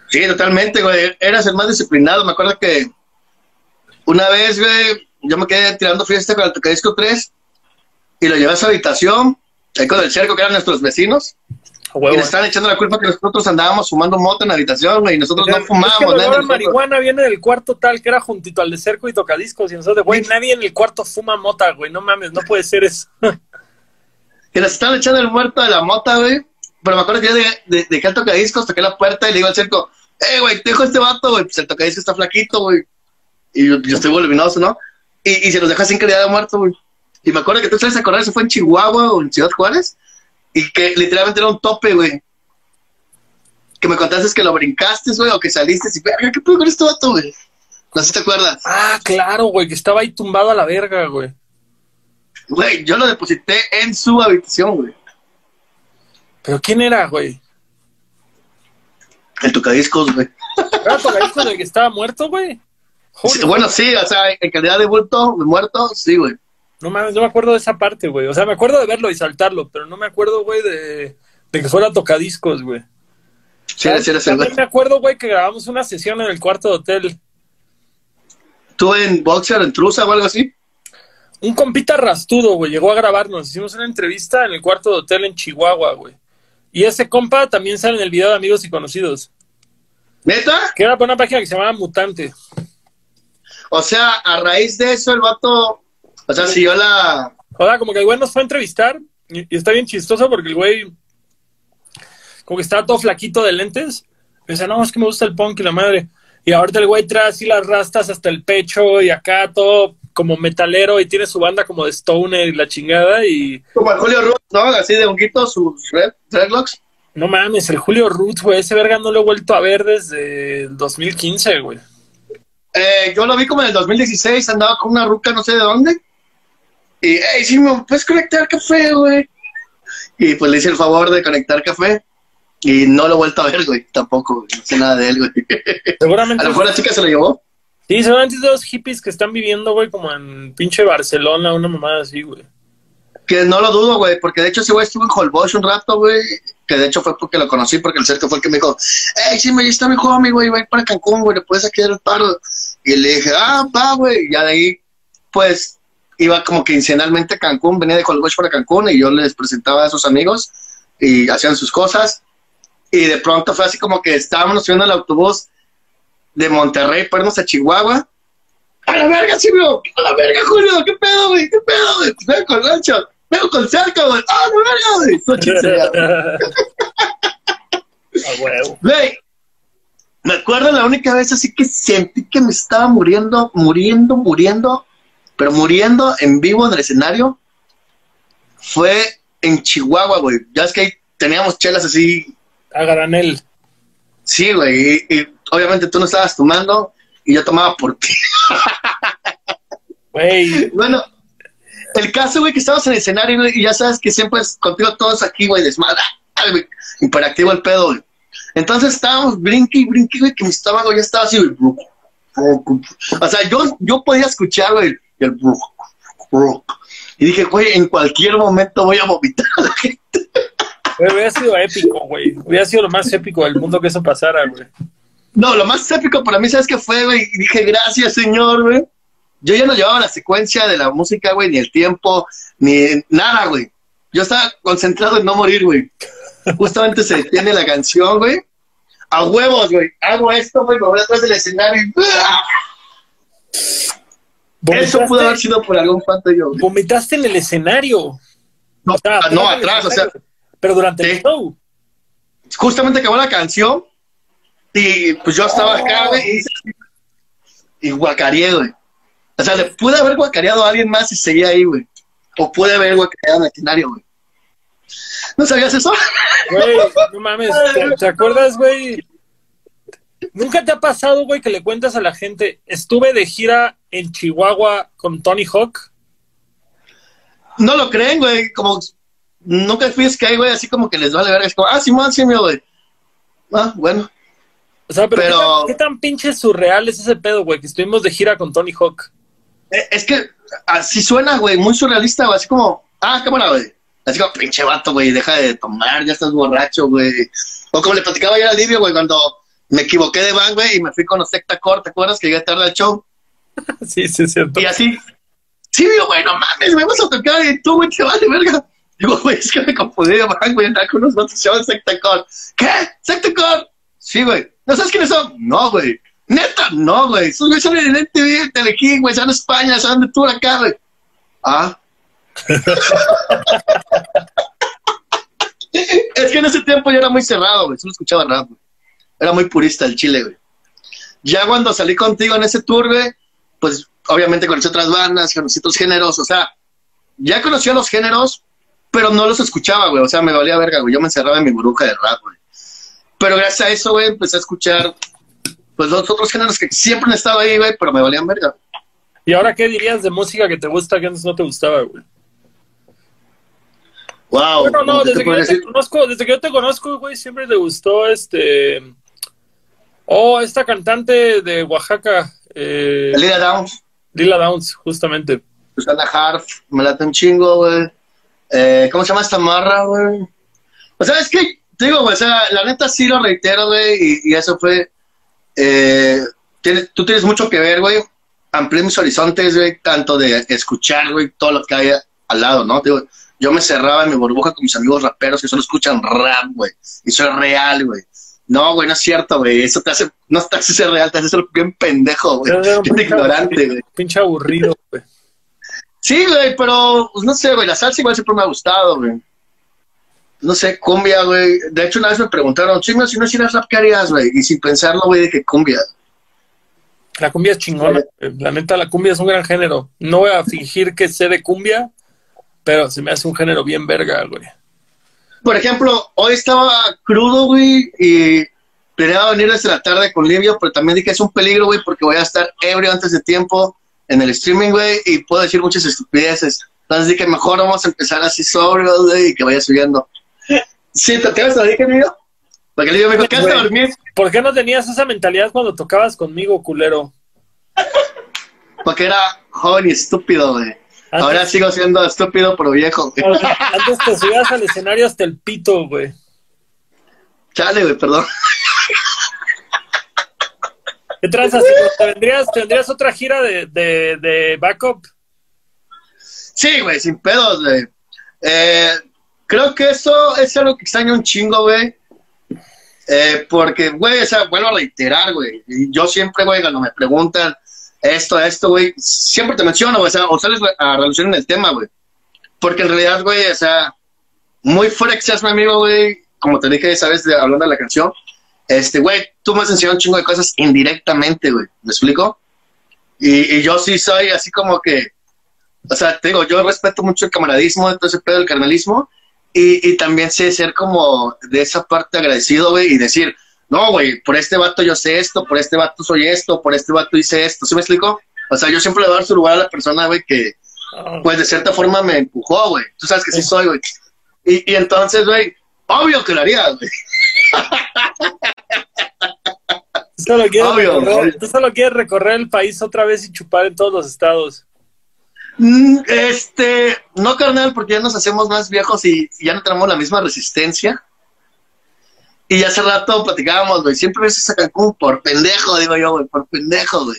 Sí, totalmente, güey. Eras el más disciplinado. Me acuerdo que una vez, güey, yo me quedé tirando fiesta con el Tocadisco 3 y lo llevé a su habitación, ahí con el cerco, que eran nuestros vecinos, A y huevo. le estaban echando la culpa que nosotros andábamos fumando moto en la habitación, güey, y nosotros Es no que fumábamos. el nada olor a en el cerco. marihuana viene del cuarto tal que era juntito al de cerco y tocadiscos. Y nosotros, güey, nadie en el cuarto fuma mota, güey. No mames, no puede ser eso. que nos estaban echando el muerto de la mota, güey. Pero me acuerdo que yo de, de, dejé el tocadiscos, toqué la puerta y le digo al cerco, eh, güey, te dejo este vato, güey. Pues el tocadiscos está flaquito, güey. Y yo, yo estoy voluminoso, ¿no? Y, y se los dejó sin calidad de muerto, güey. Y me acuerdo que tú sabes acordar, se fue en Chihuahua o en Ciudad Juárez. Y que literalmente era un tope, güey. Que me contaste que lo brincaste, güey, o que saliste y, verga, ¿qué pedo con este vato, güey? No sé si te acuerdas. Ah, claro, güey, que estaba ahí tumbado a la verga, güey. Güey, yo lo deposité en su habitación, güey. Pero ¿quién era, güey? El tocadiscos, güey. ¿Era tocadiscos del que estaba muerto, güey? Sí, bueno, sí, o sea, en calidad de bulto, de muerto, sí, güey. No mames, no me acuerdo de esa parte, güey. O sea, me acuerdo de verlo y saltarlo, pero no me acuerdo, güey, de, de que fuera tocadiscos, güey. Sí, sí, sí, sí, También me acuerdo, güey, que grabamos una sesión en el cuarto de hotel. ¿Tú en boxer, en truza o algo así? Un compita rastudo, güey, llegó a grabarnos. Hicimos una entrevista en el cuarto de hotel en Chihuahua, güey. Y ese compa también sale en el video de Amigos y Conocidos. ¿Neta? Que era por una página que se llamaba Mutante. O sea, a raíz de eso el vato, o sea, siguió la... O sea, como que el güey nos fue a entrevistar y, y está bien chistoso porque el güey, como que estaba todo flaquito de lentes. Y dice, no, es que me gusta el punk y la madre. Y ahorita el güey trae así las rastas hasta el pecho y acá todo como metalero y tiene su banda como de stoner y la chingada. Y Como el Julio Ruth, ¿no? Así de honguito, sus red, dreadlocks. no mames, el Julio Ruth, güey, ese verga no lo he vuelto a ver desde el 2015, güey. Eh, yo lo vi como en el 2016, andaba con una ruca no sé de dónde. Y, hey, sí, me puedes conectar café, güey. Y pues le hice el favor de conectar café. Y no lo he vuelto a ver, güey, tampoco, güey. No sé nada de él, güey. Seguramente. A lo mejor la chica se lo llevó. Sí, seguramente los hippies que están viviendo, güey, como en pinche Barcelona, una mamada así, güey. Que no lo dudo, güey, porque de hecho ese güey estuvo en Holbox un rato, güey. Que de hecho fue porque lo conocí, porque el cerco fue el que me dijo, hey, sí, me está mi homie, güey, va a ir para Cancún, güey, le puedes aquí dar el paro. Y le dije, ah, va, güey. Y ya de ahí, pues, iba como quincenalmente a Cancún, venía de Holbox para Cancún y yo les presentaba a sus amigos y hacían sus cosas. Y de pronto fue así como que estábamos subiendo el autobús de Monterrey para irnos a Chihuahua. A la verga, sí, güey. A la verga, Julio. ¿Qué pedo, güey? ¿Qué pedo, güey? Vengo con. Vengo con cerca, güey. ¡Ah, la verga, güey! Güey, me acuerdo la única vez así que sentí que me estaba muriendo, muriendo, muriendo, pero muriendo en vivo en el escenario. Fue en Chihuahua, güey. Ya es que ahí teníamos chelas así A granel. Sí, güey, y, y obviamente tú no estabas tomando y yo tomaba por ti. Güey, Bueno, el caso, güey, que estabas en el escenario, y ya sabes que siempre es contigo todos aquí, güey, güey, Imperactivo el pedo, güey. Entonces estábamos brinque y brinque, güey, que mi estómago ya estaba así, güey. O sea, yo, yo podía escuchar, güey, el y dije, güey, en cualquier momento voy a vomitar a la gente. güey, hubiera sido épico, güey. Hubiera sido lo más épico del mundo que eso pasara, güey. No, lo más épico para mí, ¿sabes qué fue, güey? Y dije, gracias, señor, güey. Yo ya no llevaba la secuencia de la música, güey, ni el tiempo, ni nada, güey. Yo estaba concentrado en no morir, güey. Justamente se detiene la canción, güey. A huevos, güey. Hago esto, güey, me voy atrás del escenario y... Eso pudo haber sido por algún falta yo. Vomitaste en el escenario. No, O sea, no, atrás, o sea, Pero durante el show. justamente acabó la canción y pues yo estaba acá, güey, y, y guacareé, güey. O sea, le pude haber guacareado a alguien más y seguía ahí, güey. O pude haber guacareado en el escenario, güey. ¿No sabías eso? Güey, no mames. ¿Te, te acuerdas, güey? ¿Nunca te ha pasado, güey, que le cuentas a la gente, estuve de gira en Chihuahua con Tony Hawk? No lo creen, güey. Como nunca fui Sky, güey, así como que les vale ver. Es como, ah, Simón, sí, mi güey. Ah, bueno. O sea, pero, Pero- ¿qué, tan, qué tan pinche surreal es ese pedo, güey? Que estuvimos de gira con Tony Hawk. Eh, Es que así suena, güey, muy surrealista, güey. Así como, ah, cámara, güey. Así como, pinche vato, güey, deja de tomar, ya estás borracho, güey. O como le platicaba ayer a Livio, güey, cuando me equivoqué de van, güey, y me fui con los Secta Core, ¿te acuerdas que llegué tarde al show? Sí, sí, es cierto. Y así, sí, digo, güey, no mames, me vas a tocar y tú, güey, te vale verga. Digo, güey, es que me confundí de van, güey, andaba con unos vatos se llaman Secta Core. ¿Qué? ¿Secta Core? Sí, güey. ¿No sabes quiénes son? No, güey. Neta, no, güey. Esos güeyes son en NTV, Telequín, güey, son de España, son de tour acá, güey. Ah. es que en ese tiempo yo era muy cerrado, güey. Solo escuchaba rap, güey. Era muy purista el chile, güey. Ya cuando salí contigo en ese tour, güey, pues obviamente conocí otras bandas, conocí otros géneros, o sea, ya conocía los géneros, pero no los escuchaba, güey. O sea, me valía verga, güey. Yo me encerraba en mi burbuja de rap, güey. Pero gracias a eso, güey, empecé a escuchar, pues, los otros géneros que siempre han estado ahí, güey, pero me valían verga. ¿Y ahora qué dirías de música que te gusta que antes no te gustaba, güey? Wow. Bueno, no, ¿qué te desde que puedo yo te decir? conozco, desde que yo te conozco, güey, siempre te gustó este. Oh, esta cantante de Oaxaca, eh, Lila Downs, Lila Downs, justamente. Susana Harf, me late un chingo, güey. Eh, ¿Cómo se llama esta marra, güey? O sea, es que, te digo, güey, o sea, la neta sí lo reitero, güey, y, y eso fue. Eh, tienes- tú tienes mucho que ver, güey. Amplié mis horizontes, güey, tanto de escuchar, güey, todo lo que hay al lado, ¿no? Te Digo, yo me cerraba en mi burbuja con mis amigos raperos que solo escuchan rap, güey. Y eso es real, güey. No, güey, no es cierto, güey. Eso te hace, no te hace ser real, te hace ser bien pendejo, güey. Bien pinche ignorante, güey. Pinche aburrido, güey. Sí, güey, pero pues, no sé, güey, la salsa igual siempre me ha gustado, güey. No sé, cumbia, güey. De hecho, una vez me preguntaron, chingos, si no hicieras rap, ¿qué harías, güey? Y sin pensarlo, güey, dije cumbia. La cumbia es chingona. güey. La neta, la cumbia es un gran género. No voy a fingir que sé de cumbia, pero se me hace un género bien verga, güey. Por ejemplo, hoy estaba crudo, güey, y planeaba venir desde la tarde con Livio, pero también dije, es un peligro, güey, porque voy a estar ebrio antes de tiempo en el streaming, güey, y puedo decir muchas estupideces. Entonces dije, mejor vamos a empezar así sobrio, güey, y que vaya subiendo. Sí, ¿te acuerdas? Lo dije, Livio. Porque Livio me dijo, ¿qué a dormir? ¿Por qué no tenías esa mentalidad cuando tocabas conmigo, culero? Porque era joven y estúpido, güey. Antes, Ahora sigo siendo estúpido, pero viejo. güey. antes te subías al escenario hasta el pito, güey. Chale, güey, perdón. ¿Qué tranzas? ¿Te vendrías, tendrías otra gira de, de, de backup? Sí, güey, sin pedos, güey. Eh, creo que eso es algo que extraño un chingo, güey. Eh, porque, güey, o sea, vuelvo a reiterar, güey. Yo siempre, güey, cuando me preguntan esto, esto, güey, siempre te menciono, o sea, o sales a relación en el tema, güey. Porque en realidad, güey, o sea, muy que seas mi amigo, güey, como te dije esa vez de- hablando de la canción, este, güey, tú me has enseñado un chingo de cosas indirectamente, güey, ¿me explico? Y, y yo sí soy así como que, o sea, te digo, yo respeto mucho el camaradismo, todo ese pedo del carnalismo, y, y también sé ser como de esa parte agradecido, güey, y decir, no, güey, por este vato yo sé esto, por este vato soy esto, por este vato hice esto, ¿sí me explico? O sea, yo siempre le voy a dar su lugar a la persona, güey, que, Ah, pues de cierta forma me empujó, güey. Tú sabes que sí soy, güey. Y, y entonces, güey, obvio que lo haría, güey. tú, solo quieres Obvio, recorrer, obvio. tú solo quieres recorrer el país otra vez y chupar en todos los estados. Mm, Este, no, carnal, porque ya nos hacemos más viejos y, y ya no tenemos la misma resistencia. Y hace rato platicábamos, güey, siempre ves a Cancún por pendejo, digo yo, güey, por pendejo, güey.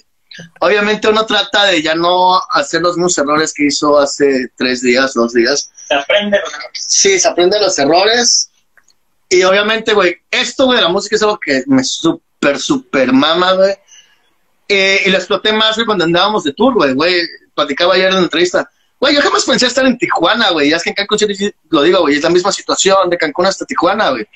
Obviamente uno trata de ya no hacer los mismos errores que hizo hace tres días, dos días. Se aprende. ¿no? Sí, se aprende los errores. Y obviamente, güey, esto, güey, la música es algo que me súper, súper mama, güey. Eh, y lo exploté más, güey, cuando andábamos de tour, güey, güey. Platicaba ayer en la entrevista. Güey, yo jamás pensé estar en Tijuana, güey. Ya es que en Cancún, sí, lo digo, güey, es la misma situación de Cancún hasta Tijuana, güey.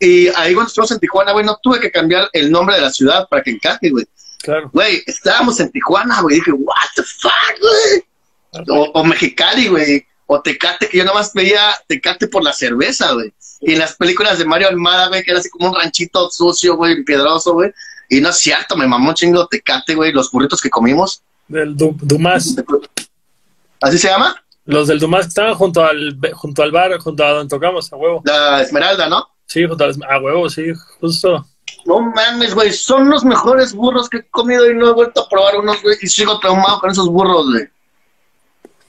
Y ahí cuando estuvimos en Tijuana, güey, no tuve que cambiar el nombre de la ciudad para que encaje, güey. Claro. Güey, estábamos en Tijuana, güey. Dije, what the fuck, güey. O, o Mexicali, güey. O Tecate, que yo nomás veía Tecate por la cerveza, güey. Y en las películas de Mario Almada, güey, que era así como un ranchito sucio, güey, piedroso, güey. Y no es cierto, me mamó un chingo Tecate, güey, los burritos que comimos. Del Du- Dumas. ¿Así se llama? Los del Dumas que estaban junto al, junto al bar, junto a donde tocamos, a huevo. La Esmeralda, ¿no? Sí, junto al, a huevo, sí, justo. No mames, güey, son los mejores burros que he comido y no he vuelto a probar unos, güey. Y sigo traumado con esos burros, güey.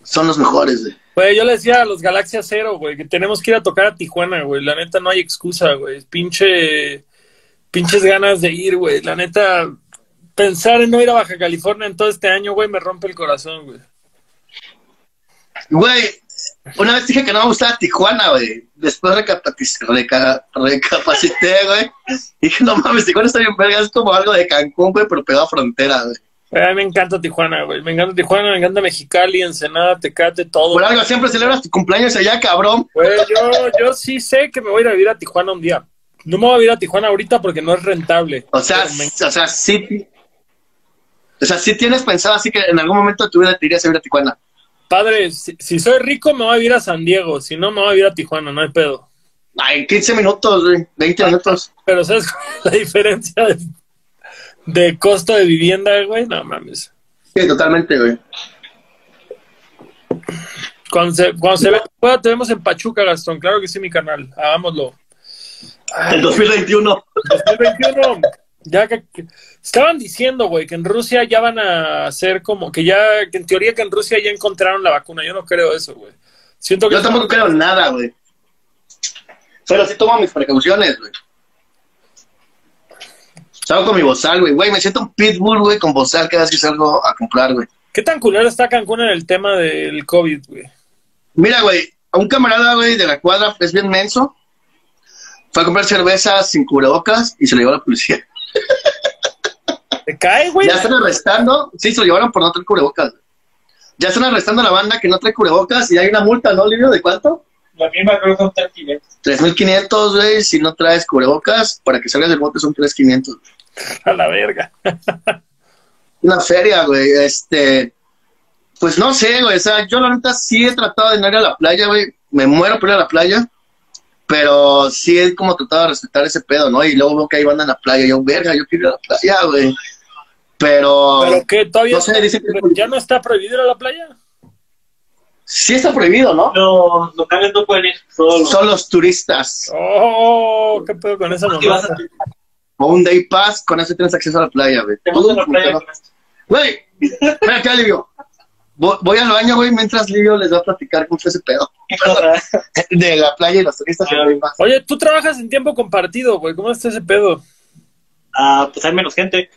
Son los mejores, güey. Güey, yo le decía a los Galaxia Cero, güey, que tenemos que ir a tocar a Tijuana, güey. La neta no hay excusa, güey. Pinche, pinches ganas de ir, güey. La neta, pensar en no ir a Baja California en todo este año, güey, me rompe el corazón, güey. Güey, una vez dije que no me gustaba Tijuana, güey. Después reca- recapacité, güey. Dije, no mames, Tijuana está bien verga. Es como algo de Cancún, güey, pero pegado a frontera, güey. A mí me encanta Tijuana, güey. Me encanta Tijuana, me encanta Mexicali, Ensenada, Tecate, todo. Por algo siempre celebras tu cumpleaños allá, cabrón. Güey, yo, yo sí sé que me voy a ir a vivir a Tijuana un día. No me voy a vivir a Tijuana ahorita porque no es rentable. O sea, me- o sea, sí. O sea, sí tienes pensado así que en algún momento de tu vida te irías a vivir a Tijuana. Padre, si, si soy rico me voy a vivir a San Diego. Si no, me voy a vivir a Tijuana, no hay pedo. Ay, en 15 minutos, güey. 20 minutos. Pero ¿sabes cuál es la diferencia de, de costo de vivienda, güey? No mames. Sí, totalmente, güey. Cuando se, cuando se pueda, te vemos en Pachuca, Gastón. Claro que sí, mi canal. Hagámoslo. El 2021. 2021. Ya que, que- estaban diciendo, güey, que en Rusia ya van a hacer como que ya, que en teoría que en Rusia ya encontraron la vacuna. Yo no creo eso, güey. Siento que Yo tampoco creo en nada, güey. Pero sí tomo mis precauciones, güey. Salgo con mi bozal, güey. Güey, me siento un pitbull, güey, con bozal cada vez que salgo a comprar, güey. ¿Qué tan culero está Cancún en el tema del COVID, güey? Mira, güey, a un camarada, güey, de la cuadra, es bien menso. Fue a comprar cerveza sin cubrebocas y se lo llevó la policía. ¿Te cae, güey? Ya están arrestando. Sí, se lo llevaron por no traer cubrebocas. Ya están arrestando a la banda que no trae cubrebocas y hay una multa, ¿no, Livio? ¿De cuánto? La misma creo que son 3.500. 3.500, güey, si no traes cubrebocas. Para que salgas del bote son 3.500. A la verga. Una feria, güey. Este, pues no sé, güey. O sea, yo la neta sí he tratado de no ir a la playa, güey. Me muero por ir a la playa. Pero sí he como tratado de respetar ese pedo, ¿no? Y luego veo que hay banda en la playa. Yo, verga, yo quiero ir a la playa, güey. Pero, ¿Pero qué? ¿Todavía no sé, dicen que ya no está prohibido ir a la playa? sí está prohibido, ¿no? Los locales no pueden ir. Solo Son los turistas. Oh, ¿qué pedo con esa Si vas mamá? a- O un day pass, con eso tienes acceso a la playa, güey. te vas a la playa con esto. Güey, ven acá, Livio. Voy, voy al baño, güey, mientras Livio les va a platicar cómo fue ese pedo. De la playa y los turistas. y el day pass. Oye, tú trabajas en tiempo compartido, güey. ¿Cómo está ese pedo? Ah, pues hay menos gente.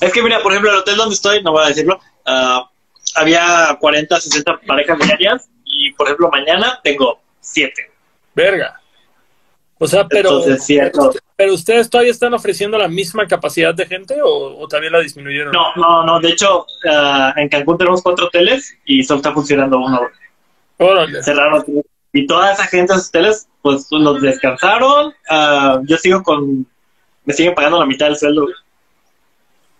es que mira, por ejemplo, el hotel donde estoy, no voy a decirlo, ah, había 40, 60 parejas diarias y, por ejemplo, mañana tengo 7. Verga. O sea, pero, Entonces, cierto. pero ustedes todavía están ofreciendo la misma capacidad de gente o, o también la disminuyeron? No, no, no. De hecho, ah, en Cancún tenemos cuatro hoteles y solo está funcionando uno. Órale. Cerraron. Y toda esa gente de esos hoteles, pues los descansaron. Ah, yo sigo con. Me siguen pagando la mitad del sueldo.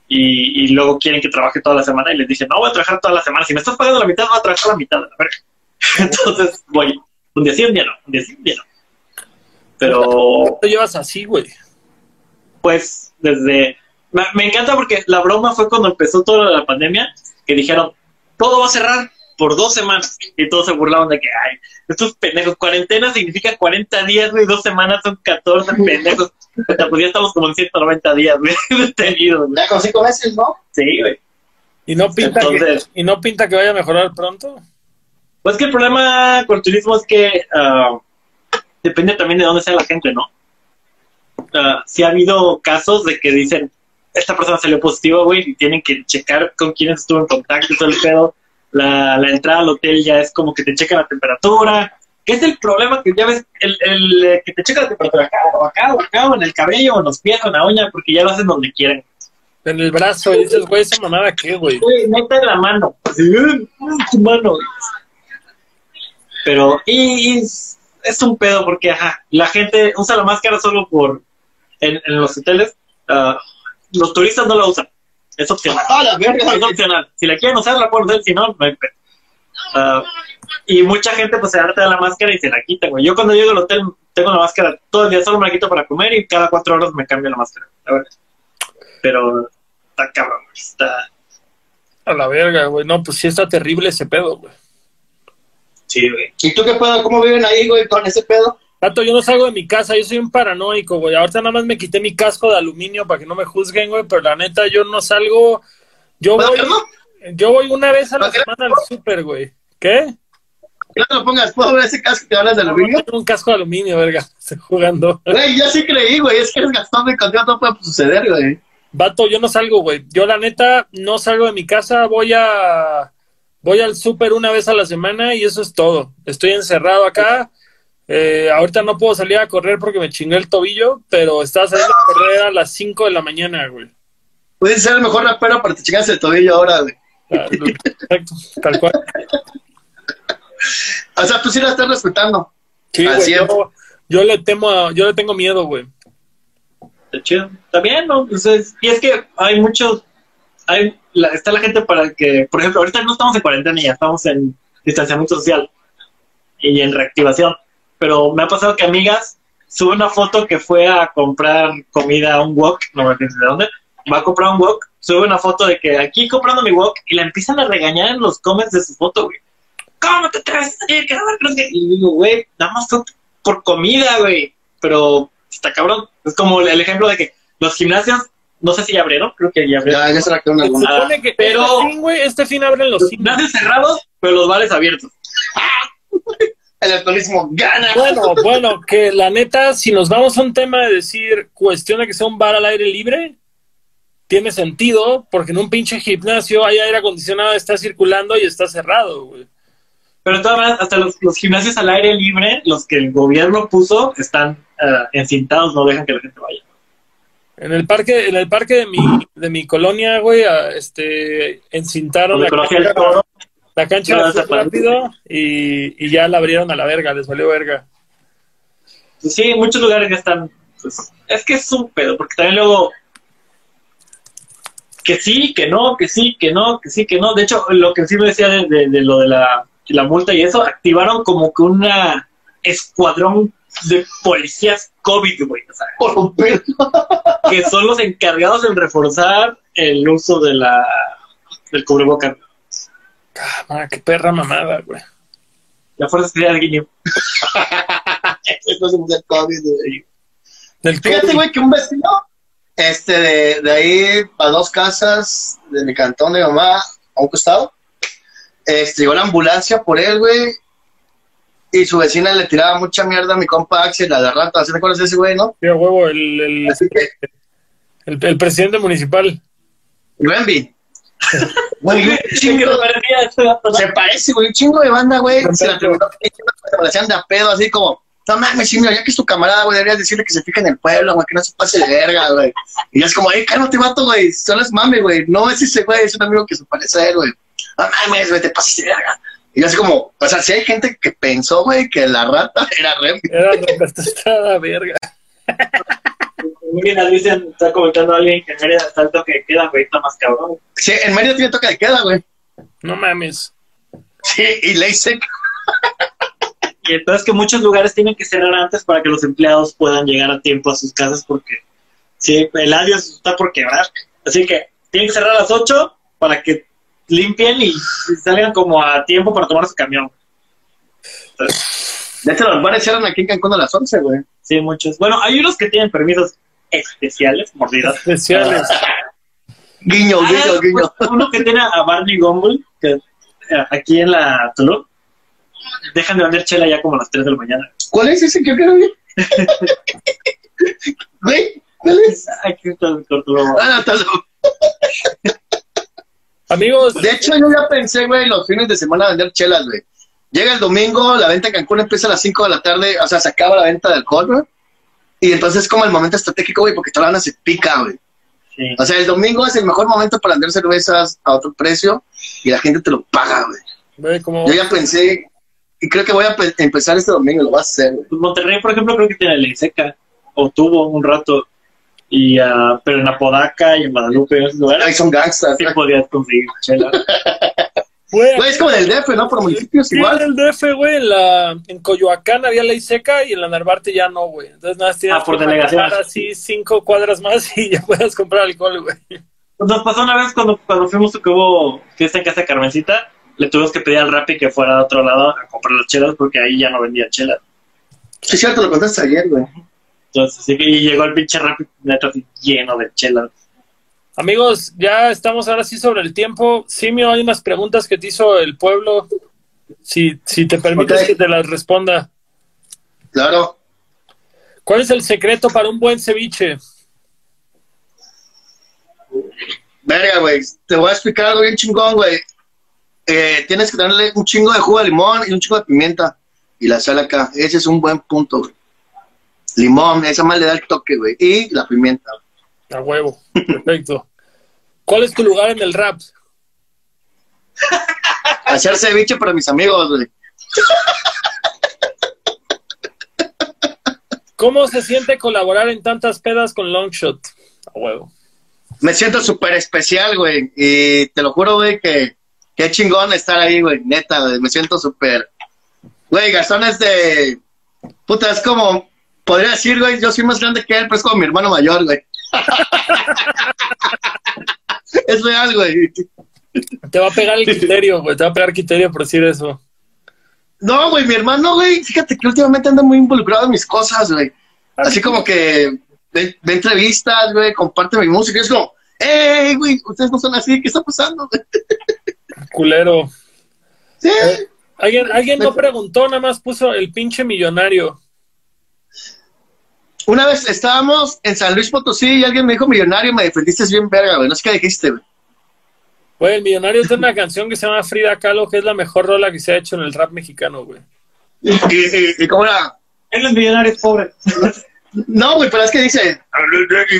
Y, y luego quieren que trabaje toda la semana y les dicen, no voy a trabajar toda la semana. Si me estás pagando la mitad, voy a trabajar la mitad. A ver. Entonces voy. Un día sí, un día no. Un día sí, un día no. Pero, Te llevas así, güey. pues, desde... Me, me encanta porque la broma fue cuando empezó toda la pandemia, que dijeron, todo va a cerrar por dos semanas. Y todos se burlaban de que, ay, estos pendejos, cuarentena significa 40 días, güey, dos semanas son 14 pendejos. Pues ya estamos como en 190 días, güey, detenidos. Ya con cinco meses, ¿no? Sí, güey. Y no pinta, Entonces- que, y no pinta que vaya a mejorar pronto. Pues que el problema con el turismo es que ah, depende también de dónde sea la gente, ¿no? Ah, sí ha habido casos de que dicen, esta persona salió positiva, güey, y tienen que checar con quiénes estuvo en contacto todo el pedo. La, la entrada al hotel ya es como que te checan la temperatura. ¿Qué es el problema? Que ya ves, el, el eh, que te checa la temperatura acá, o acá, o acá, o en el cabello, o en los pies, o en la uña, porque ya lo hacen donde quieren. En el brazo, y dices, güey, esa mamada, ¿qué, güey? Güey, neta en la mano. Así, "Eh, tu mano. Pero, y, y es, un pedo porque, ajá, la gente usa la máscara solo por. En, en los hoteles, ah, los turistas no la usan. Es opcional. ¡Ah, la verga! Es opcional. Si la quieren usar, la pueden usar. Si no, no hay pedo. Ah, y mucha gente, pues, se harta de la máscara y se la quita, güey. Yo cuando llego al hotel, tengo la máscara todo el día, solo me la quito para comer y cada cuatro horas me cambio la máscara. La verdad. Pero, está cabrón, está. A la verga, güey. No, pues sí está terrible ese pedo, güey. Sí, güey. ¿Y tú qué pedo? ¿Cómo viven ahí, güey, con ese pedo? Tato, yo no salgo de mi casa, yo soy un paranoico, güey. Ahorita nada más me quité mi casco de aluminio para que no me juzguen, güey, pero la neta yo no salgo. Yo ¿Puedo voy, yo voy una vez a la semana al súper, güey. ¿Qué? No lo pongas, ¿puedo ver ese casco que hablas de aluminio? Tengo un casco de aluminio, verga. Estoy jugando. Güey, yo sí creí, güey, es que eres Gastón y contigo no puede suceder, güey. Vato, yo no salgo, güey. Yo la neta no salgo de mi casa, voy a voy al súper una vez a la semana y eso es todo. Estoy encerrado acá. Eh, ahorita no puedo salir a correr porque me chingué el tobillo, pero estaba saliendo a correr a las 5 de la mañana, güey. Puedes ser el mejor rapero para te chingas el tobillo ahora, güey. Ah, Perfecto, tal cual. O sea, tú sí la estás respetando. Sí, güey, yo, yo le temo, a- yo le tengo miedo, güey. Está chido. También, ¿no? Pues es- y es que hay muchos, hay, la- está la gente para que, por ejemplo, ahorita no estamos en cuarentena, ya estamos en distanciamiento social y en reactivación, pero me ha pasado que amigas sube una foto que fue a comprar comida a un wok, no me acuerdo de dónde, va a comprar un wok, sube una foto de que aquí comprando mi wok y la empiezan a regañar en los comments de su foto, güey. ¿Cómo te atreves a que-?" Y digo, güey, nada más por comida, güey. Pero está cabrón. Es como el ejemplo de que los gimnasios, no sé si ya abrieron, creo que ya abrieron. Ya, ya se Se supone que pero- este fin, güey, este fin abren los cines. gimnasios cerrados, pero los bares abiertos. El alcoholismo gana. Bueno, bueno, que la neta, si nos vamos a un tema de decir cuestión de que sea un bar al aire libre, tiene sentido, porque en un pinche gimnasio hay aire acondicionado, está circulando y está cerrado, güey. Pero todas maneras, hasta los, los gimnasios al aire libre, los que el gobierno puso, están ah, encintados, no dejan que la gente vaya. En el parque, en el parque de mi, de mi colonia, güey, este, encintaron la cancha, la cancha No, de rápido y, y ya la abrieron a la verga, les valió verga. Pues sí, muchos lugares ya están. pues, es que es un pedo, porque también luego. Que sí, que no, que sí, que no, que sí, que no. De hecho, lo que sí me decía de, de- de lo de la, la multa y eso, activaron como que una escuadrón de policías COVID, güey. O sea, Por un pedo. que son los encargados de reforzar el uso de la del cubrebocas. Ah, qué perra mamada, güey. La fuerza especial de Guineo. Eso es COVID, güey. Del Fíjate, COVID. güey, que un vecino, este, de, de ahí a dos casas de mi cantón de mamá, a un costado, este, llegó la ambulancia por él, güey, y su vecina le tiraba mucha mierda a mi compa Axel, la de rata, ¿sí te acuerdas de ese güey, no? Sí, a huevo, el, el, Así que, el, el presidente municipal. Renby. Güey, chingo Se parece, güey, un chingo de banda, güey. Se la preguntó, la hacían de a pedo, así como, no mames, sí, mira, ya que es tu camarada, güey, deberías decirle que se fije en el pueblo, güey, que no se pase de verga, güey. Y es como, ay, cálmate, vato, güey, solo es mame, güey, no es ese güey, es un amigo que se parece a él, güey. No mames, güey, te pases de verga. Y yo así como, o sea, si hay gente que pensó, güey, que la rata era Remy. Era la verga. Miren, dicen, está comentando alguien que en Mérida está el toque que queda, güey, está más cabrón. Sí, en medio tiene toque de queda, güey. No mames. Sí, y ley seca. Y entonces que muchos lugares tienen que cerrar antes para que los empleados puedan llegar a tiempo a sus casas porque sí, el adiós está por quebrar. Así que tienen que cerrar a las 8 para que limpien y salgan como a tiempo para tomar su camión. De hecho, los bares cierran aquí en Cancún a las 11, güey. Sí, muchos. Bueno, hay unos que tienen permisos especiales, mordidas. Especiales. Guiño, Ah, guiño, guiño. pues, uno que tiene a Barney Gumble, que eh, aquí en la Tulum, dejan de vender chela ya como a las 3 de la mañana. ¿Cuál es ese que yo quiero ver? Güey, ¿cuál es? Aquí está el corto. Ah, no, está loco. Amigos, De hecho, yo ya pensé, güey, los fines de semana vender chelas, güey. Llega el domingo, la venta en Cancún empieza a las 5 de la tarde, o sea, se acaba la venta de alcohol, güey. Y entonces es como el momento estratégico, güey, porque toda la banda se pica, güey. Sí. O sea, el domingo es el mejor momento para vender cervezas a otro precio y la gente te lo paga, güey. como Yo ya pensé, y creo que voy a pe- empezar este domingo, lo voy a hacer, güey. Monterrey, por ejemplo, creo que tiene ley seca, o tuvo un rato, y ah, pero en Apodaca y en Guadalupe, en esos lugares, Ahí son gangsters. sí podías conseguir chela. Güey, Güey, es como del DF, ¿no? Por municipios Sí, igual. en el DF, güey, en, la, en Coyoacán había ley seca y en la Narvarte ya no, güey. Entonces nada, más tienes Ah, por que manejar así cinco cuadras más y ya puedes comprar alcohol, güey. Nos pasó una vez cuando, cuando fuimos que hubo fiesta en casa de Carmencita, le tuvimos que pedir al Rappi que fuera a otro lado a comprar las chelas porque ahí ya no vendían chelas. Sí, cierto, lo contaste ayer, güey. Entonces, sí que y llegó el pinche Rappi lleno de chelas. Amigos, ya estamos ahora sí sobre el tiempo. Simio, hay unas preguntas que te hizo el pueblo. Si, si te permites que te las responda. Claro. ¿Cuál es el secreto para un buen ceviche? Verga, güey. Te voy a explicar algo bien chingón, güey. Eh, tienes que darle un chingo de jugo de limón y un chingo de pimienta. Y la sal acá. Ese es un buen punto, güey. Limón, esa más le da el toque, güey. Y la pimienta. A huevo. Perfecto. ¿Cuál es tu lugar en el rap? Hacer ceviche para mis amigos, güey. ¿Cómo se siente colaborar en tantas pedas con Longshot? A huevo. Me siento súper especial, güey. Y te lo juro, güey, que qué chingón estar ahí, güey. Neta, güey. Me siento súper. Güey, Gastón es de. Puta, es como. Podría decir, güey, yo soy más grande que él, pero es como mi hermano mayor, güey. es real, güey. Te va a pegar el criterio, güey. Te va a pegar criterio por decir eso. No, güey, mi hermano, güey, fíjate que últimamente anda muy involucrado en mis cosas, güey. Así como que ve, ve entrevistas, güey, comparte mi música. Y es como, hey, güey, ustedes no son así, ¿qué está pasando? güey?" Culero. Sí. Eh, Alguien, alguien no preguntó, nada más puso el pinche millonario. Una vez estábamos en San Luis Potosí y alguien me dijo millonario, me defendiste bien verga, güey. No sé qué dijiste, güey. Güey, el millonario tiene una canción que se llama Frida Kahlo, que es la mejor rola que se ha hecho en el rap mexicano, güey. Y, y, y cómo era. Él es millonario, es pobre. No, güey, pero es que dice.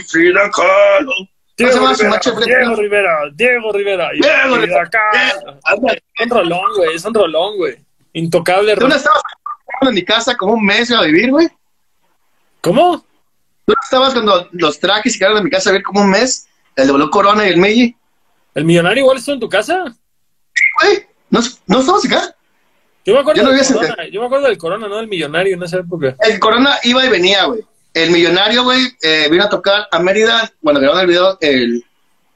Frida Kahlo. ¿Cómo se llama su macho frente? Diego Rivera, Diego Rivera. y Diego Rivera. Kahlo. Es un rolón, güey, es un rolón, güey. Intocable Tú no estabas en mi casa como un mes a vivir, güey. ¿Cómo? Tú estabas cuando los trajes quedaron en mi casa a vivir como un mes. El de Blue Corona y el Meiji. ¿El millonario igual estuvo en tu casa? Güey, ¿no, no estabas acá? Yo me acuerdo, Yo no del corona, yo me acuerdo del Corona, no del millonario en esa época. El Corona iba y venía, güey. El millonario, güey, eh, vino a tocar a Mérida. Bueno, grabaron el video el,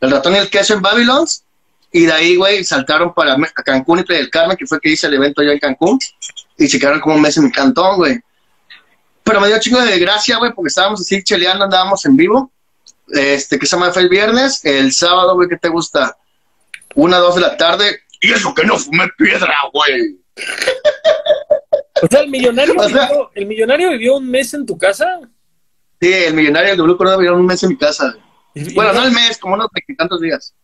el ratón y el queso en Babylons. Y de ahí, güey, saltaron para a Cancún y Playa del Carmen, que fue que hice el evento allá en Cancún. Y se quedaron como un mes en mi cantón, güey. Pero me dio chingo de gracia, güey, porque estábamos así cheleando, andábamos en vivo. Este, que se llama fue el viernes. El sábado, güey, ¿qué te gusta? Una, dos de la tarde. Y eso que no fumé piedra, güey. O sea, el millonario, O sea- vivió, el millonario vivió un mes en tu casa. Sí, el millonario del Blue Corona vivieron un mes en mi casa. güey. Bueno, no el mes, como unos veintitantos días.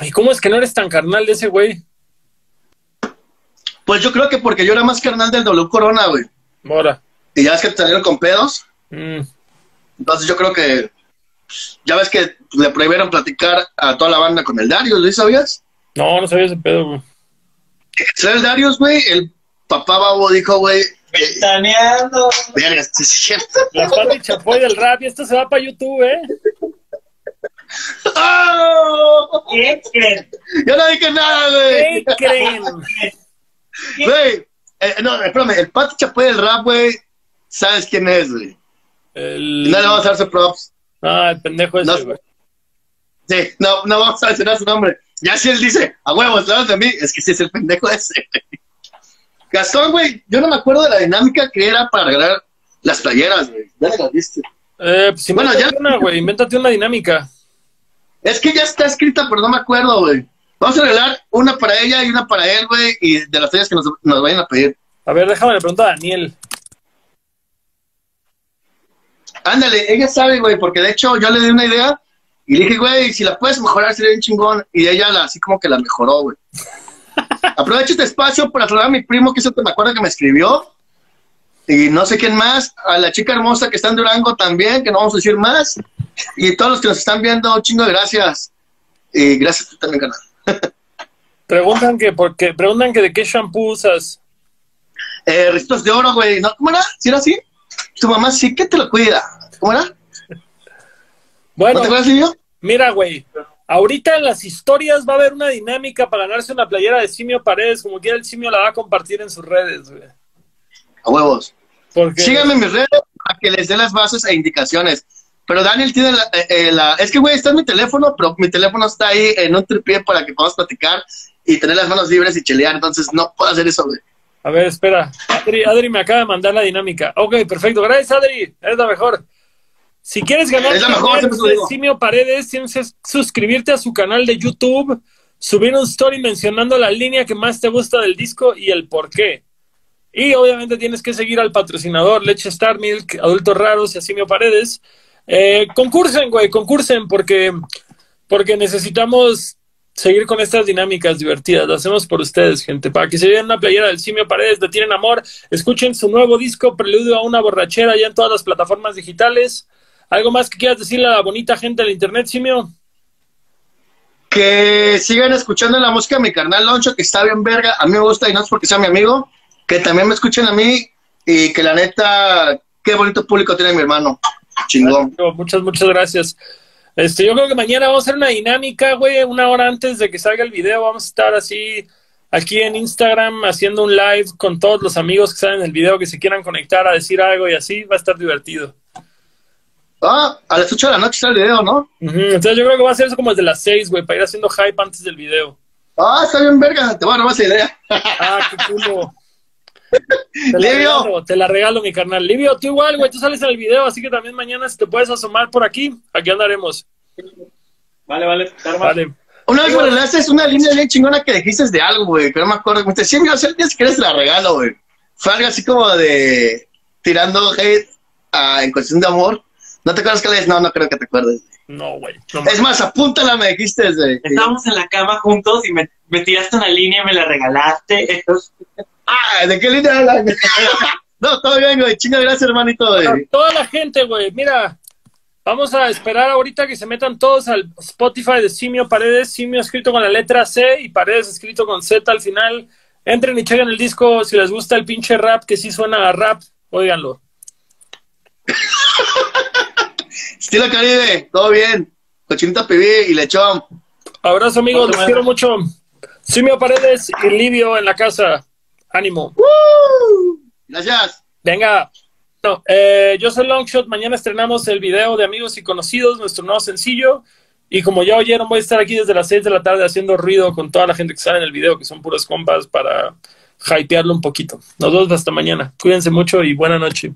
¿Y cómo es que no eres tan carnal de ese güey? Pues yo creo que porque yo era más carnal del W Corona, güey. Mora. Y ya ves que te salieron con pedos. Mm. Entonces yo creo que. Ya ves que le prohibieron platicar a toda la banda con el Darius, ¿lo sabías? No, no sabía ese pedo, güey. El Darius, güey, el papá babo dijo, güey. eh, Ventaneando. Verga, sí es cierto. La Pati Chapoy del rap, y esto se va para YouTube, ¿eh? ¡Oh! ¿Qué creen? Yo no dije nada, ¿Qué güey. creen? Güey, Eh, no, espérame, el Pati Chapoy del rap, güey, ¿sabes quién es, güey? El... Y no le vamos a darse props. Ah, el pendejo ese, No. güey. Sí, no, no vamos a mencionar su nombre. Ya si él dice, a huevos, hablas de mí, es que sí es el pendejo ese. güey. Gastón, güey, yo no me acuerdo de la dinámica que era para regalar las playeras, güey. Ya las viste. Eh, pues Bueno, invéntate ya- una, güey, invéntate una dinámica. Es que ya está escrita, pero no me acuerdo, güey. Vamos a regalar una para ella y una para él, güey, y de las tallas que nos, nos vayan a pedir. A ver, déjame le pregunto a Daniel. Ándale, ella sabe, güey, porque de hecho yo le di una idea y le dije, güey, si la puedes mejorar sería bien chingón. Y ella la, así como que la mejoró, güey. Aprovecho este espacio para saludar a mi primo, que es el que me acuerdo que me escribió. Y no sé quién más, a la chica hermosa que está en Durango también, que no vamos a decir más. Y todos los que nos están viendo, un chingo de gracias. Y gracias tú también, canal. Preguntan que, porque, preguntan que de qué shampoo usas. Eh, ricitos de oro, güey. ¿No? ¿Cómo era? ¿Sí era así? Tu mamá sí que te lo cuida. ¿Cómo era? Bueno, ¿No te acuerdas, Silvio? mira, güey. Ahorita en las historias va a haber una dinámica para ganarse una playera de Simio Paredes. Como quiera, el Simio la va a compartir en sus redes, güey. A huevos. Porque, Síganme en mis redes para que les dé las bases e indicaciones. Pero Daniel tiene la, eh, eh, la- Es que, güey, está en mi teléfono, pero mi teléfono está ahí en un tripié para que podamos platicar y tener las manos libres y chelear. Entonces, no puedo hacer eso, güey. A ver, espera. Adri, Adri me acaba de mandar la dinámica. Ok, perfecto. Gracias, Adri. Eres la mejor. Si quieres ganar Es la mejor, de. Simio Paredes, tienes que suscribirte a su canal de YouTube, subir un story mencionando la línea que más te gusta del disco y el por qué. Y obviamente tienes que seguir al patrocinador Leche Star Milk, Adultos Raros y a Simio Paredes. Eh, concursen, güey, concursen porque, porque necesitamos seguir con estas dinámicas divertidas. Lo hacemos por ustedes, gente. Para que se lleven una playera del Simio Paredes de Tienen Amor, escuchen su nuevo disco Preludio a una borrachera ya en todas las plataformas digitales. ¿Algo más que quieras decirle a la bonita gente del internet, Simio? Que sigan escuchando la música de mi carnal Loncho, que está bien verga. A mí me gusta y no es porque sea mi amigo. Que también me escuchen a mí y que la neta, qué bonito público tiene mi hermano. Chingón. Muchas, muchas gracias. Este, yo creo que mañana vamos a hacer una dinámica, güey, una hora antes de que salga el video. Vamos a estar así aquí en Instagram haciendo un live con todos los amigos que salen en el video que se quieran conectar a decir algo y así va a estar divertido. Ah, a las 8 de la noche está el video, ¿no? Entonces yo creo que va a ser eso como desde las 6, güey, para ir haciendo hype antes del video. Ah, está bien verga. Te voy a robar esa idea. Ah, qué culo. Te la, Livio. regalo, te la regalo, mi carnal. Livio, tú igual, güey, tú sales en el video, así que también mañana si te puedes asomar por aquí, aquí andaremos. Vale, vale. Vale. Una vez me regalaste una línea bien chingona que dijiste de algo, güey, que no me acuerdo. Me decía, sí, mira, si quieres te la regalo, güey. Fue algo así como de tirando hate ah, en cuestión de amor. ¿No te acuerdas que le No, no creo que te acuerdes. No, güey. No, Es más, apúntala, me dijiste, güey. Estábamos en la cama juntos y me, me tiraste una línea y me la regalaste. Entonces, Ah, ¿de qué línea hablan? no, todo bien, güey. Chinga, gracias, hermanito, güey. toda la gente, güey, mira, vamos a esperar ahorita que se metan todos al Spotify de Simio Paredes, Simio escrito con la letra C y Paredes escrito con Z al final. Entren y chequen el disco si les gusta el pinche rap que sí suena a rap, óiganlo. Estilo Caribe, todo bien. Cochinita pibí y lechón. Abrazo amigos, los quiero mucho. Simio Paredes y Livio en la casa. Ánimo. Gracias. Venga. No, eh, yo soy Longshot. Mañana estrenamos el video de Amigos y Conocidos, nuestro nuevo sencillo. Y como ya oyeron, voy a estar aquí desde las 6 de la tarde haciendo ruido con toda la gente que sale en el video, que son puros compas, para hypearlo un poquito. Nos vemos hasta mañana. Cuídense mucho y buena noche.